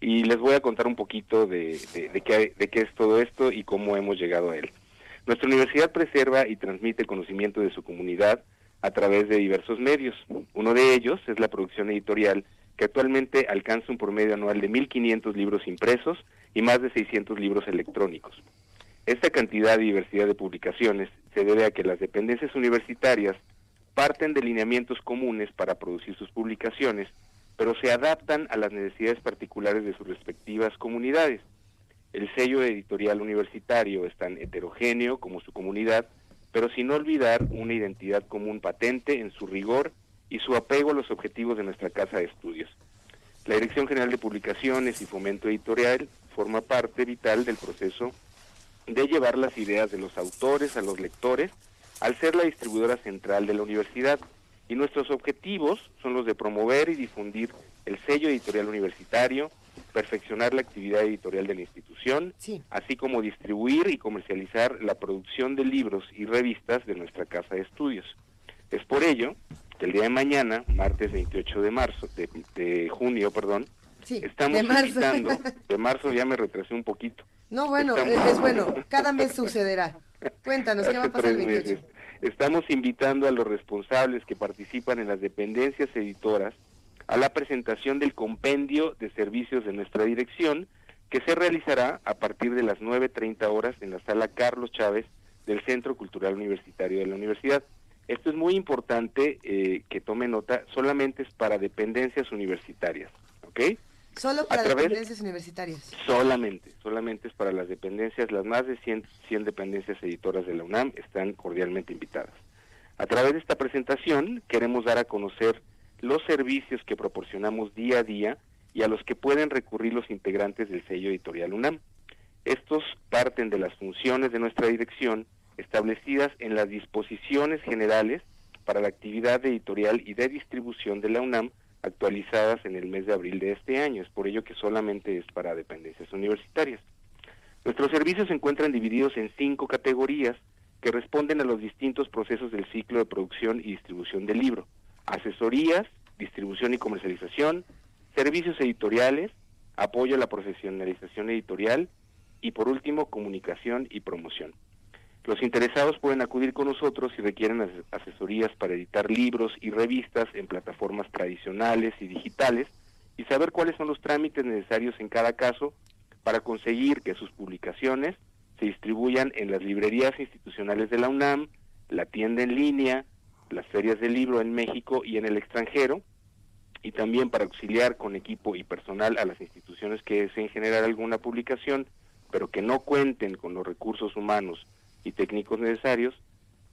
Y les voy a contar un poquito de, de, de qué, de qué es todo esto y cómo hemos llegado a él. Nuestra universidad preserva y transmite conocimiento de su comunidad a través de diversos medios. Uno de ellos es la producción editorial, que actualmente alcanza un promedio anual de 1.500 libros impresos y más de 600 libros electrónicos. Esta cantidad y diversidad de publicaciones se debe a que las dependencias universitarias parten de lineamientos comunes para producir sus publicaciones, pero se adaptan a las necesidades particulares de sus respectivas comunidades. El sello editorial universitario es tan heterogéneo como su comunidad, pero sin olvidar una identidad común patente en su rigor y su apego a los objetivos de nuestra casa de estudios. La Dirección General de Publicaciones y Fomento Editorial forma parte vital del proceso de llevar las ideas de los autores a los lectores al ser la distribuidora central de la universidad. Y nuestros objetivos son los de promover y difundir el sello editorial universitario, perfeccionar la actividad editorial de la institución, así como distribuir y comercializar la producción de libros y revistas de nuestra casa de estudios. Es por ello que el día de mañana, martes 28 de marzo, de, de junio, perdón, estamos de marzo. invitando, de marzo ya me retrasé un poquito. No, bueno, Estamos- es, bueno. Cada mes sucederá. Cuéntanos, ¿qué va a pasar el Tres 28? meses. Estamos invitando a los responsables que participan en las dependencias editoras a la presentación del compendio de servicios de nuestra dirección, que se realizará a partir de las 9.30 horas en la sala Carlos Chávez del Centro Cultural Universitario de la Universidad. Esto es muy importante eh, que tome nota, solamente es para dependencias universitarias, ¿ok? Solo para través- dependencias universitarias. Solamente, solamente es para las dependencias, las más de 100, 100 dependencias editoras de la UNAM están cordialmente invitadas. A través de esta presentación queremos dar a conocer los servicios que proporcionamos día a día y a los que pueden recurrir los integrantes del sello editorial UNAM. Estos parten de las funciones de nuestra dirección establecidas en las disposiciones generales para la actividad editorial y de distribución de la UNAM actualizadas en el mes de abril de este año. Es por ello que solamente es para dependencias universitarias. Nuestros servicios se encuentran divididos en cinco categorías que responden a los distintos procesos del ciclo de producción y distribución del libro. Asesorías, distribución y comercialización, servicios editoriales, apoyo a la profesionalización editorial y por último comunicación y promoción. Los interesados pueden acudir con nosotros si requieren as- asesorías para editar libros y revistas en plataformas tradicionales y digitales y saber cuáles son los trámites necesarios en cada caso para conseguir que sus publicaciones se distribuyan en las librerías institucionales de la UNAM, la tienda en línea, las ferias del libro en México y en el extranjero, y también para auxiliar con equipo y personal a las instituciones que deseen generar alguna publicación, pero que no cuenten con los recursos humanos y técnicos necesarios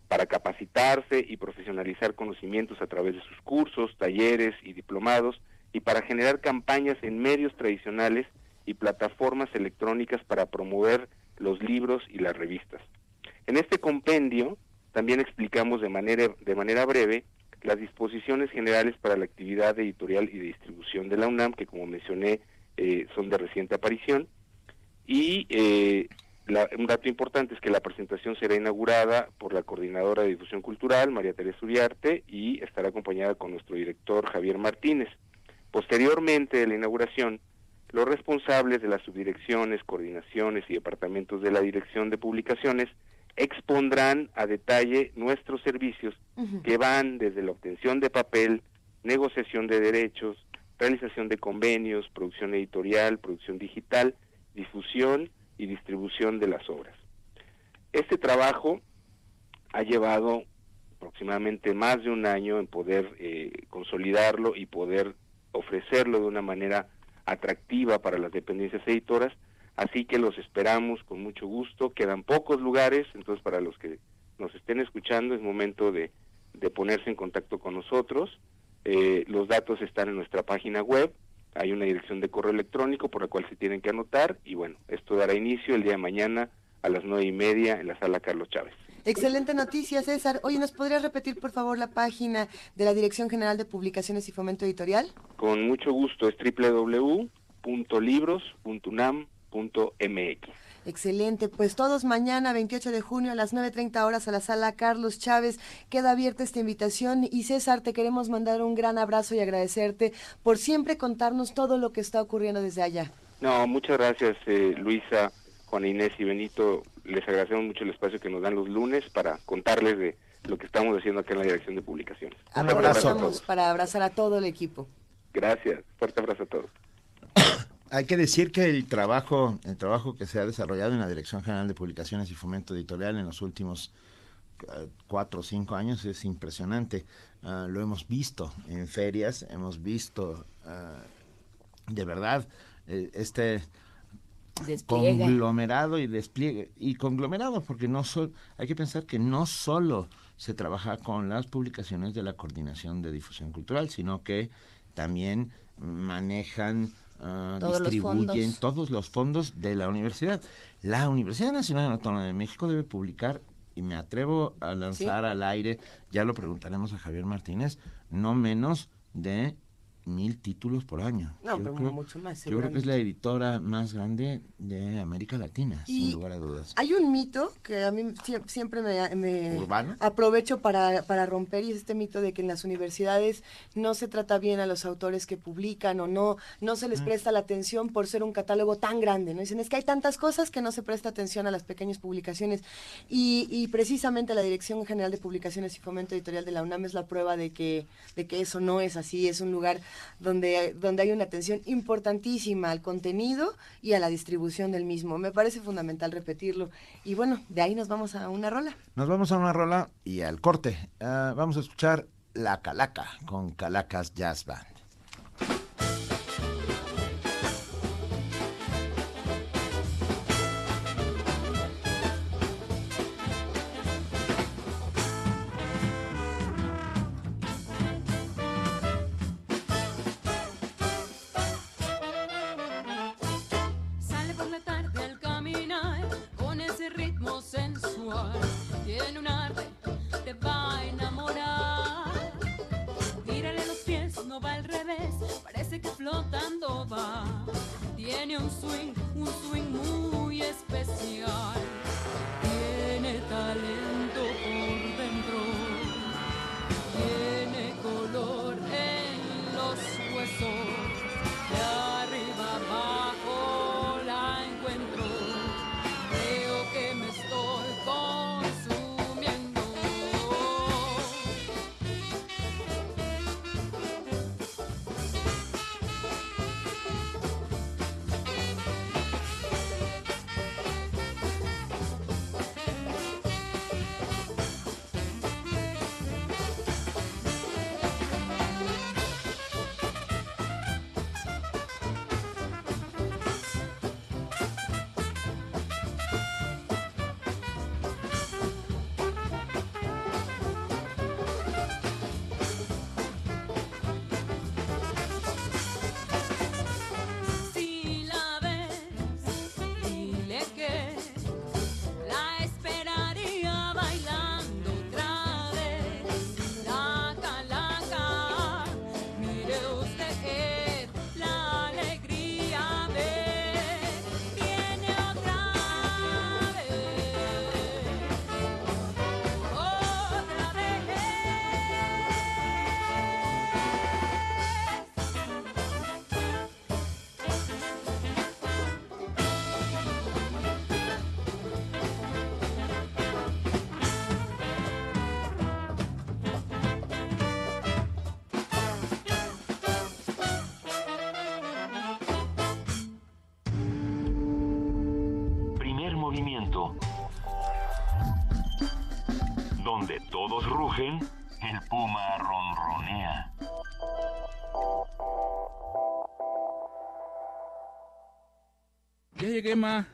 para capacitarse y profesionalizar conocimientos a través de sus cursos, talleres y diplomados, y para generar campañas en medios tradicionales y plataformas electrónicas para promover los libros y las revistas. En este compendio también explicamos de manera, de manera breve las disposiciones generales para la actividad editorial y distribución de la UNAM, que como mencioné eh, son de reciente aparición. Y eh, un dato importante es que la presentación será inaugurada por la coordinadora de difusión cultural, María Teresa Uriarte, y estará acompañada con nuestro director Javier Martínez. Posteriormente de la inauguración, los responsables de las subdirecciones, coordinaciones y departamentos de la Dirección de Publicaciones expondrán a detalle nuestros servicios que van desde la obtención de papel, negociación de derechos, realización de convenios, producción editorial, producción digital, difusión y distribución de las obras. Este trabajo ha llevado aproximadamente más de un año en poder eh, consolidarlo y poder ofrecerlo de una manera atractiva para las dependencias editoras, así que los esperamos con mucho gusto, quedan pocos lugares, entonces para los que nos estén escuchando es momento de, de ponerse en contacto con nosotros, Eh, los datos están en nuestra página web, hay una dirección de correo electrónico por la cual se tienen que anotar y bueno, esto dará inicio el día de mañana a las nueve y media en la sala Carlos Chávez. Excelente noticia, César. Oye, ¿nos podrías repetir, por favor, la página de la Dirección General de Publicaciones y Fomento Editorial? Con mucho gusto es www.libros.unam.mx. Excelente, pues todos mañana, 28 de junio, a las 9.30 horas a la sala Carlos Chávez. Queda abierta esta invitación y César, te queremos mandar un gran abrazo y agradecerte por siempre contarnos todo lo que está ocurriendo desde allá. No, muchas gracias eh, Luisa, Juana Inés y Benito. Les agradecemos mucho el espacio que nos dan los lunes para contarles de lo que estamos haciendo acá en la Dirección de Publicaciones. Fuerte abrazo a Aprovechamos todos. para abrazar a todo el equipo. Gracias, fuerte abrazo a todos. Hay que decir que el trabajo, el trabajo que se ha desarrollado en la Dirección General de Publicaciones y Fomento Editorial en los últimos eh, cuatro o cinco años es impresionante. Ah, lo hemos visto en ferias, hemos visto ah, de verdad eh, este Despliegue. conglomerado y despliegue y conglomerado porque no sol- hay que pensar que no solo se trabaja con las publicaciones de la coordinación de difusión cultural sino que también manejan ah, Todos distribuyen todos los fondos de la universidad. La Universidad Nacional Autónoma de México debe publicar y me atrevo a lanzar al aire ya lo preguntaremos a Javier Martínez no menos de mil títulos por año No, Yo pero creo- mucho más, yo creo que es la editora más grande de América Latina, Y sin lugar a dudas. Hay un mito que a mí sie- siempre me, me aprovecho para, para romper y es este mito de que en las universidades no se trata bien a los autores que publican o no, no se les Mm. presta la atención por ser un catálogo tan grande. ¿no? Dicen, es que hay tantas cosas que no se presta atención a las pequeñas publicaciones. Y, y precisamente la Dirección General de Publicaciones y Fomento Editorial de la UNAM es la prueba de que, de que eso no es así. Es un lugar donde, donde hay una atención importantísima al contenido y a la distribución del mismo. Me parece fundamental repetirlo. Y bueno, de ahí nos vamos a una rola. Nos vamos a una rola y al corte. Ah, vamos a escuchar La Calaca con Calacas Jazz Band.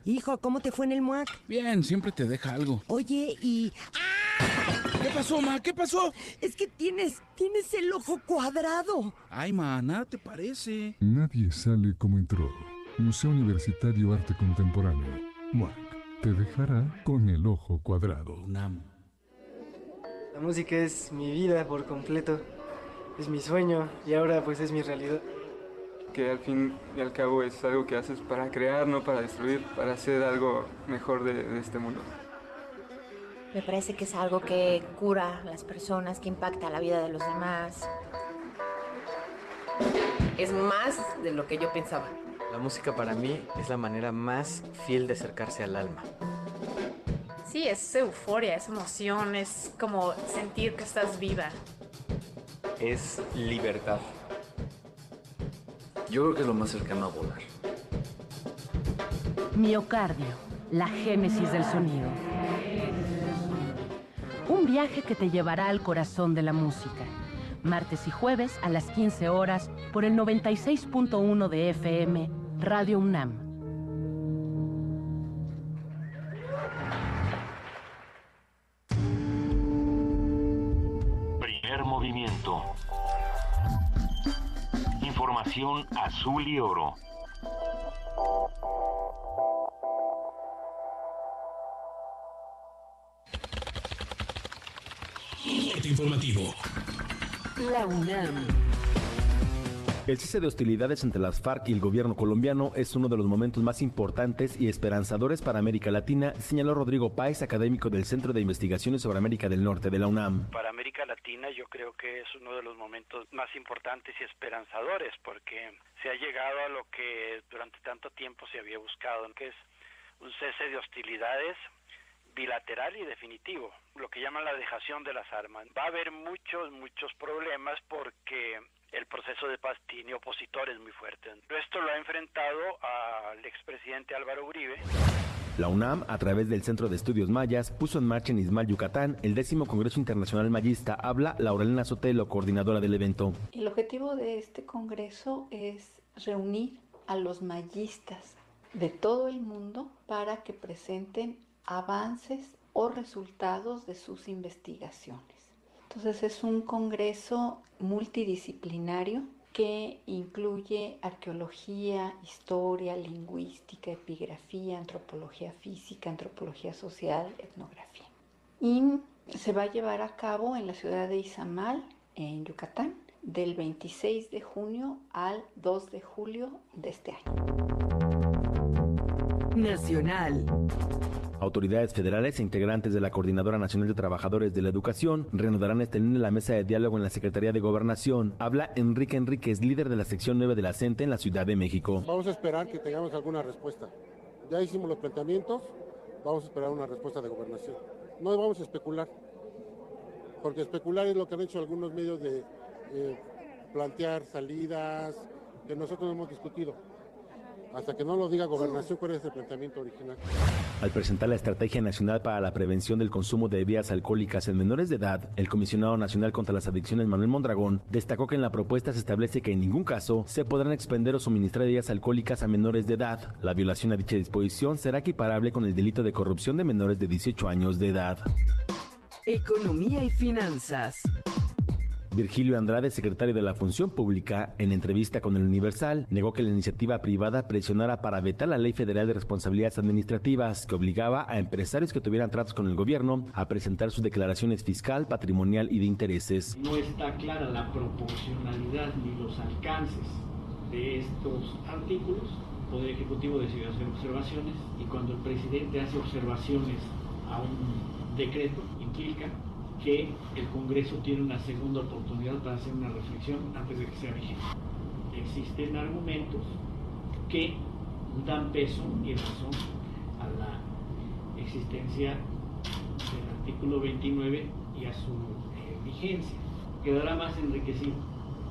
Hijo, ¿cómo te fue en el MUAC? Bien, siempre te deja algo. Oye, y... ¿Qué pasó, ma? ¿Qué pasó? Es que tienes, tienes el ojo cuadrado. Ay, ma, nada te parece. Nadie sale como entró. Museo Universitario Arte Contemporáneo. MUAC. Te dejará con el ojo cuadrado. UNAM. La música es mi vida por completo. Es mi sueño y ahora pues es mi realidad. Que al fin y al cabo es algo que haces para crear, no para destruir, para hacer algo mejor de, de este mundo. Me parece que es algo que cura a las personas, que impacta la vida de los demás. Es más de lo que yo pensaba. La música para mí es la manera más fiel de acercarse al alma. Sí, es euforia, es emoción, es como sentir que estás viva. Es libertad. Yo creo que es lo más cercano a volar. Miocardio, la génesis del sonido. Un viaje que te llevará al corazón de la música. Martes y jueves a las 15 horas por el 96.1 de FM, Radio UNAM. Primer movimiento. Información azul y oro. Informativo. La UNAM. El cese de hostilidades entre las FARC y el gobierno colombiano es uno de los momentos más importantes y esperanzadores para América Latina, señaló Rodrigo Páez, académico del Centro de Investigaciones sobre América del Norte de la UNAM. Para América Latina yo creo que es uno de los momentos más importantes y esperanzadores porque se ha llegado a lo que durante tanto tiempo se había buscado, que es un cese de hostilidades bilateral y definitivo, lo que llaman la dejación de las armas. Va a haber muchos, muchos problemas porque el proceso de paz tiene opositores muy fuertes. Esto lo ha enfrentado al expresidente Álvaro Uribe. La UNAM, a través del Centro de Estudios Mayas, puso en marcha en Ismal, Yucatán, el décimo Congreso Internacional Mayista. Habla Laurelena Sotelo, coordinadora del evento. El objetivo de este congreso es reunir a los mayistas de todo el mundo para que presenten avances o resultados de sus investigaciones. Entonces es un congreso multidisciplinario que incluye arqueología, historia, lingüística, epigrafía, antropología física, antropología social, etnografía. Y se va a llevar a cabo en la ciudad de Izamal, en Yucatán, del 26 de junio al 2 de julio de este año. Nacional. Autoridades federales e integrantes de la Coordinadora Nacional de Trabajadores de la Educación reanudarán este lunes la mesa de diálogo en la Secretaría de Gobernación. Habla Enrique Enríquez, líder de la sección 9 de la CENTE en la Ciudad de México. Vamos a esperar que tengamos alguna respuesta. Ya hicimos los planteamientos, vamos a esperar una respuesta de gobernación. No vamos a especular, porque especular es lo que han hecho algunos medios de eh, plantear salidas que nosotros hemos discutido. Hasta que no lo diga gobernación, ¿cuál es el planteamiento original? Al presentar la Estrategia Nacional para la Prevención del Consumo de Bebidas Alcohólicas en Menores de Edad, el Comisionado Nacional contra las Adicciones Manuel Mondragón destacó que en la propuesta se establece que en ningún caso se podrán expender o suministrar bebidas alcohólicas a menores de edad. La violación a dicha disposición será equiparable con el delito de corrupción de menores de 18 años de edad. Economía y finanzas. Virgilio Andrade, secretario de la Función Pública, en entrevista con el Universal, negó que la iniciativa privada presionara para vetar la Ley Federal de Responsabilidades Administrativas, que obligaba a empresarios que tuvieran tratos con el gobierno a presentar sus declaraciones fiscal, patrimonial y de intereses. No está clara la proporcionalidad ni los alcances de estos artículos. El Poder Ejecutivo decidió hacer observaciones y cuando el presidente hace observaciones a un decreto, implica que el Congreso tiene una segunda oportunidad para hacer una reflexión antes de que sea vigente. Existen argumentos que dan peso y razón a la existencia del artículo 29 y a su eh, vigencia. Quedará más enriquecido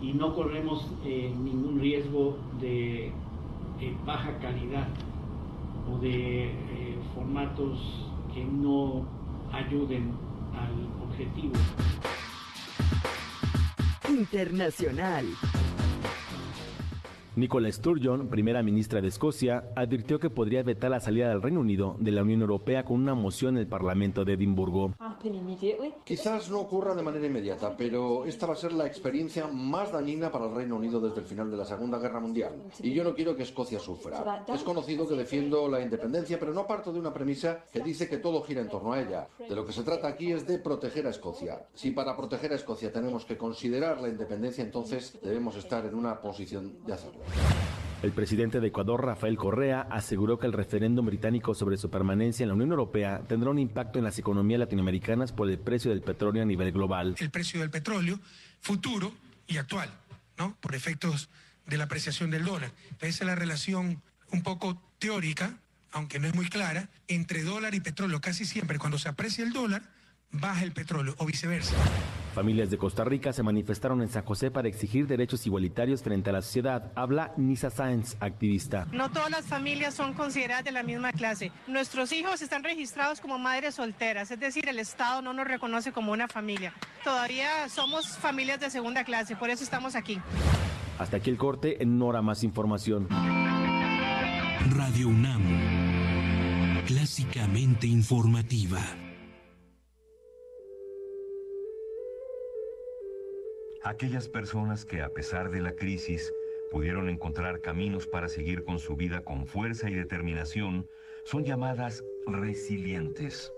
y no corremos eh, ningún riesgo de, de baja calidad o de eh, formatos que no ayuden al objetivo. Internacional. Nicola Sturgeon, primera ministra de Escocia, advirtió que podría vetar la salida del Reino Unido de la Unión Europea con una moción en el Parlamento de Edimburgo. Quizás no ocurra de manera inmediata, pero esta va a ser la experiencia más dañina para el Reino Unido desde el final de la Segunda Guerra Mundial. Y yo no quiero que Escocia sufra. Es conocido que defiendo la independencia, pero no parto de una premisa que dice que todo gira en torno a ella. De lo que se trata aquí es de proteger a Escocia. Si para proteger a Escocia tenemos que considerar la independencia, entonces debemos estar en una posición de hacerlo. El presidente de Ecuador, Rafael Correa, aseguró que el referéndum británico sobre su permanencia en la Unión Europea tendrá un impacto en las economías latinoamericanas por el precio del petróleo a nivel global. El precio del petróleo futuro y actual, ¿no? Por efectos de la apreciación del dólar. Esa es la relación un poco teórica, aunque no es muy clara, entre dólar y petróleo. Casi siempre cuando se aprecia el dólar, baja el petróleo o viceversa. Familias de Costa Rica se manifestaron en San José para exigir derechos igualitarios frente a la sociedad. Habla Nisa Sáenz, activista. No todas las familias son consideradas de la misma clase. Nuestros hijos están registrados como madres solteras, es decir, el Estado no nos reconoce como una familia. Todavía somos familias de segunda clase, por eso estamos aquí. Hasta aquí el corte, en hora más información. Radio UNAM, clásicamente informativa. Aquellas personas que a pesar de la crisis pudieron encontrar caminos para seguir con su vida con fuerza y determinación son llamadas resilientes.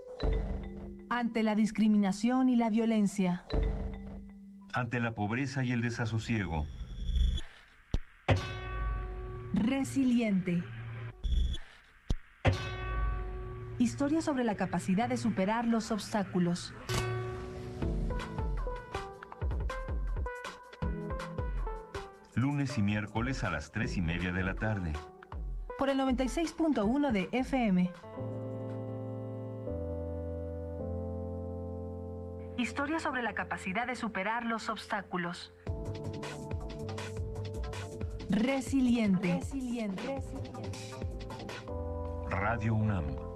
Ante la discriminación y la violencia. Ante la pobreza y el desasosiego. Resiliente. Historia sobre la capacidad de superar los obstáculos. Lunes y miércoles a las 3 y media de la tarde. Por el 96.1 de FM. Historia sobre la capacidad de superar los obstáculos. Resiliente. Resiliente. Radio UNAM.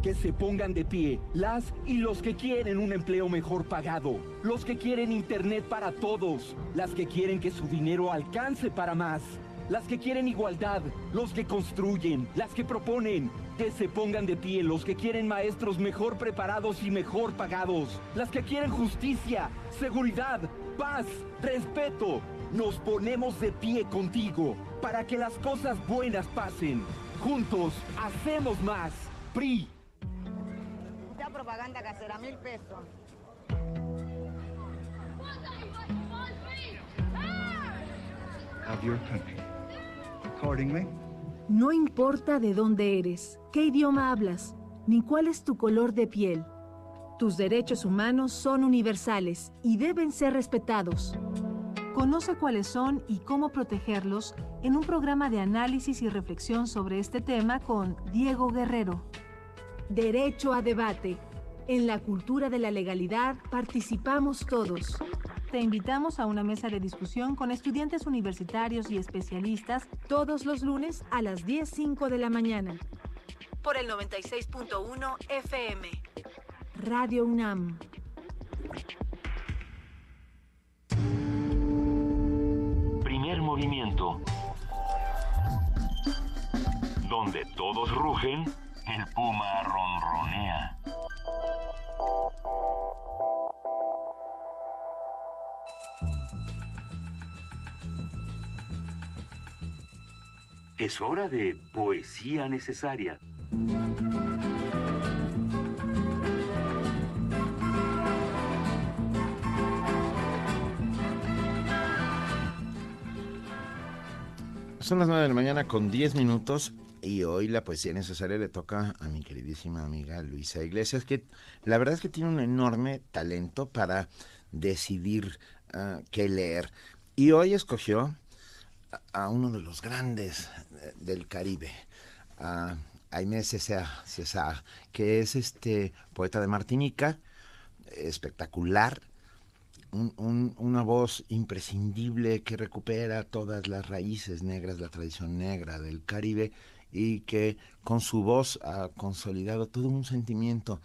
Que se pongan de pie las y los que quieren un empleo mejor pagado, los que quieren internet para todos, las que quieren que su dinero alcance para más, las que quieren igualdad, los que construyen, las que proponen. Que se pongan de pie los que quieren maestros mejor preparados y mejor pagados, las que quieren justicia, seguridad, paz, respeto. Nos ponemos de pie contigo para que las cosas buenas pasen. Juntos hacemos más. PRI. Esta propaganda casera, mil pesos. of your country. Accordingly, No importa de dónde eres, qué idioma hablas, ni cuál es tu color de piel. Tus derechos humanos son universales y deben ser respetados. Conoce cuáles son y cómo protegerlos en un programa de análisis y reflexión sobre este tema con Diego Guerrero. Derecho a debate. En la cultura de la legalidad participamos todos. Te invitamos a una mesa de discusión con estudiantes universitarios y especialistas todos los lunes a las 10.05 de la mañana. Por el 96.1 FM. Radio UNAM. Primer movimiento. Donde todos rugen, el puma ronronea. Es hora de poesía necesaria. Son las 9 de la mañana con 10 minutos y hoy la poesía necesaria le toca a mi queridísima amiga Luisa Iglesias, que la verdad es que tiene un enorme talento para decidir ah, qué leer. Y hoy escogió a- uno de los grandes eh, del Caribe, a Aimé César, César, que es este poeta de Martinica, espectacular, un- un- una voz imprescindible que recupera todas las raíces negras, la tradición negra del Caribe y que con su voz ha consolidado todo un sentimiento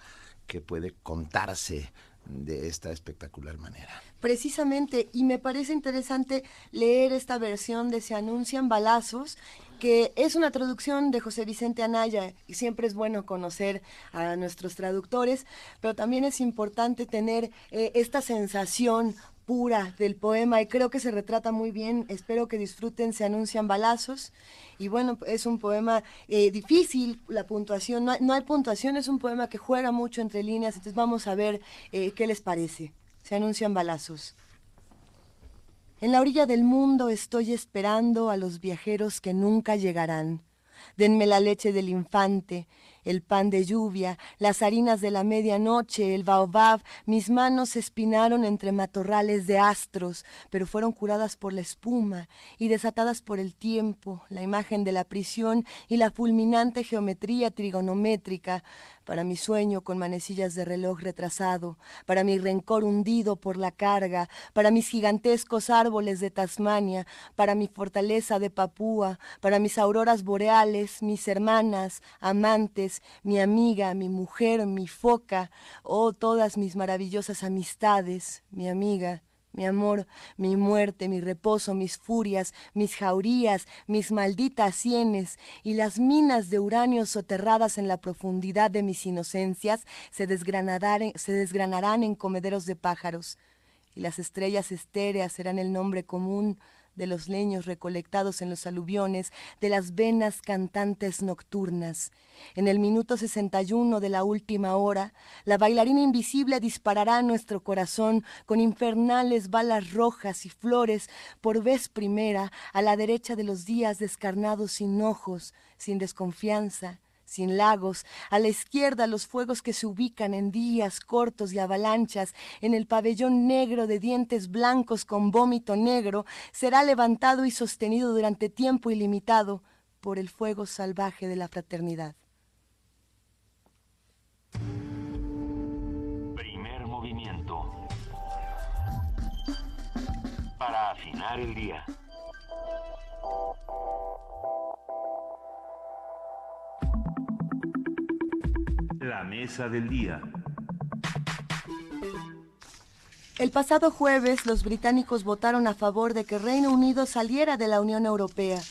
que puede contarse de esta espectacular manera. Precisamente, y me parece interesante leer esta versión de Se anuncian balazos que es una traducción de José Vicente Anaya y siempre es bueno conocer a nuestros traductores, pero también es importante tener eh, esta sensación pura del poema y creo que se retrata muy bien. Espero que disfruten, se anuncian balazos. Y bueno, es un poema eh, difícil, la puntuación, no hay, no hay, puntuación, es un poema que juega mucho entre líneas, entonces vamos a ver eh, qué les parece. Se anuncian balazos. En la orilla del mundo estoy esperando a los viajeros que nunca llegarán. Denme la leche del infante, el pan de lluvia, las harinas de la medianoche, el baobab, mis manos se espinaron entre matorrales de astros, pero fueron curadas por la espuma y desatadas por el tiempo, la imagen de la prisión y la fulminante geometría trigonométrica, para mi sueño con manecillas de reloj retrasado, para mi rencor hundido por la carga, para mis gigantescos árboles de Tasmania, para mi fortaleza de Papúa, para mis auroras boreales, mis hermanas, amantes, mi amiga, mi mujer, mi foca, oh todas mis maravillosas amistades, mi amiga, mi amor, mi muerte, mi reposo, mis furias, mis jaurías, mis malditas sienes y las minas de uranio soterradas en la profundidad de mis inocencias se desgranarán, se desgranarán en comederos de pájaros y las estrellas estéreas serán el nombre común de los leños recolectados en los aluviones, de las venas cantantes nocturnas. En el minuto 61 de la última hora, la bailarina invisible disparará nuestro corazón con infernales balas rojas y flores por vez primera a la derecha de los días descarnados sin ojos, sin desconfianza, sin lagos, a la izquierda los fuegos que se ubican en días cortos y avalanchas, en el pabellón negro de dientes blancos con vómito negro, será levantado y sostenido durante tiempo ilimitado por el fuego salvaje de la fraternidad. Primer movimiento. Para afinar el día. La mesa del día. El pasado jueves los británicos votaron a favor de que Reino Unido saliera de la Unión Europea.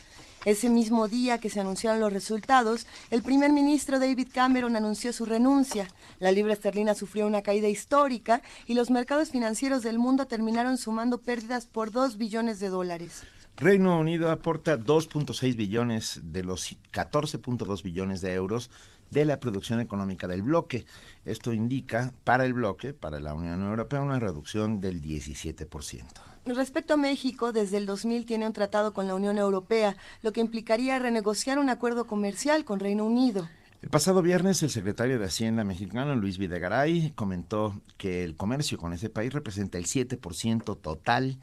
Ese mismo día que se anunciaron los resultados, el primer ministro David Cameron anunció su renuncia. La libra esterlina sufrió una caída histórica y los mercados financieros del mundo terminaron sumando pérdidas por 2 billones de dólares. Reino Unido aporta 2.6 billones de los 14.2 billones de euros de la producción económica del bloque. Esto indica para el bloque, para la Unión Europea, una reducción del 17%. Respecto a México, desde el 2000 tiene un tratado con la Unión Europea, lo que implicaría renegociar un acuerdo comercial con Reino Unido. El pasado viernes, el secretario de Hacienda mexicano, Luis Videgaray, comentó que el comercio con ese país representa el 7% total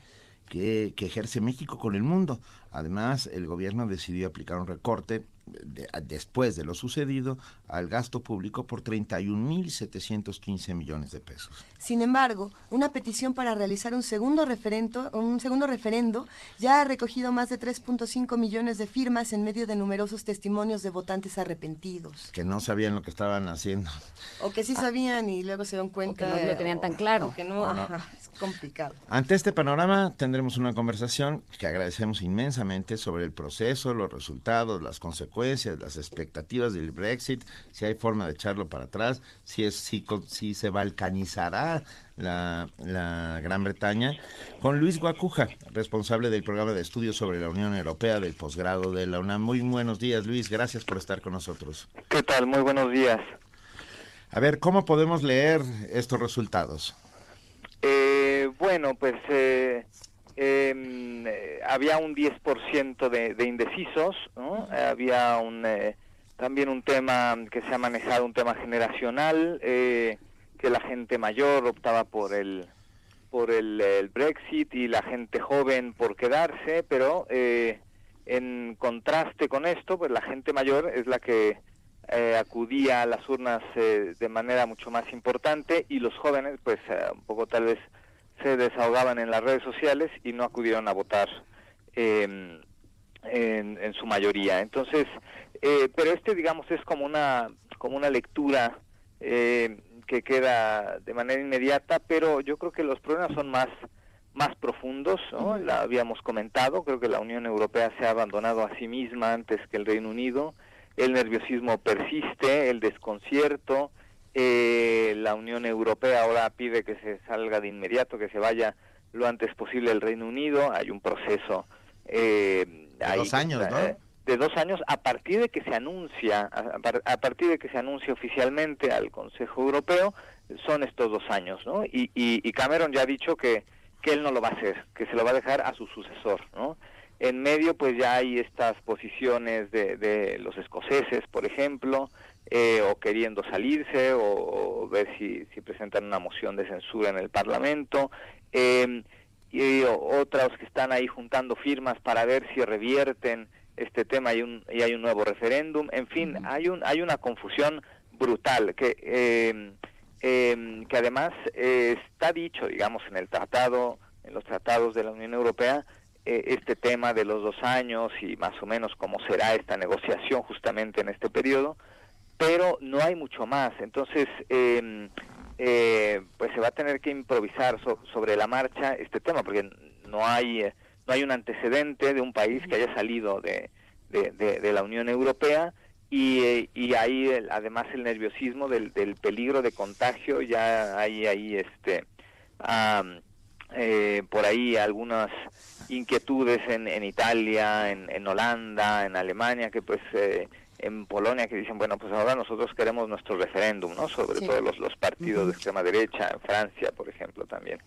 que, que, ejerce México con el mundo. Además, el gobierno decidió aplicar un recorte de, después de lo sucedido al gasto público por 31.715 millones de pesos. Sin embargo, una petición para realizar un segundo referendo, un segundo referendo ya ha recogido más de 3.5 millones de firmas en medio de numerosos testimonios de votantes arrepentidos. Que no sabían lo que estaban haciendo. O que sí sabían y luego se dan cuenta. O que no lo tenían tan claro. Que no, ajá, es complicado. Ante este panorama tendremos una conversación que agradecemos inmensamente sobre el proceso, los resultados, las consecuencias, las expectativas del Brexit, si hay forma de echarlo para atrás, si, es, si, si se balcanizará la, la, Gran Bretaña, con Luis Guacuja, responsable del programa de estudios sobre la Unión Europea del posgrado de la UNAM. Muy buenos días, Luis, gracias por estar con nosotros. ¿Qué tal? Muy buenos días. A ver, ¿cómo podemos leer estos resultados? Eh, bueno, pues eh, eh, había un 10% de, de indecisos, ¿no? había un, eh, también un tema que se ha manejado, un tema generacional, eh, que la gente mayor optaba por el por el, el, Brexit y la gente joven por quedarse, pero eh, en contraste con esto, pues la gente mayor es la que eh, acudía a las urnas eh, de manera mucho más importante y los jóvenes, pues eh, un poco tal vez se desahogaban en las redes sociales y no acudieron a votar en, en, su mayoría. Entonces, eh, pero este, digamos, es como una, como una lectura eh, que queda de manera inmediata, pero yo creo que los problemas son más más profundos, ¿no? La habíamos comentado, creo que la Unión Europea se ha abandonado a sí misma antes que el Reino Unido, el nerviosismo persiste, el desconcierto, eh, la Unión Europea ahora pide que se salga de inmediato, que se vaya lo antes posible el Reino Unido, hay un proceso... Eh, de dos años, ¿no? Eh, de dos años a partir de que se anuncia, a, partir de que se anuncia oficialmente al Consejo Europeo, son estos dos años, ¿no? Y, y, Cameron ya ha dicho que, que él no lo va a hacer, que se lo va a dejar a su sucesor, ¿no? En medio, pues ya hay estas posiciones de, de los escoceses, por ejemplo, eh, o queriendo salirse, o, ver si, si, presentan una moción de censura en el Parlamento, eh, y otros que están ahí juntando firmas para ver si revierten este tema y, un, y hay un nuevo referéndum, en fin, hay, un, hay una confusión brutal que, eh, que además está dicho, digamos, en el tratado, en los tratados de la Unión Europea, eh, este tema de los dos años y más o menos cómo será esta negociación justamente en este periodo, pero no hay mucho más. Entonces, em, eh, pues se va a tener que improvisar sobre la marcha este tema, porque no hay, eh, no hay un antecedente de un país que haya salido de, de, la Unión Europea y, y hay además el nerviosismo del, del, peligro de contagio, ya hay ahí este... Eh, por ahí algunas inquietudes en, en Italia, en, en, Holanda, en Alemania, que pues eh, en Polonia que dicen, bueno, pues ahora nosotros queremos nuestro referéndum, ¿no? Sobre todo los, los partidos de extrema derecha, en Francia, por ejemplo, también.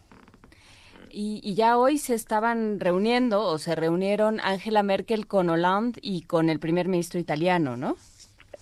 Y, y, ya hoy se estaban reuniendo o se reunieron Angela Merkel con Hollande y con el primer ministro italiano, ¿no?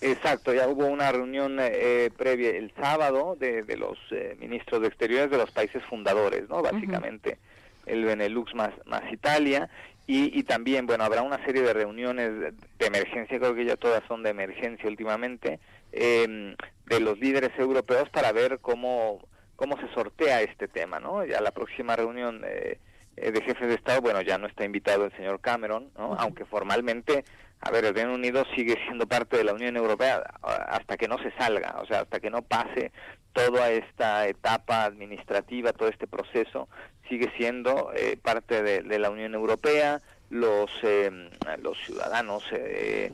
Exacto, ya hubo una reunión eh, previa el sábado de, de los eh, ministros de Exteriores de los países fundadores, ¿no? Básicamente el Benelux más, más Italia y, y, también, bueno, habrá una serie de reuniones de emergencia, creo que ya todas son de emergencia últimamente, eh, de los líderes europeos para ver cómo, cómo se sortea este tema, ¿no? Ya la próxima reunión eh, eh, de jefes de Estado, bueno, ya no está invitado el señor Cameron, ¿no? Aunque formalmente a ver, el Reino Unido sigue siendo parte de la Unión Europea hasta que no se salga, o sea, hasta que no pase toda esta etapa administrativa, todo este proceso, sigue siendo eh, parte de, la Unión Europea, los, eh, los ciudadanos eh,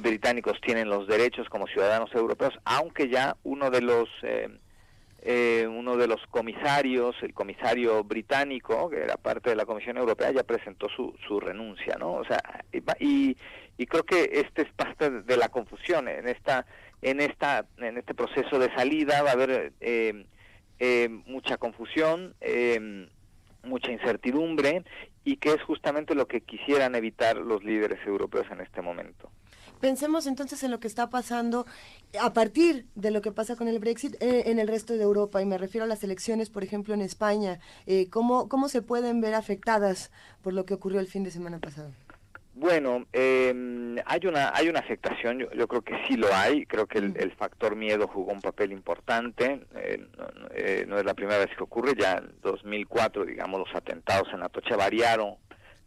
británicos tienen los derechos como ciudadanos europeos, aunque ya uno de los... uno de los comisarios, el comisario británico, que era parte de la Comisión Europea, ya presentó su, su renuncia, ¿no? O sea, y, y creo que este es parte de la confusión en esta en esta en este proceso de salida va a haber eh, eh, mucha confusión eh, mucha incertidumbre y que es justamente lo que quisieran evitar los líderes europeos en este momento pensemos entonces en lo que está pasando a partir de lo que pasa con el Brexit en el resto de Europa, y me refiero a las elecciones, por ejemplo, en España. ¿cómo, ¿Cómo se pueden ver afectadas por lo que ocurrió el fin de semana pasado? Bueno, eh, hay una hay una afectación, yo, creo que sí lo hay, creo que el, factor miedo jugó un papel importante, eh, eh, no, es la primera vez que ocurre, ya en 2004, digamos, los atentados en Atocha variaron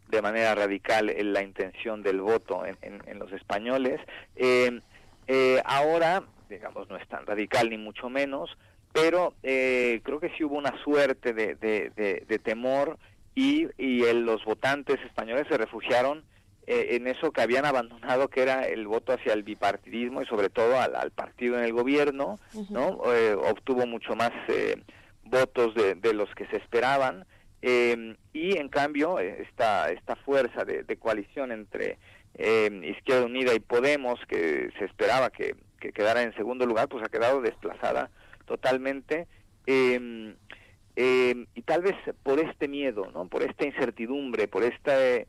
de manera radical la intención del voto en, en, los españoles. Em, eh, ahora, digamos, no es tan radical ni mucho menos, pero creo que sí hubo una suerte de, de, de, temor y, y los votantes españoles se refugiaron eh, en eso que habían abandonado, que era el voto hacia el bipartidismo y sobre todo al, partido en el gobierno, ¿no? Eh, obtuvo mucho más eh, votos de, los que se esperaban em, y en cambio esta, esta fuerza de, coalición entre Izquierda Unida y Podemos, que se esperaba que, que, quedara en segundo lugar, pues ha quedado desplazada totalmente. Em, y tal vez por este miedo, ¿no? por esta incertidumbre, por esta eh,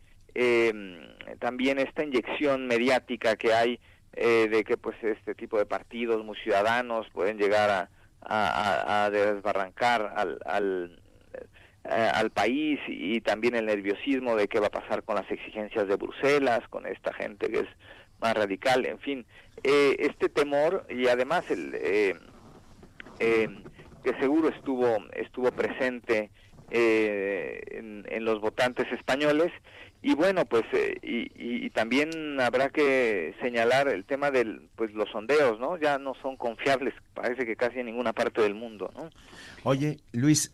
también esta inyección mediática que hay eh, de que pues este tipo de partidos muy ciudadanos pueden llegar a, desbarrancar al, al, eh, al, país y también el nerviosismo de qué va a pasar con las exigencias de Bruselas, con esta gente que es más radical, en fin, eh, este temor y además el que seguro estuvo estuvo presente eh, en, en, los votantes españoles y bueno pues eh, y, y, también habrá que señalar el tema del pues los sondeos no ya no son confiables parece que casi en ninguna parte del mundo no oye Luis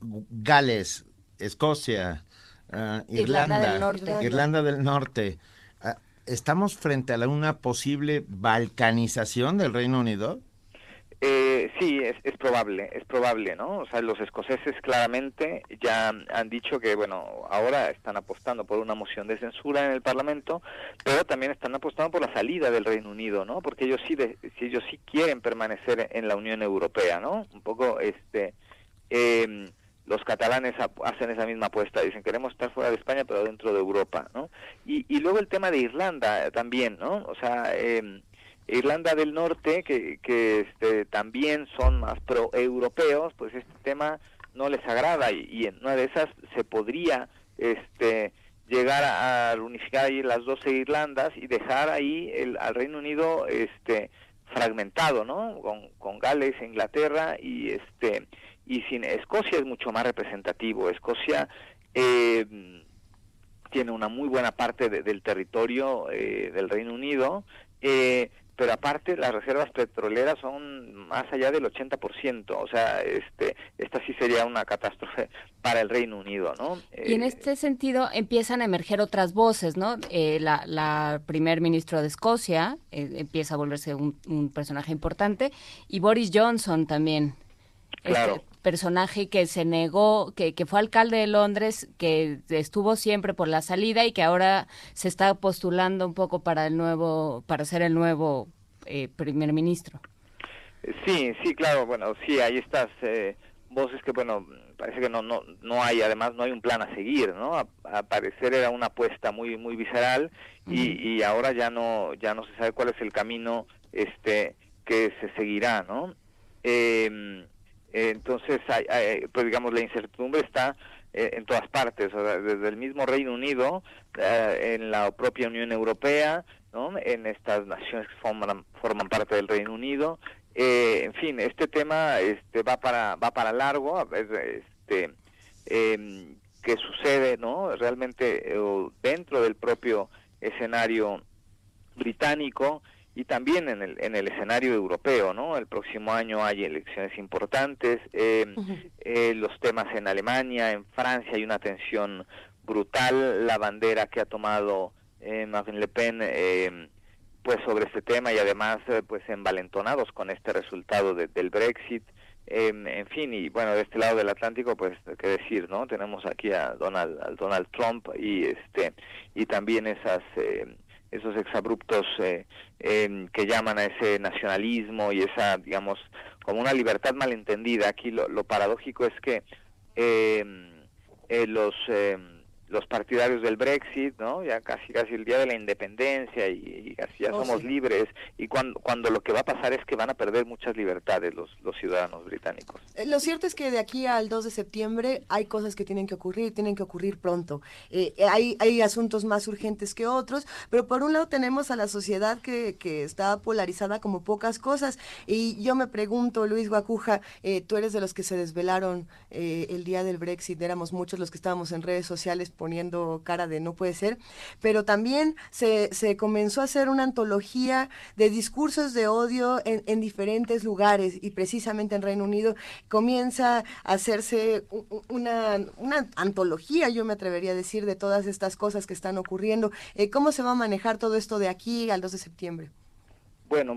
Gales Escocia uh, Irlanda Irlanda del Norte, Irlanda del Norte. Uh, estamos frente a una posible balcanización del Reino Unido eh, sí, es, es, probable, es probable, ¿no? O sea, los escoceses claramente ya han dicho que, bueno, ahora están apostando por una moción de censura en el Parlamento, pero también están apostando por la salida del Reino Unido, ¿no? Porque ellos sí, de, ellos sí quieren permanecer en la Unión Europea, ¿no? Un poco, este, eh, los catalanes hacen esa misma apuesta, dicen queremos estar fuera de España pero dentro de Europa, ¿no? Y, y luego el tema de Irlanda también, ¿no? O sea, eh, Irlanda del Norte, que, que este, también son más pro-europeos, pues este tema no les agrada y, y, en una de esas se podría este, llegar a, unificar ahí las 12 Irlandas y dejar ahí el, al Reino Unido este, fragmentado, ¿no? Con, con Gales, Inglaterra y este y sin Escocia es mucho más representativo. Escocia eh, tiene una muy buena parte de, del territorio eh, del Reino Unido. Eh, pero aparte las reservas petroleras son más allá del 80%, o sea, este, esta sí sería una catástrofe para el Reino Unido, ¿no? Y en este sentido empiezan a emerger otras voces, ¿no? Eh, la, la, primer ministro de Escocia eh, empieza a volverse un, un, personaje importante y Boris Johnson también. Claro. Este personaje que se negó, que, que fue alcalde de Londres, que estuvo siempre por la salida y que ahora se está postulando un poco para el nuevo, para ser el nuevo eh, primer ministro. Sí, sí, claro, bueno, sí, hay estas eh, voces que, bueno, parece que no, no, no hay, además no hay un plan a seguir, ¿no? A, a parecer era una apuesta muy, muy visceral y, y ahora ya no, ya no se sabe cuál es el camino, este, que se seguirá, ¿no? Eh, entonces, hay, hay, pues digamos, la incertidumbre está eh, en todas partes, desde el mismo Reino Unido, eh, en la propia Unión Europea, ¿no? en estas naciones que forman, forman parte del Reino Unido. Eh, en fin, este tema este, va para va para largo, a ver, este, eh, qué sucede, ¿no? Realmente dentro del propio escenario británico y también en el, en el escenario europeo, ¿no? El próximo año hay elecciones importantes, eh, uh -huh. eh, los temas en Alemania, en Francia hay una tensión brutal, la bandera que ha tomado eh, Marine Le Pen eh, pues sobre este tema y además eh, pues envalentonados con este resultado de, del Brexit, en fin, y bueno, de este lado del Atlántico, pues, qué decir, ¿no? Tenemos aquí a Donald, al Donald Trump y este y también esas eh, esos exabruptos eh, eh, que llaman a ese nacionalismo y esa, digamos, como una libertad malentendida. Aquí lo, lo paradójico es que eh, los los partidarios del Brexit, ¿no? Ya casi casi el día de la independencia y, y casi ya oh, somos sí. libres y cuando cuando lo que va a pasar es que van a perder muchas libertades los los ciudadanos británicos. Eh, lo cierto es que de aquí al 2 de septiembre hay cosas que tienen que ocurrir, tienen que ocurrir pronto. Eh, hay hay asuntos más urgentes que otros, pero por un lado tenemos a la sociedad que, que está polarizada como pocas cosas y yo me pregunto, Luis Guacuja, eh, tú eres de los que se desvelaron eh, el día del Brexit, éramos muchos los que estábamos en redes sociales poniendo cara de no puede ser, pero también se, se comenzó a hacer una antología de discursos de odio en, en, diferentes lugares y precisamente en Reino Unido comienza a hacerse una, una antología, yo me atrevería a decir, de todas estas cosas que están ocurriendo. Eh, ¿Cómo se va a manejar todo esto de aquí al 2 de septiembre? Bueno,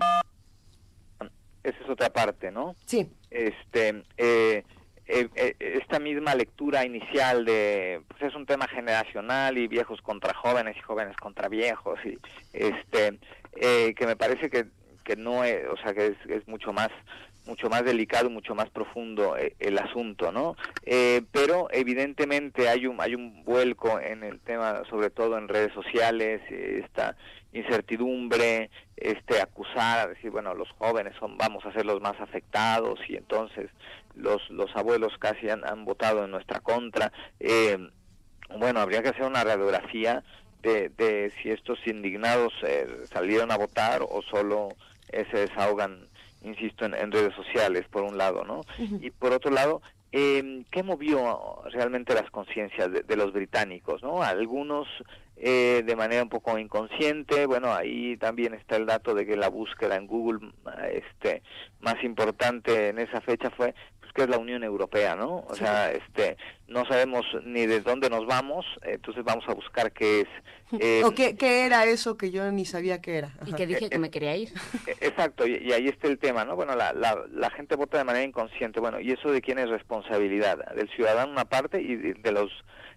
esa es otra parte, ¿no? Sí. Este, eh, eh, eh, esta misma lectura inicial de pues es un tema generacional y viejos contra jóvenes y jóvenes contra viejos y este eh, que me parece que que no es, o sea que es, es mucho más mucho más delicado mucho más profundo eh, el asunto no pero evidentemente hay un hay un vuelco en el tema sobre todo en redes sociales esta incertidumbre este acusar decir bueno los jóvenes son vamos a ser los más afectados y entonces los, los abuelos casi han, han votado en nuestra contra. Eh, bueno, habría que hacer una radiografía de, de si estos indignados eh, salieron a votar o solo eh, se desahogan, insisto, en, en, redes sociales, por un lado, ¿no? Uh -huh. Y por otro lado, eh, ¿qué movió realmente las conciencias de, de, los británicos? ¿no? Algunos eh, de manera un poco inconsciente, bueno, ahí también está el dato de que la búsqueda en Google este, más importante en esa fecha fue que es la Unión Europea, ¿no? O sea, este, no sabemos ni de dónde nos vamos, entonces vamos a buscar qué es. Eh, ¿O qué, qué, era eso que yo ni sabía qué era? Y que dije que me quería ir. Exacto, y, y, ahí está el tema, ¿no? Bueno, la, la, la, gente vota de manera inconsciente, bueno, ¿y eso de quién es responsabilidad? Del ciudadano una parte y de, de los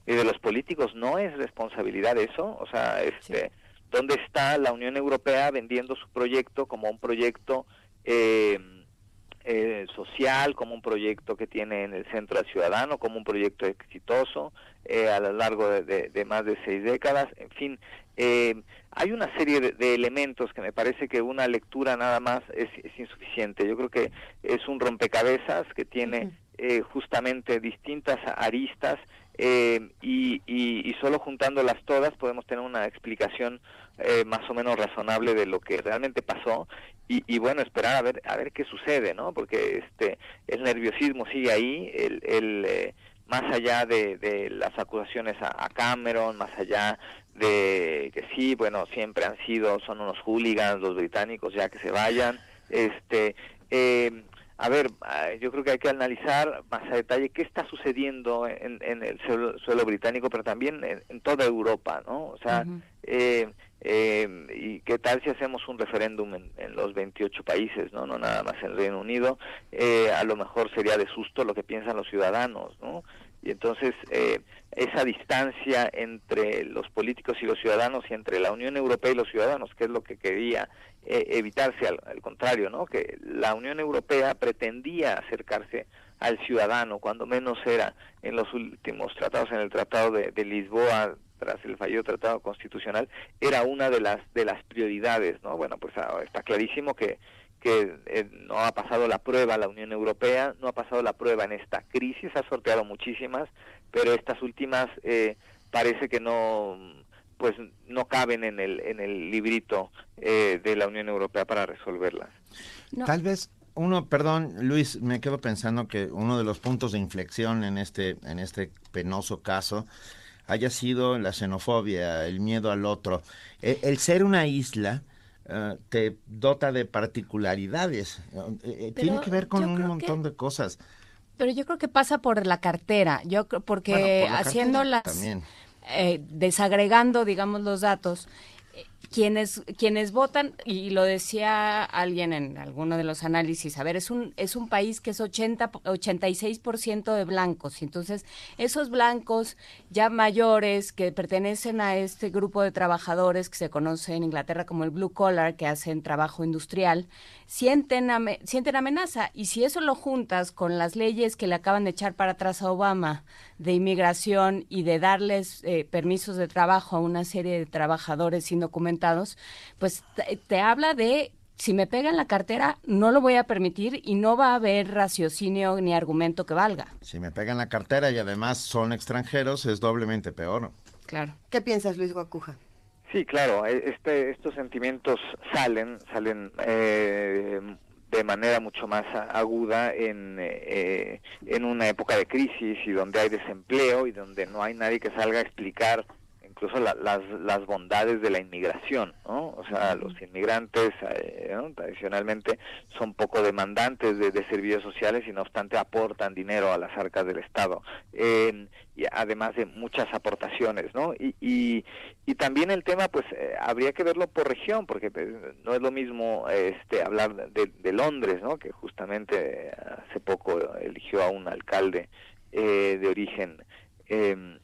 y de los políticos no es responsabilidad eso, o sea, este, sí. ¿dónde está la Unión Europea vendiendo su proyecto como un proyecto eh, eh, social, como un proyecto que tiene en el centro al ciudadano, como un proyecto exitoso eh, a lo largo de, de, de, más de seis décadas, en fin, eh, hay una serie de, de, elementos que me parece que una lectura nada más es, es insuficiente. Yo creo que es un rompecabezas que tiene eh, justamente distintas aristas eh, y, y, y, solo juntándolas todas podemos tener una explicación eh, más o menos razonable de lo que realmente pasó. Y, y, bueno esperar a ver a ver qué sucede no porque este el nerviosismo sigue ahí el, el eh, más allá de, de las acusaciones a, a, Cameron más allá de que sí bueno siempre han sido son unos hooligans los británicos ya que se vayan este eh, a ver, yo creo que hay que analizar más a detalle qué está sucediendo en, en el suelo, suelo, británico, pero también en, en, toda Europa, ¿no? O sea, uh -huh. eh, eh, y qué tal si hacemos un referéndum en, en, los 28 países, ¿no? No nada más en el Reino Unido, eh, a lo mejor sería de susto lo que piensan los ciudadanos, ¿no? Y entonces eh, esa distancia entre los políticos y los ciudadanos y entre la Unión Europea y los ciudadanos, que es lo que quería eh, evitarse, al, contrario, ¿no? Que la Unión Europea pretendía acercarse al ciudadano, cuando menos era en los últimos tratados, en el Tratado de, de Lisboa, tras el fallido tratado constitucional, era una de las de las prioridades, ¿no? Bueno, pues ah, está clarísimo que que eh, no ha pasado la prueba la Unión Europea, no ha pasado la prueba en esta crisis, ha sorteado muchísimas, pero estas últimas eh, parece que no pues no caben en el en el librito eh, de la Unión Europea para resolverlas. No. Tal vez uno, perdón, Luis, me quedo pensando que uno de los puntos de inflexión en este en este penoso caso haya sido la xenofobia, el miedo al otro, el, el ser una isla Uh, te dota de particularidades. Uh, tiene que ver con un montón que, de cosas. Pero yo creo que pasa por la cartera. Yo porque bueno, por la haciendo las eh, desagregando, digamos, los datos, quienes quienes votan y lo decía alguien en alguno de los análisis a ver es un es un país que es 80 86% de blancos y entonces esos blancos ya mayores que pertenecen a este grupo de trabajadores que se conoce en Inglaterra como el blue collar que hacen trabajo industrial sienten ame, sienten amenaza y si eso lo juntas con las leyes que le acaban de echar para atrás a Obama de inmigración y de darles eh, permisos de trabajo a una serie de trabajadores pues te, te habla de si me pega en la cartera, no lo voy a permitir y no va a haber raciocinio ni argumento que valga. Si me pega en la cartera y además son extranjeros, es doblemente peor. Claro. ¿Qué piensas, Luis Guacuja? Sí, claro, este, estos sentimientos salen, salen eh, de manera mucho más aguda en, eh, en una época de crisis y donde hay desempleo y donde no hay nadie que salga a explicar incluso la, las, las bondades de la inmigración, ¿no? O sea, los inmigrantes eh, ¿no? tradicionalmente son poco demandantes de, de, servicios sociales y no obstante aportan dinero a las arcas del Estado, eh, y además de muchas aportaciones, ¿no? Y, y, y también el tema, pues, eh, habría que verlo por región, porque pues, no es lo mismo este hablar de, de, Londres, ¿no? Que justamente hace poco eligió a un alcalde eh, de origen eh,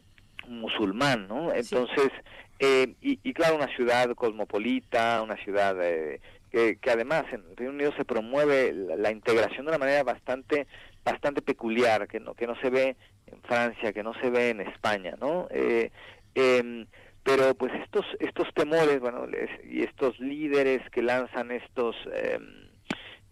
musulmán, ¿no? Entonces, sí. eh, y, y, claro, una ciudad cosmopolita, una ciudad eh, que, que, además en Reino Unido se promueve la, la, integración de una manera bastante bastante peculiar, que no que no se ve en Francia, que no se ve en España, ¿no? Eh, eh, pero pues estos estos temores, bueno, les, y estos líderes que lanzan estos em,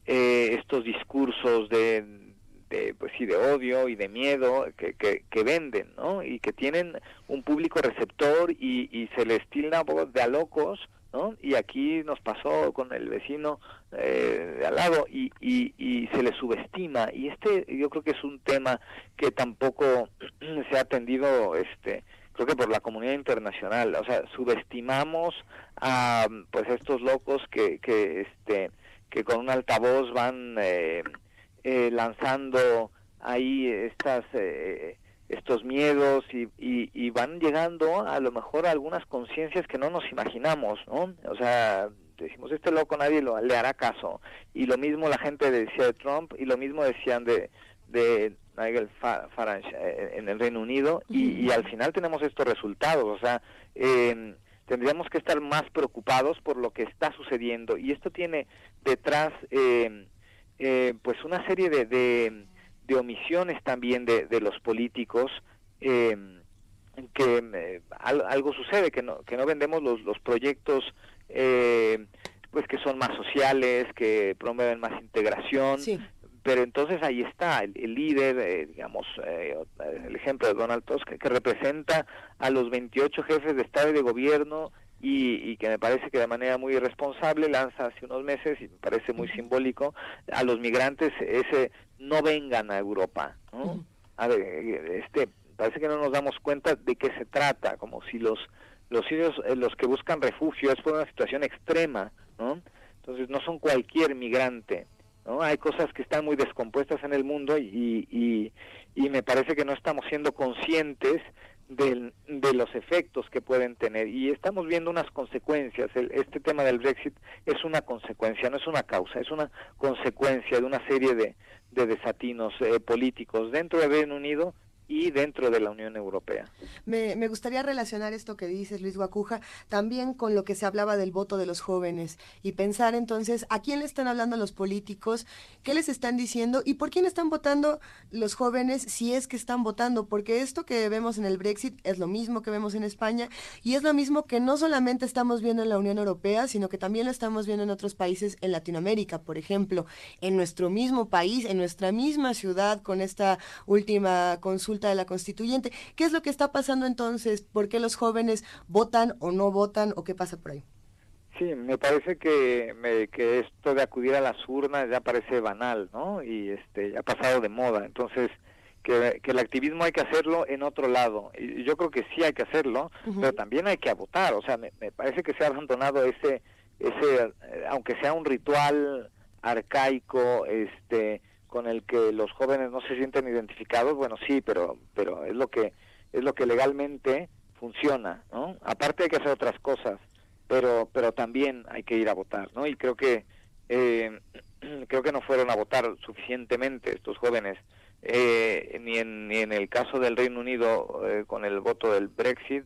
eh, estos discursos de de pues sí de odio y de miedo que, que, venden no y que tienen un público receptor y, y se les tilda un poco de a locos ¿no? Y aquí nos pasó con el vecino eh, de al lado y, y, y se le subestima. Y este yo creo que es un tema que tampoco se ha atendido, este, creo que por la comunidad internacional. O sea, subestimamos a pues estos locos que, que, este, que con un altavoz van eh, eh, lanzando ahí estas... Eh, estos miedos y, y, van llegando a lo mejor a algunas conciencias que no nos imaginamos, ¿no? O sea, decimos, este loco nadie lo, le hará caso. Y lo mismo la gente decía de Trump y lo mismo decían de, de Nigel Farage eh, en el Reino Unido y, al final tenemos estos resultados. O sea, eh, tendríamos que estar más preocupados por lo que está sucediendo y esto tiene detrás eh, eh pues una serie de, de de omisiones también de, de los políticos eh, que eh, algo sucede que no que no vendemos los, los proyectos eh, pues que son más sociales que promueven más integración pero entonces ahí está el, líder digamos el ejemplo de Donald Tusk que, que representa a los 28 jefes de estado y de gobierno y, que me parece que de manera muy irresponsable lanza hace unos meses, y me parece muy simbólico, a los migrantes ese no vengan a Europa. ¿no? A ver, este, parece que no nos damos cuenta de qué se trata, como si los los sirios, eh, los que buscan refugio es por una situación extrema, ¿no? Entonces no son cualquier migrante, ¿no? Hay cosas que están muy descompuestas en el mundo y, y, y me parece que no estamos siendo conscientes de los efectos que pueden tener y estamos viendo unas consecuencias. este tema del Brexit es una consecuencia, no es una causa, es una consecuencia de una serie de, de desatinos eh, políticos dentro del Reino Unido y dentro de la Unión Europea. Me, me, gustaría relacionar esto que dices, Luis Guacuja, también con lo que se hablaba del voto de los jóvenes y pensar entonces a quién le están hablando los políticos, qué les están diciendo y por quién están votando los jóvenes si es que están votando, porque esto que vemos en el Brexit es lo mismo que vemos en España y es lo mismo que no solamente estamos viendo en la Unión Europea, sino que también lo estamos viendo en otros países en Latinoamérica, por ejemplo, en nuestro mismo país, en nuestra misma ciudad con esta última consulta de la constituyente. ¿Qué es lo que está pasando entonces? ¿Por qué los jóvenes votan o no votan o qué pasa por ahí? Sí, me parece que, me, que esto de acudir a las urnas ya parece banal, ¿no? Y este ya ha pasado de moda. Entonces, que, que, el activismo hay que hacerlo en otro lado. Y yo creo que sí hay que hacerlo, pero también hay que votar. O sea, me, me, parece que se ha abandonado ese, ese, eh, aunque sea un ritual arcaico, este, con el que los jóvenes no se sienten identificados, bueno, sí, pero pero es lo que es lo que legalmente funciona, ¿no? Aparte hay que hacer otras cosas, pero pero también hay que ir a votar, ¿no? Y creo que eh, creo que no fueron a votar suficientemente estos jóvenes, eh, ni en ni en el caso del Reino Unido eh, con el voto del Brexit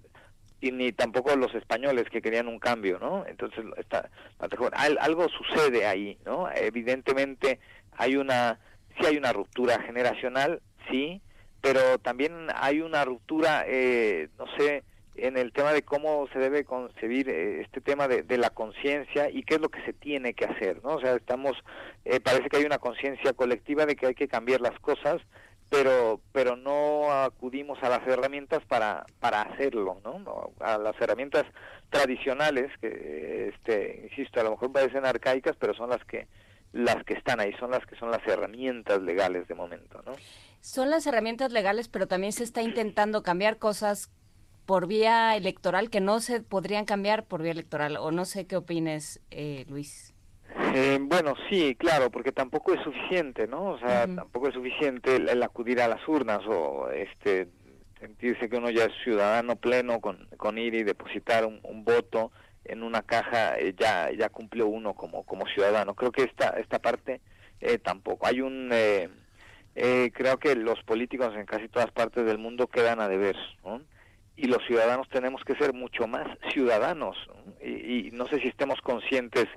y ni tampoco los españoles que querían un cambio, ¿no? Entonces está, algo sucede ahí, ¿no? Evidentemente hay una sí hay una ruptura generacional, sí, pero también hay una ruptura, eh, no sé, en el tema de cómo se debe concebir eh, este tema de, la conciencia y qué es lo que se tiene que hacer, ¿no? O sea, estamos, eh, parece que hay una conciencia colectiva de que hay que cambiar las cosas, pero pero no acudimos a las herramientas para para hacerlo, ¿no? A las herramientas tradicionales que, este, insisto, a lo mejor parecen arcaicas, pero son las que las que están ahí, son las que son las herramientas legales de momento, ¿no? Son las herramientas legales, pero también se está intentando cambiar cosas por vía electoral que no se podrían cambiar por vía electoral, o no sé qué opines, eh, Luis. Eh, bueno, sí, claro, porque tampoco es suficiente, ¿no? O sea, tampoco es suficiente el, acudir a las urnas o este sentirse que uno ya es ciudadano pleno con, con ir y depositar un voto en una caja eh, ya ya cumplió uno como como ciudadano. Creo que esta esta parte eh, tampoco. Hay un eh, creo que los políticos en casi todas partes del mundo quedan a deber y los ciudadanos tenemos que ser mucho más ciudadanos y, y, no sé si estemos conscientes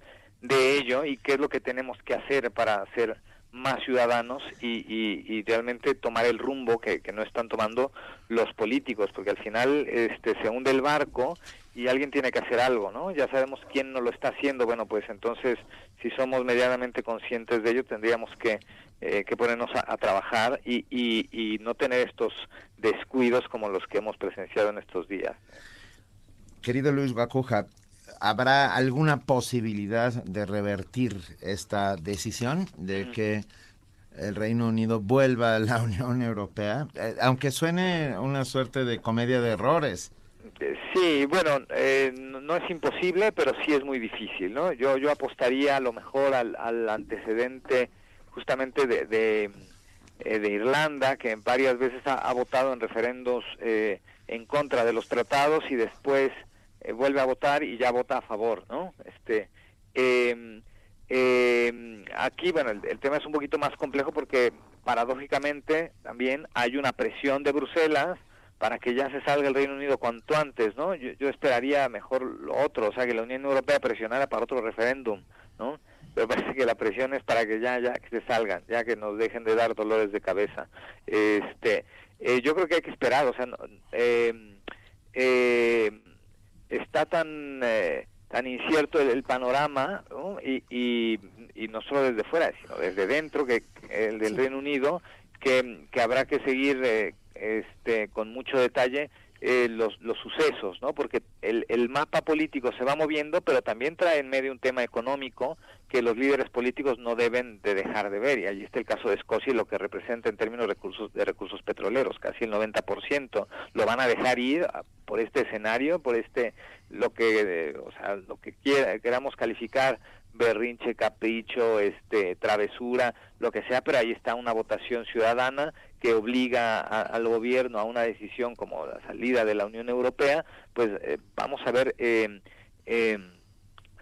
de ello y qué es lo que tenemos que hacer para ser más ciudadanos y, y, realmente tomar el rumbo que, que, no están tomando los políticos, porque al final este, se hunde el barco y alguien tiene que hacer algo, ¿no? Ya sabemos quién no lo está haciendo, bueno, pues entonces si somos medianamente conscientes de ello tendríamos que, eh, que ponernos a, trabajar y, y, no tener estos descuidos como los que hemos presenciado en estos días. Querido Luis Bacoja, ¿habrá alguna posibilidad de revertir esta decisión de que el Reino Unido vuelva a la Unión Europea? Eh, aunque suene una suerte de comedia de errores. Eh, Sí, bueno, eh, no es imposible, pero sí es muy difícil, ¿no? Yo, yo apostaría a lo mejor al, al antecedente justamente de, de, eh, de Irlanda, que varias veces ha, ha votado en referendos eh, en contra de los tratados y después eh, vuelve a votar y ya vota a favor, ¿no? Este, eh, aquí, bueno, el, tema es un poquito más complejo porque paradójicamente también hay una presión de Bruselas para que ya se salga el Reino Unido cuanto antes, ¿no? Yo, yo esperaría mejor lo otro, o sea, que la Unión Europea presionara para otro referéndum, ¿no? Pero parece que la presión es para que ya, ya se salgan, ya que nos dejen de dar dolores de cabeza. Este, eh, yo creo que hay que esperar, o sea, eh, eh, está tan eh, tan incierto el, el panorama ¿no? y, y, y no solo desde fuera, sino desde dentro, que el del Reino Unido, que, que habrá que seguir eh, este, con mucho detalle eh, los, los sucesos, ¿no? Porque el, el mapa político se va moviendo, pero también trae en medio un tema económico que los líderes políticos no deben de dejar de ver. Y allí está el caso de Escocia y lo que representa en términos de recursos, de recursos petroleros, casi el 90%. Lo van a dejar ir por este escenario, por este, lo que, eh, o sea, lo que quiera, queramos calificar berrinche, capricho, este, travesura, lo que sea, pero ahí está una votación ciudadana que obliga a- al gobierno a una decisión como la salida de la Unión Europea, pues eh, vamos a ver eh, eh,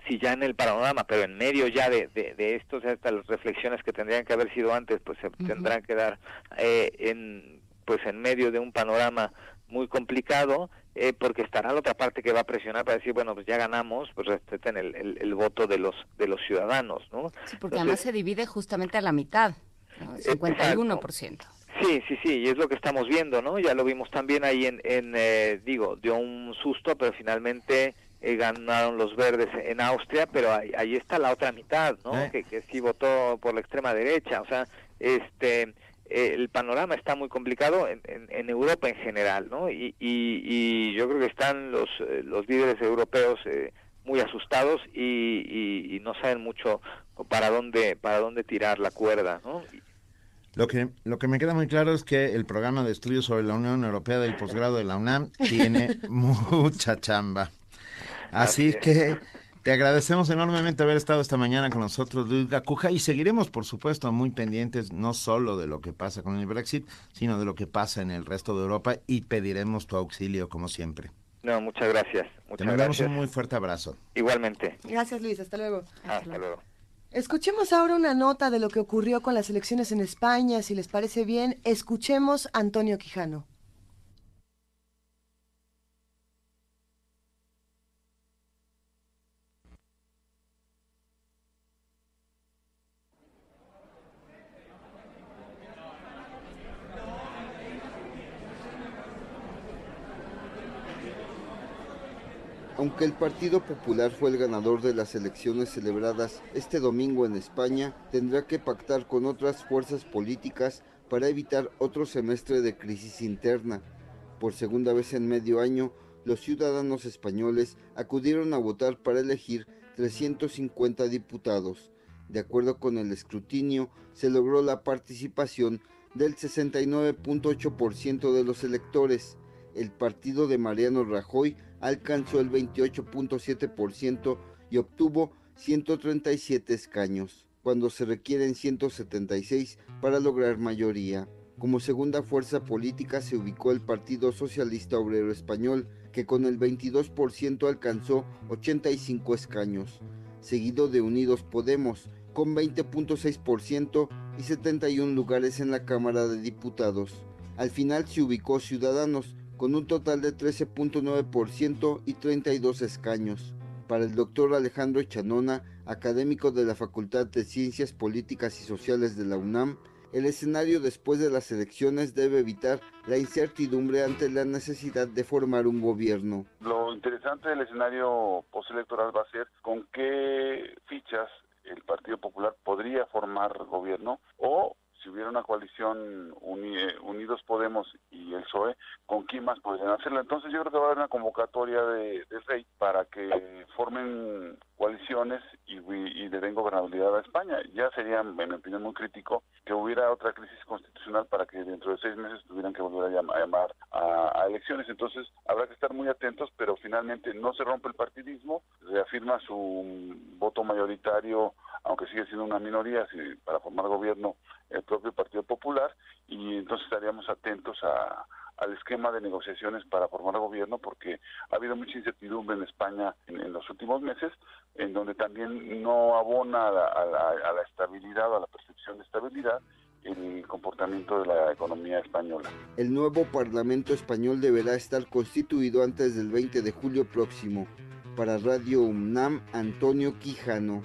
si ya en el panorama, pero en medio ya de, de, de esto, o sea, estas reflexiones que tendrían que haber sido antes, pues se tendrán que dar eh, en, pues en medio de un panorama muy complicado, eh, porque estará la otra parte que va a presionar para decir, bueno, pues ya ganamos, pues respeten el, el, el voto de los de los ciudadanos, ¿no? Sí, porque además se divide justamente a la mitad, ¿no? 51%. Sí, sí, sí, y es lo que estamos viendo, ¿no? Ya lo vimos también ahí en, en eh, digo, dio un susto, pero finalmente eh, ganaron los verdes en Austria, pero ahí, ahí está la otra mitad, ¿no? Eh. Que, que sí votó por la extrema derecha, o sea, este, eh, el panorama está muy complicado en, en, en Europa en general, ¿no? Y, y, y yo creo que están los, eh, los líderes europeos eh, muy asustados y, y, y no saben mucho para dónde para dónde tirar la cuerda, ¿no? Lo que, lo que me queda muy claro es que el programa de estudios sobre la Unión Europea del posgrado de la UNAM tiene mucha chamba. Así que te agradecemos enormemente haber estado esta mañana con nosotros, Luis Gacuja, y seguiremos, por supuesto, muy pendientes no solo de lo que pasa con el Brexit, sino de lo que pasa en el resto de Europa y pediremos tu auxilio, como siempre. No, muchas gracias. Te Muchas mandamos gracias. un muy fuerte abrazo. Igualmente. Gracias, Luis. Hasta luego. Hasta luego. Escuchemos ahora una nota de lo que ocurrió con las elecciones en España. Si les parece bien, escuchemos a Antonio Quijano. Aunque el Partido Popular fue el ganador de las elecciones celebradas este domingo en España, tendrá que pactar con otras fuerzas políticas para evitar otro semestre de crisis interna. Por segunda vez en medio año, los ciudadanos españoles acudieron a votar para elegir 350 diputados. De acuerdo con el escrutinio, se logró la participación del 69.8% de los electores. El partido de Mariano Rajoy alcanzó el 28.7% y obtuvo 137 escaños, cuando se requieren 176 para lograr mayoría. Como segunda fuerza política se ubicó el Partido Socialista Obrero Español, que con el 22% alcanzó 85 escaños, seguido de Unidos Podemos, con 20.6% y 71 lugares en la Cámara de Diputados. Al final se ubicó Ciudadanos, con un total de 13.9% y 32 escaños. Para el doctor Alejandro Chanona, académico de la Facultad de Ciencias Políticas y Sociales de la UNAM, el escenario después de las elecciones debe evitar la incertidumbre ante la necesidad de formar un gobierno. Lo interesante del escenario postelectoral va a ser con qué fichas el Partido Popular podría formar gobierno o si hubiera una coalición eh, Unidos Podemos y el PSOE, ¿con quién más podrían hacerlo? Entonces yo creo que va a haber una convocatoria de, de Rey para que formen coaliciones y, le den gobernabilidad a España. Ya sería, en mi opinión, muy crítico que hubiera otra crisis constitucional para que dentro de seis meses tuvieran que volver a, llamar a, elecciones. Entonces habrá que estar muy atentos, pero finalmente no se rompe el partidismo, reafirma su voto mayoritario, aunque sigue siendo una minoría, para formar gobierno el propio Partido Popular, y entonces estaríamos atentos a al esquema de negociaciones para formar gobierno porque ha habido mucha incertidumbre en España en, los últimos meses, en donde también no abona a la, a la estabilidad, a la percepción de estabilidad el comportamiento de la economía española. El nuevo Parlamento español deberá estar constituido antes del 20 de julio próximo. Para Radio UNAM, Antonio Quijano.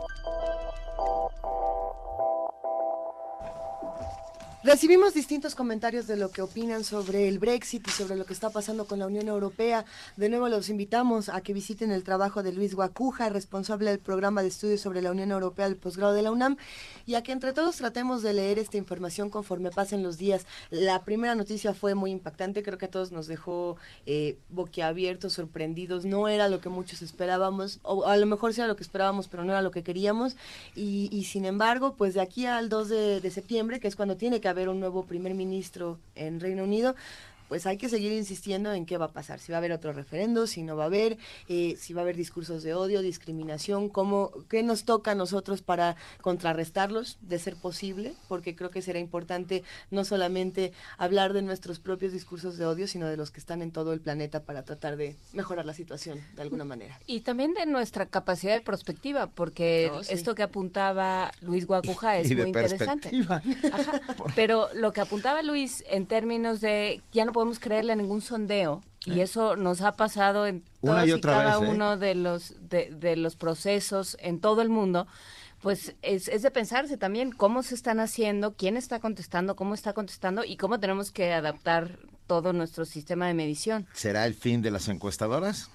Recibimos distintos comentarios de lo que opinan sobre el Brexit y sobre lo que está pasando con la Unión Europea. De nuevo los invitamos a que visiten el trabajo de Luis Guacuja, responsable del programa de estudios sobre la Unión Europea del posgrado de la UNAM, y a que entre todos tratemos de leer esta información conforme pasen los días. La primera noticia fue muy impactante, creo que a todos nos dejó eh, boquiabiertos, sorprendidos. No era lo que muchos esperábamos, o a lo mejor sí era lo que esperábamos, pero no era lo que queríamos. Y, sin embargo, pues de aquí al 2 de, de septiembre, que es cuando tiene que haber un nuevo primer ministro en Reino Unido, pues hay que seguir insistiendo en qué va a pasar, si va a haber otro referendo, si no va a haber, eh, si va a haber discursos de odio, discriminación, cómo, qué nos toca a nosotros para contrarrestarlos, de ser posible, porque creo que será importante no solamente hablar de nuestros propios discursos de odio, sino de los que están en todo el planeta para tratar de mejorar la situación de alguna manera. Y también de nuestra capacidad de perspectiva, porque oh, esto que apuntaba Luis Guacuja es muy interesante. pero lo que apuntaba Luis en términos de ya no podemos creerle a ningún sondeo y eh. eso nos ha pasado en todos y, cada ¿eh? uno de los de, los procesos en todo el mundo pues es, es, de pensarse también cómo se están haciendo, quién está contestando, cómo está contestando y cómo tenemos que adaptar todo nuestro sistema de medición. ¿Será el fin de las encuestadoras?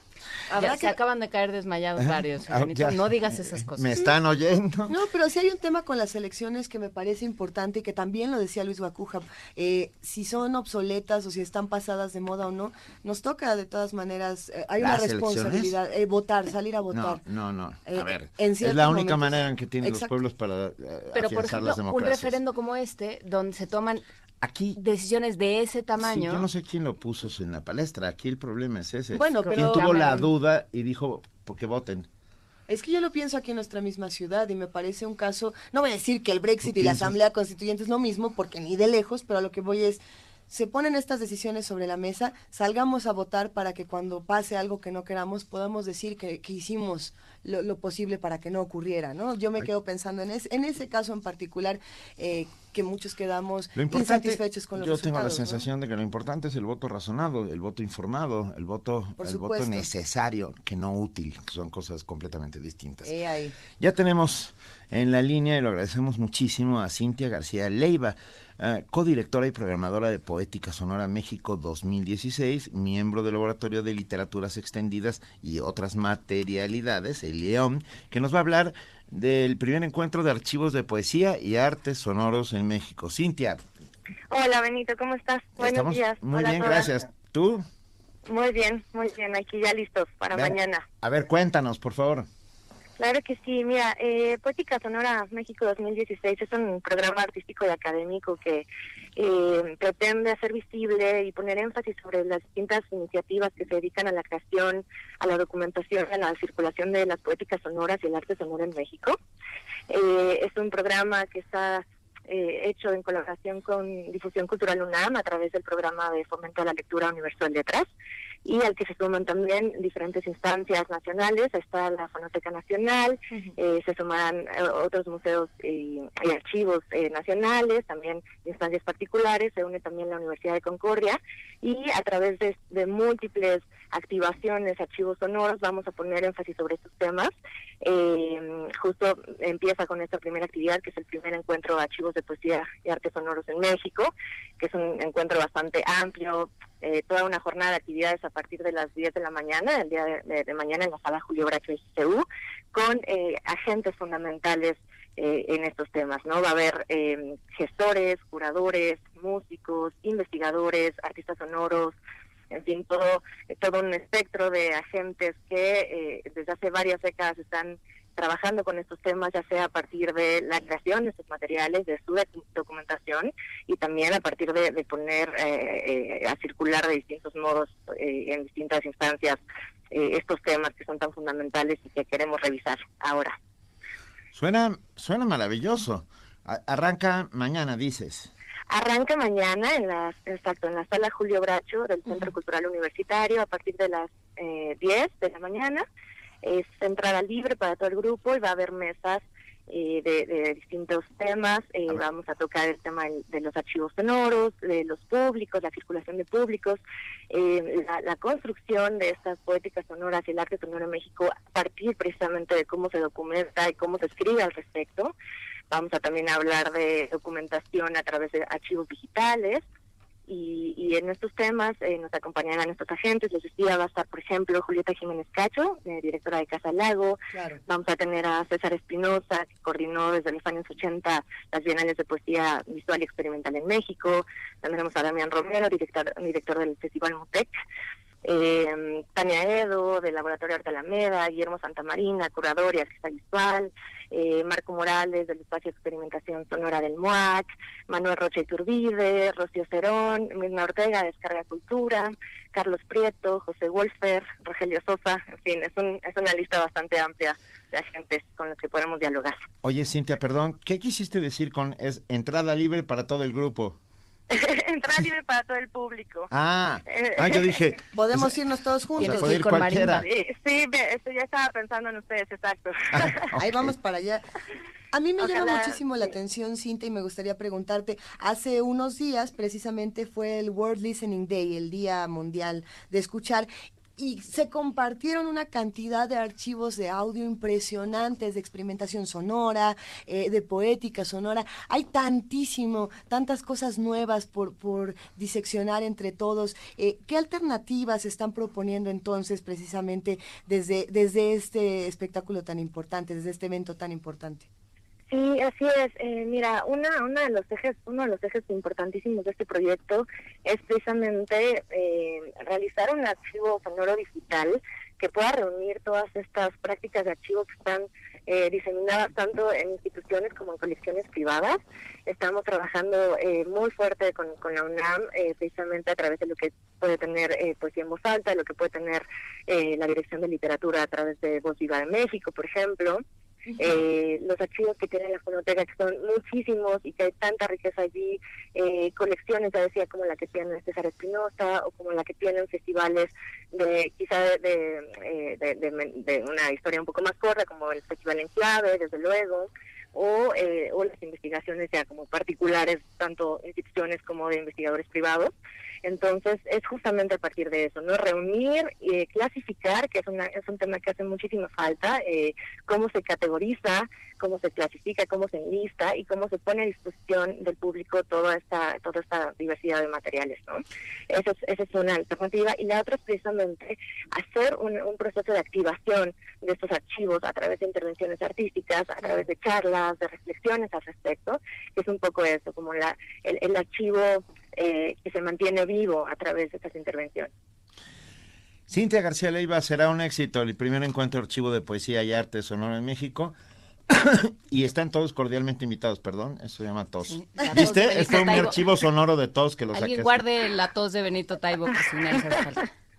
Ya, Se acaban de caer desmayados varios. Ah, no digas esas cosas. Me están oyendo. No, pero sí hay un tema con las elecciones que me parece importante y que también lo decía Luis Guacuja. Eh, si son obsoletas o si están pasadas de moda o no, nos toca de todas maneras. Eh, hay una responsabilidad. Eh, votar, salir a votar. No, no, no. A ver, es la única manera en que tienen los pueblos para. pero por ejemplo, un referendo como este, donde se toman aquí decisiones de ese tamaño. yo no sé quién lo puso en la palestra. Aquí el problema es ese. Bueno, pero ¿Quién tuvo la duda y dijo, porque voten? Es que yo lo pienso aquí en nuestra misma ciudad y me parece un caso, no voy a decir que el Brexit y la Asamblea Constituyente es lo mismo, porque ni de lejos, pero a lo que voy es, se ponen estas decisiones sobre la mesa, salgamos a votar para que cuando pase algo que no queramos podamos decir que, hicimos lo, posible para que no ocurriera, ¿no? Yo me quedo pensando en, en ese caso en particular eh, que muchos quedamos insatisfechos con los Yo tengo la sensación de que lo importante es el voto razonado, el voto informado, el voto, el voto necesario, que no útil, que son cosas completamente distintas. Ya tenemos en la línea, y lo agradecemos muchísimo, a Cintia García Leiva. Ah, codirectora y programadora de Poética Sonora México 2016, miembro del Laboratorio de Literaturas Extendidas y otras materialidades, el León, que nos va a hablar del primer encuentro de archivos de poesía y artes sonoros en México. Cintia. Hola Benito, ¿cómo estás? Buenos días. Muy bien, gracias. ¿Tú? Muy bien, muy bien, aquí ya listos para mañana. A ver, cuéntanos, por favor. Claro que sí, mira, eh, Poética Sonora México 2016 es un programa artístico y académico que eh, pretende hacer visible y poner énfasis sobre las distintas iniciativas que se dedican a la creación, a la documentación, a la circulación de las poéticas sonoras y el arte sonoro en México. Eh, es un programa que está eh, hecho en colaboración con Difusión Cultural UNAM a través del programa de fomento a la lectura Universal Letras y al que se suman también diferentes instancias nacionales, está la Fonoteca Nacional, eh, se sumarán eh, otros museos y, archivos eh, nacionales, también instancias particulares, se une también la Universidad de Concordia, y a través de, de múltiples activaciones, archivos sonoros, vamos a poner énfasis sobre estos temas. Eh, justo empieza con esta primera actividad, que es el primer encuentro de archivos de poesía y artes sonoros en México, que es un encuentro bastante amplio, eh, toda una jornada de actividades a partir de las 10 de la mañana, el día de, mañana en la sala Julio Bracho SCU, con eh, agentes fundamentales en estos temas, ¿no? Va a haber gestores, curadores, músicos, investigadores, artistas sonoros, en fin, todo, todo un espectro de agentes que eh, desde hace varias décadas están trabajando con estos temas, ya sea a partir de la creación de estos materiales, de su documentación y también a partir de, poner eh, eh, a circular de distintos modos en distintas instancias estos temas que son tan fundamentales y que queremos revisar ahora. Suena, suena maravilloso. arranca mañana, dices. Arranca mañana en la, exacto, en la sala Julio Bracho del Centro Cultural Universitario a partir de las eh, 10 de la mañana. Es entrada libre para todo el grupo y va a haber mesas eh, de, distintos temas. Eh, vamos a tocar el tema de los archivos sonoros, de los públicos, la circulación de públicos, eh, la, la, construcción de estas poéticas sonoras y el arte sonoro en México a partir precisamente de cómo se documenta y cómo se escribe al respecto. Vamos a también hablar de documentación a través de archivos digitales. Y, en estos temas eh, nos acompañarán estos agentes. Les decía, va a estar, por ejemplo, Julieta Jiménez Cacho, eh, directora de Casa Lago. Vamos a tener a César Espinosa, que coordinó desde los años 80 las bienales de poesía visual y experimental en México. Tendremos a Damián Romero, director, director del Festival Mutec eh, Tania Edo, del Laboratorio Arte Alameda, Guillermo Santamarina, curador y artista visual, eh, Marco Morales, del Espacio de Experimentación Sonora del MOAC, Manuel Rocha Iturbide, Rocío Cerón, Mirna Ortega, Descarga Cultura, Carlos Prieto, José Wolfer, Rogelio Sosa, en fin, es, un, es una lista bastante amplia de agentes con los que podemos dialogar. Oye, Cintia, perdón, ¿qué quisiste decir con es entrada libre para todo el grupo? Entrada libre para todo el público. Ah, ah yo dije. Podemos irnos todos juntos. ir con cualquiera. Sí, ya estaba pensando en ustedes, exacto. Ah, Ahí vamos para allá. A mí me llama muchísimo la atención, Cinta, y me gustaría preguntarte, hace unos días precisamente fue el World Listening Day, el Día Mundial de Escuchar, y se compartieron una cantidad de archivos de audio impresionantes, de experimentación sonora, eh, de poética sonora. Hay tantísimo, tantas cosas nuevas por, por diseccionar entre todos. Eh, ¿Qué alternativas están proponiendo entonces precisamente desde, desde este espectáculo tan importante, desde este evento tan importante? Sí, así es. Eh, mira, una, una de los ejes, uno de los ejes importantísimos de este proyecto es precisamente eh, realizar un archivo sonoro digital que pueda reunir todas estas prácticas de archivo que están eh, diseminadas tanto en instituciones como en colecciones privadas. Estamos trabajando eh, muy fuerte con, la UNAM, eh, precisamente a través de lo que puede tener eh, poesía en voz alta, lo que puede tener la Dirección de Literatura a través de Voz Viva de México, por ejemplo eh, los archivos que tiene la fonoteca, que son muchísimos y que hay tanta riqueza allí, eh, colecciones, ya decía, como la que tiene César Espinosa o como la que tienen festivales de quizá de, eh, de, de, una historia un poco más corta, como el Festival en Clave, desde luego, o, eh, o las investigaciones ya como particulares, tanto instituciones como de investigadores privados. Entonces, es justamente a partir de eso, ¿no? Reunir y clasificar, que es, una, es un tema que hace muchísima falta, eh, cómo se categoriza, cómo se clasifica, cómo se enlista y cómo se pone a disposición del público toda esta, toda esta diversidad de materiales, ¿no? Eso es, esa es una alternativa. Y la otra es precisamente hacer un, un proceso de activación de estos archivos a través de intervenciones artísticas, a través de charlas, de reflexiones al respecto, que es un poco eso, como la, el, el archivo eh, que se mantiene vivo a través de estas intervenciones. Cintia García Leiva será un éxito el primer encuentro archivo de poesía y arte sonoro en México. y están todos cordialmente invitados, perdón, eso se llama tos. ¿Viste? Es un archivo sonoro de tos que lo Alguien guarde la tos de Benito Taibo, que si no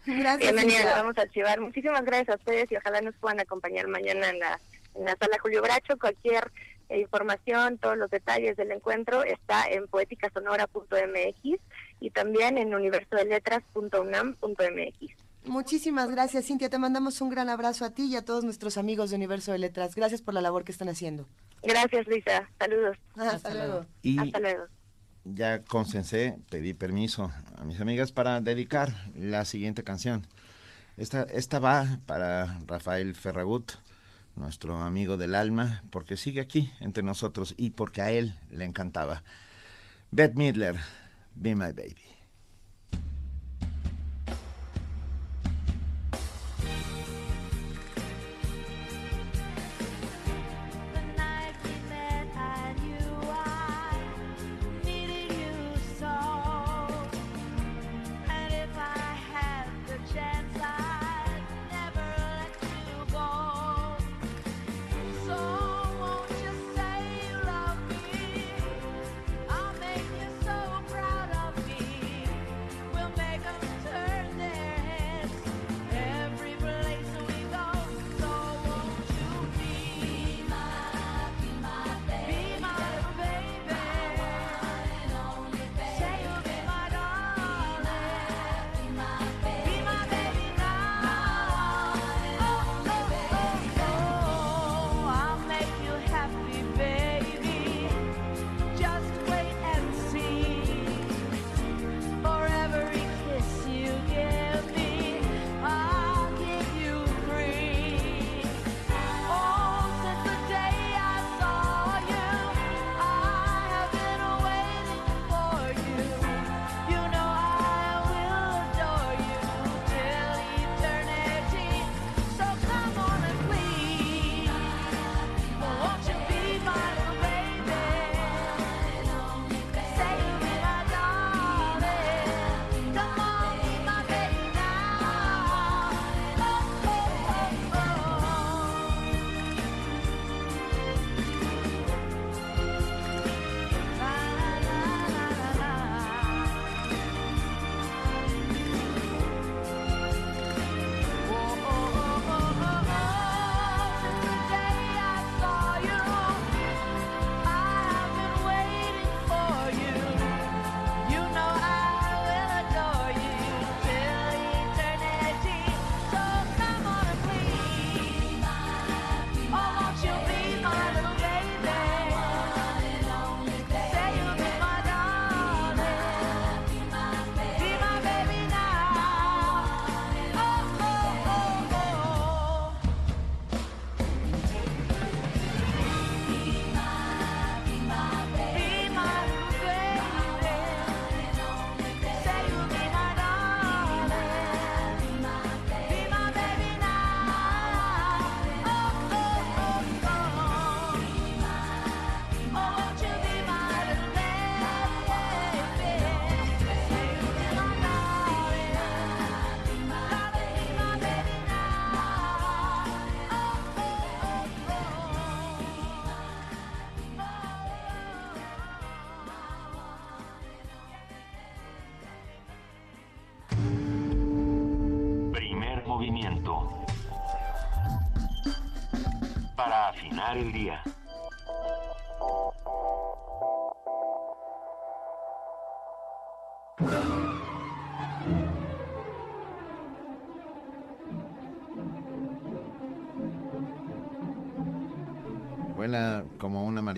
Gracias. Bienvenida, vamos a archivar. Muchísimas gracias a ustedes y ojalá nos puedan acompañar mañana en la, en la sala Julio Bracho. Cualquier e información, todos los detalles del encuentro está en poéticasonora.mx y también en universodeletras.unam.mx. Muchísimas gracias, Cintia. Te mandamos un gran abrazo a ti y a todos nuestros amigos de Universo de Letras. Gracias por la labor que están haciendo. Gracias, Luisa. Saludos. Hasta, luego. Y, Hasta luego. ya consensé, pedí permiso a mis amigas para dedicar la siguiente canción. Esta, esta va para Rafael Ferragut, nuestro amigo del alma, porque sigue aquí entre nosotros y porque a él le encantaba. Beth Midler, Be My Baby.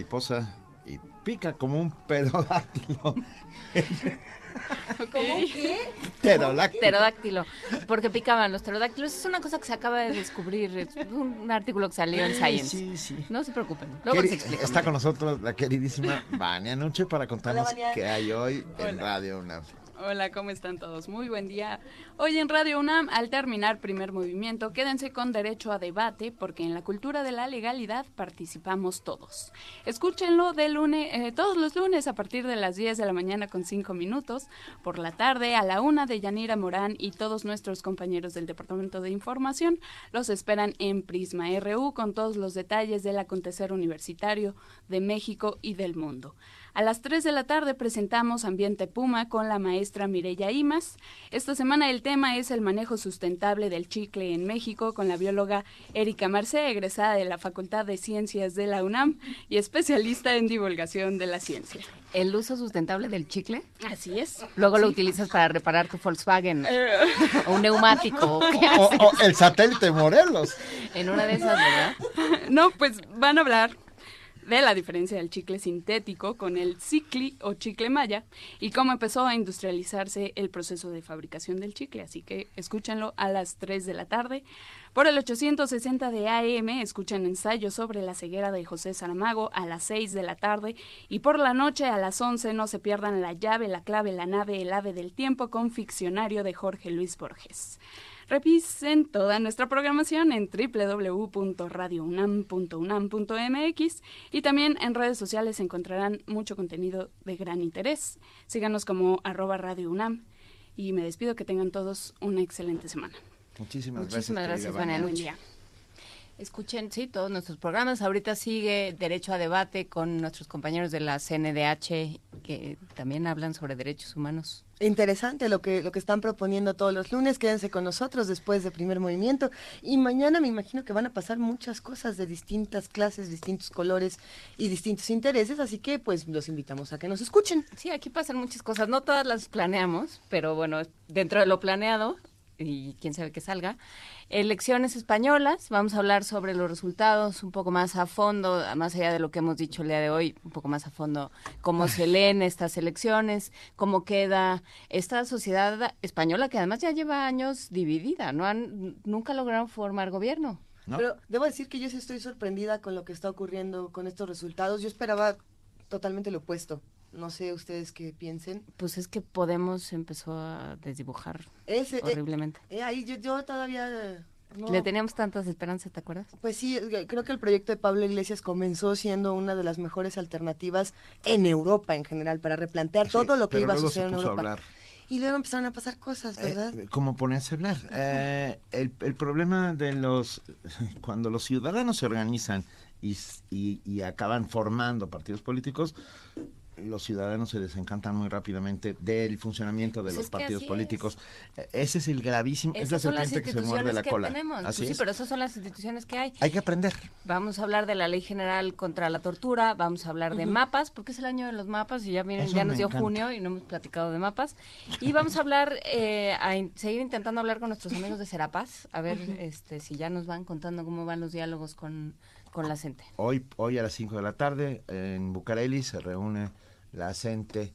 Mariposa y pica como un pterodáctilo. ¿Cómo qué? Pterodáctilo. Pterodáctilo, porque picaban los pterodáctilos. Es una cosa que se acaba de descubrir. Es un artículo que salió en Science. Sí, sí. No se preocupen. Luego Queri-. Está con nosotros la queridísima Vania Nuche para contarnos Hola, qué hay hoy en. Radio UNAM. Hola, ¿cómo están todos? Muy buen día. Hoy en Radio UNAM, al terminar primer movimiento, quédense con derecho a debate, porque en la cultura de la legalidad participamos todos. Escúchenlo de lunes, eh, todos los lunes a partir de las 10 de la mañana con 5 minutos, por la tarde a la 1 de Yanira Morán y todos nuestros compañeros del Departamento de Información los esperan en Prisma RU con todos los detalles del acontecer universitario de México y del mundo. A las 3 de la tarde presentamos Ambiente Puma con la maestra Mireya Imas. Esta semana el tema es el manejo sustentable del chicle en México con la bióloga Erika Marcé, egresada de la Facultad de Ciencias de la UNAM y especialista en divulgación de la ciencia. ¿El uso sustentable del chicle? Así es. Luego lo utilizas para reparar tu Volkswagen Eh. o un neumático. ¿Qué O, haces? o el satélite Morelos. En una de esas, ¿verdad? No, pues van a hablar de la diferencia del chicle sintético con el cicli o chicle maya y cómo empezó a industrializarse el proceso de fabricación del chicle. Así que escúchenlo a las 3 de la tarde. Por el 860 de AM escuchan ensayo sobre la ceguera de José Saramago a las 6 de la tarde y por la noche a las 11 no se pierdan la llave, la clave, la nave, el ave del tiempo con ficcionario de Jorge Luis Borges. Revisen toda nuestra programación en www.radiounam.unam.mx y también en redes sociales encontrarán mucho contenido de gran interés. Síganos como arroba Radio UNAM y me despido que tengan todos una excelente semana. Muchísimas, Muchísimas gracias. gracias, Buen día. Escuchen, sí, todos nuestros programas. Ahorita sigue Derecho a Debate con nuestros compañeros de la CNDH que también hablan sobre derechos humanos. Interesante lo que, lo que están proponiendo todos los lunes. Quédense con nosotros después de primer movimiento. Y mañana me imagino que van a pasar muchas cosas de distintas clases, distintos colores y distintos intereses. Así que pues los invitamos a que nos escuchen. Sí, aquí pasan muchas cosas. No todas las planeamos, pero bueno, dentro de lo planeado, y quién sabe que salga. Elecciones españolas, vamos a hablar sobre los resultados un poco más a fondo, más allá de lo que hemos dicho el día de hoy, un poco más a fondo, cómo se leen estas elecciones, cómo queda esta sociedad española que además ya lleva años dividida, no han nunca lograron formar gobierno. Pero debo decir que yo sí estoy sorprendida con lo que está ocurriendo con estos resultados. Yo esperaba totalmente lo opuesto. No sé ustedes qué piensen. Pues es que Podemos empezó a desdibujar Ese, eh, horriblemente. eh, ahí yo, yo todavía... eh, no. Le teníamos tantas esperanzas, ¿te acuerdas? Pues sí, creo que el proyecto de Pablo Iglesias comenzó siendo una de las mejores alternativas en Europa en general para replantear todo lo que iba a suceder en a Europa. hablar. Y luego empezaron a pasar cosas, ¿verdad? Eh, ¿Cómo ponerse a hablar? Eh, el, el problema de los... Cuando los ciudadanos se organizan y- y acaban formando partidos políticos, los ciudadanos se desencantan muy rápidamente del funcionamiento de Pues los partidos es. políticos. Eh, Ese es el gravísimo... es la serpiente que se muerde la cola. tenemos. Así Pues sí, pero esas son las instituciones que hay. Hay que aprender. Vamos a hablar de la Ley General contra la Tortura, vamos a hablar de mapas, porque es el año de los mapas y ya miren, Eso ya nos dio encanta. junio y no hemos platicado de mapas. Y vamos a hablar, eh, a in- seguir intentando hablar con nuestros amigos de Serapaz, a ver este si ya nos van contando cómo van los diálogos con, con la gente. Hoy, hoy a las 5 de la tarde en Bucareli se reúne la CENTE,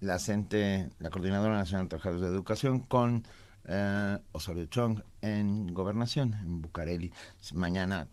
la CENTE, la Coordinadora Nacional de Trabajadores de Educación, con eh, Osorio Chong en Gobernación, en Bucareli. Mañana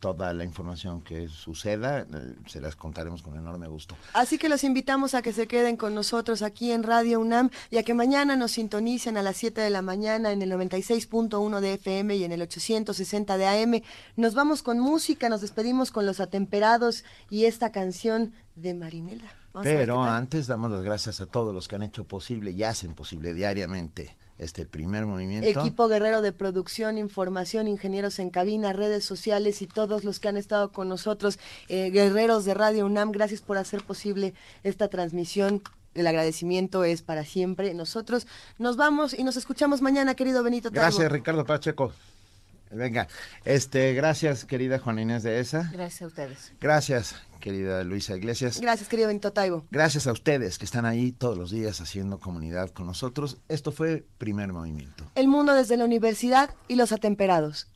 toda la información que suceda eh, se las contaremos con enorme gusto. Así que los invitamos a que se queden con nosotros aquí en Radio UNAM y a que mañana nos sintonicen a las 7 de la mañana en el 96.1 de FM y en el 860 de AM. Nos vamos con música, nos despedimos con los atemperados y esta canción de Marinela. Vamos Pero antes damos las gracias a todos los que han hecho posible y hacen posible diariamente este primer movimiento. Equipo guerrero de producción, información, ingenieros en cabina, redes sociales y todos los que han estado con nosotros, eh, guerreros de Radio UNAM, gracias por hacer posible esta transmisión. El agradecimiento es para siempre. Nosotros nos vamos y nos escuchamos mañana, querido Benito. Gracias, Ricardo Pacheco. Venga, este, gracias, querida Juana Inés de ESA. Gracias a ustedes. Gracias, querida Luisa Iglesias. Gracias, querido Benito Taibo. Gracias a ustedes que están ahí todos los días haciendo comunidad con nosotros. Esto fue Primer Movimiento. El mundo desde la universidad y los atemperados.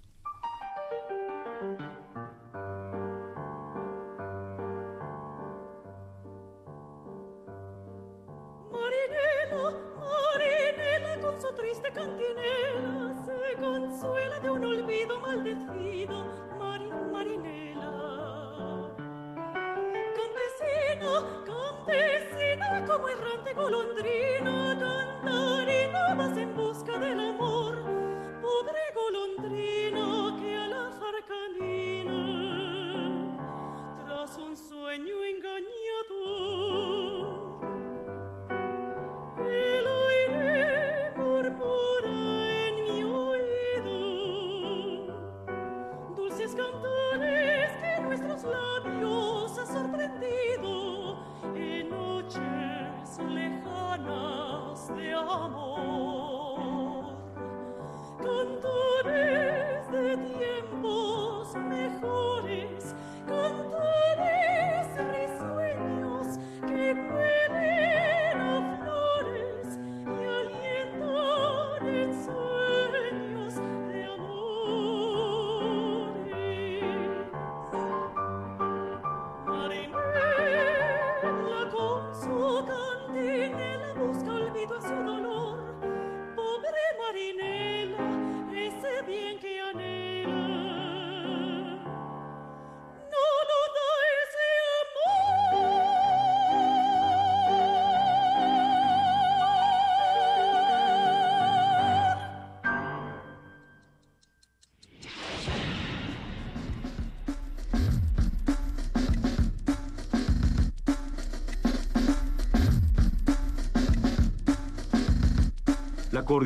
Marinela, Marinela, con su triste cantinela, se consuela de un olvido maldecido. Mari, Marinela. campesino, campesina como errante golondrina, cantarina vas en busca del amor, pobre golondrina que al azar camina, tras un sueño engañado. de amor. Cantores de tiempos mejores, cantores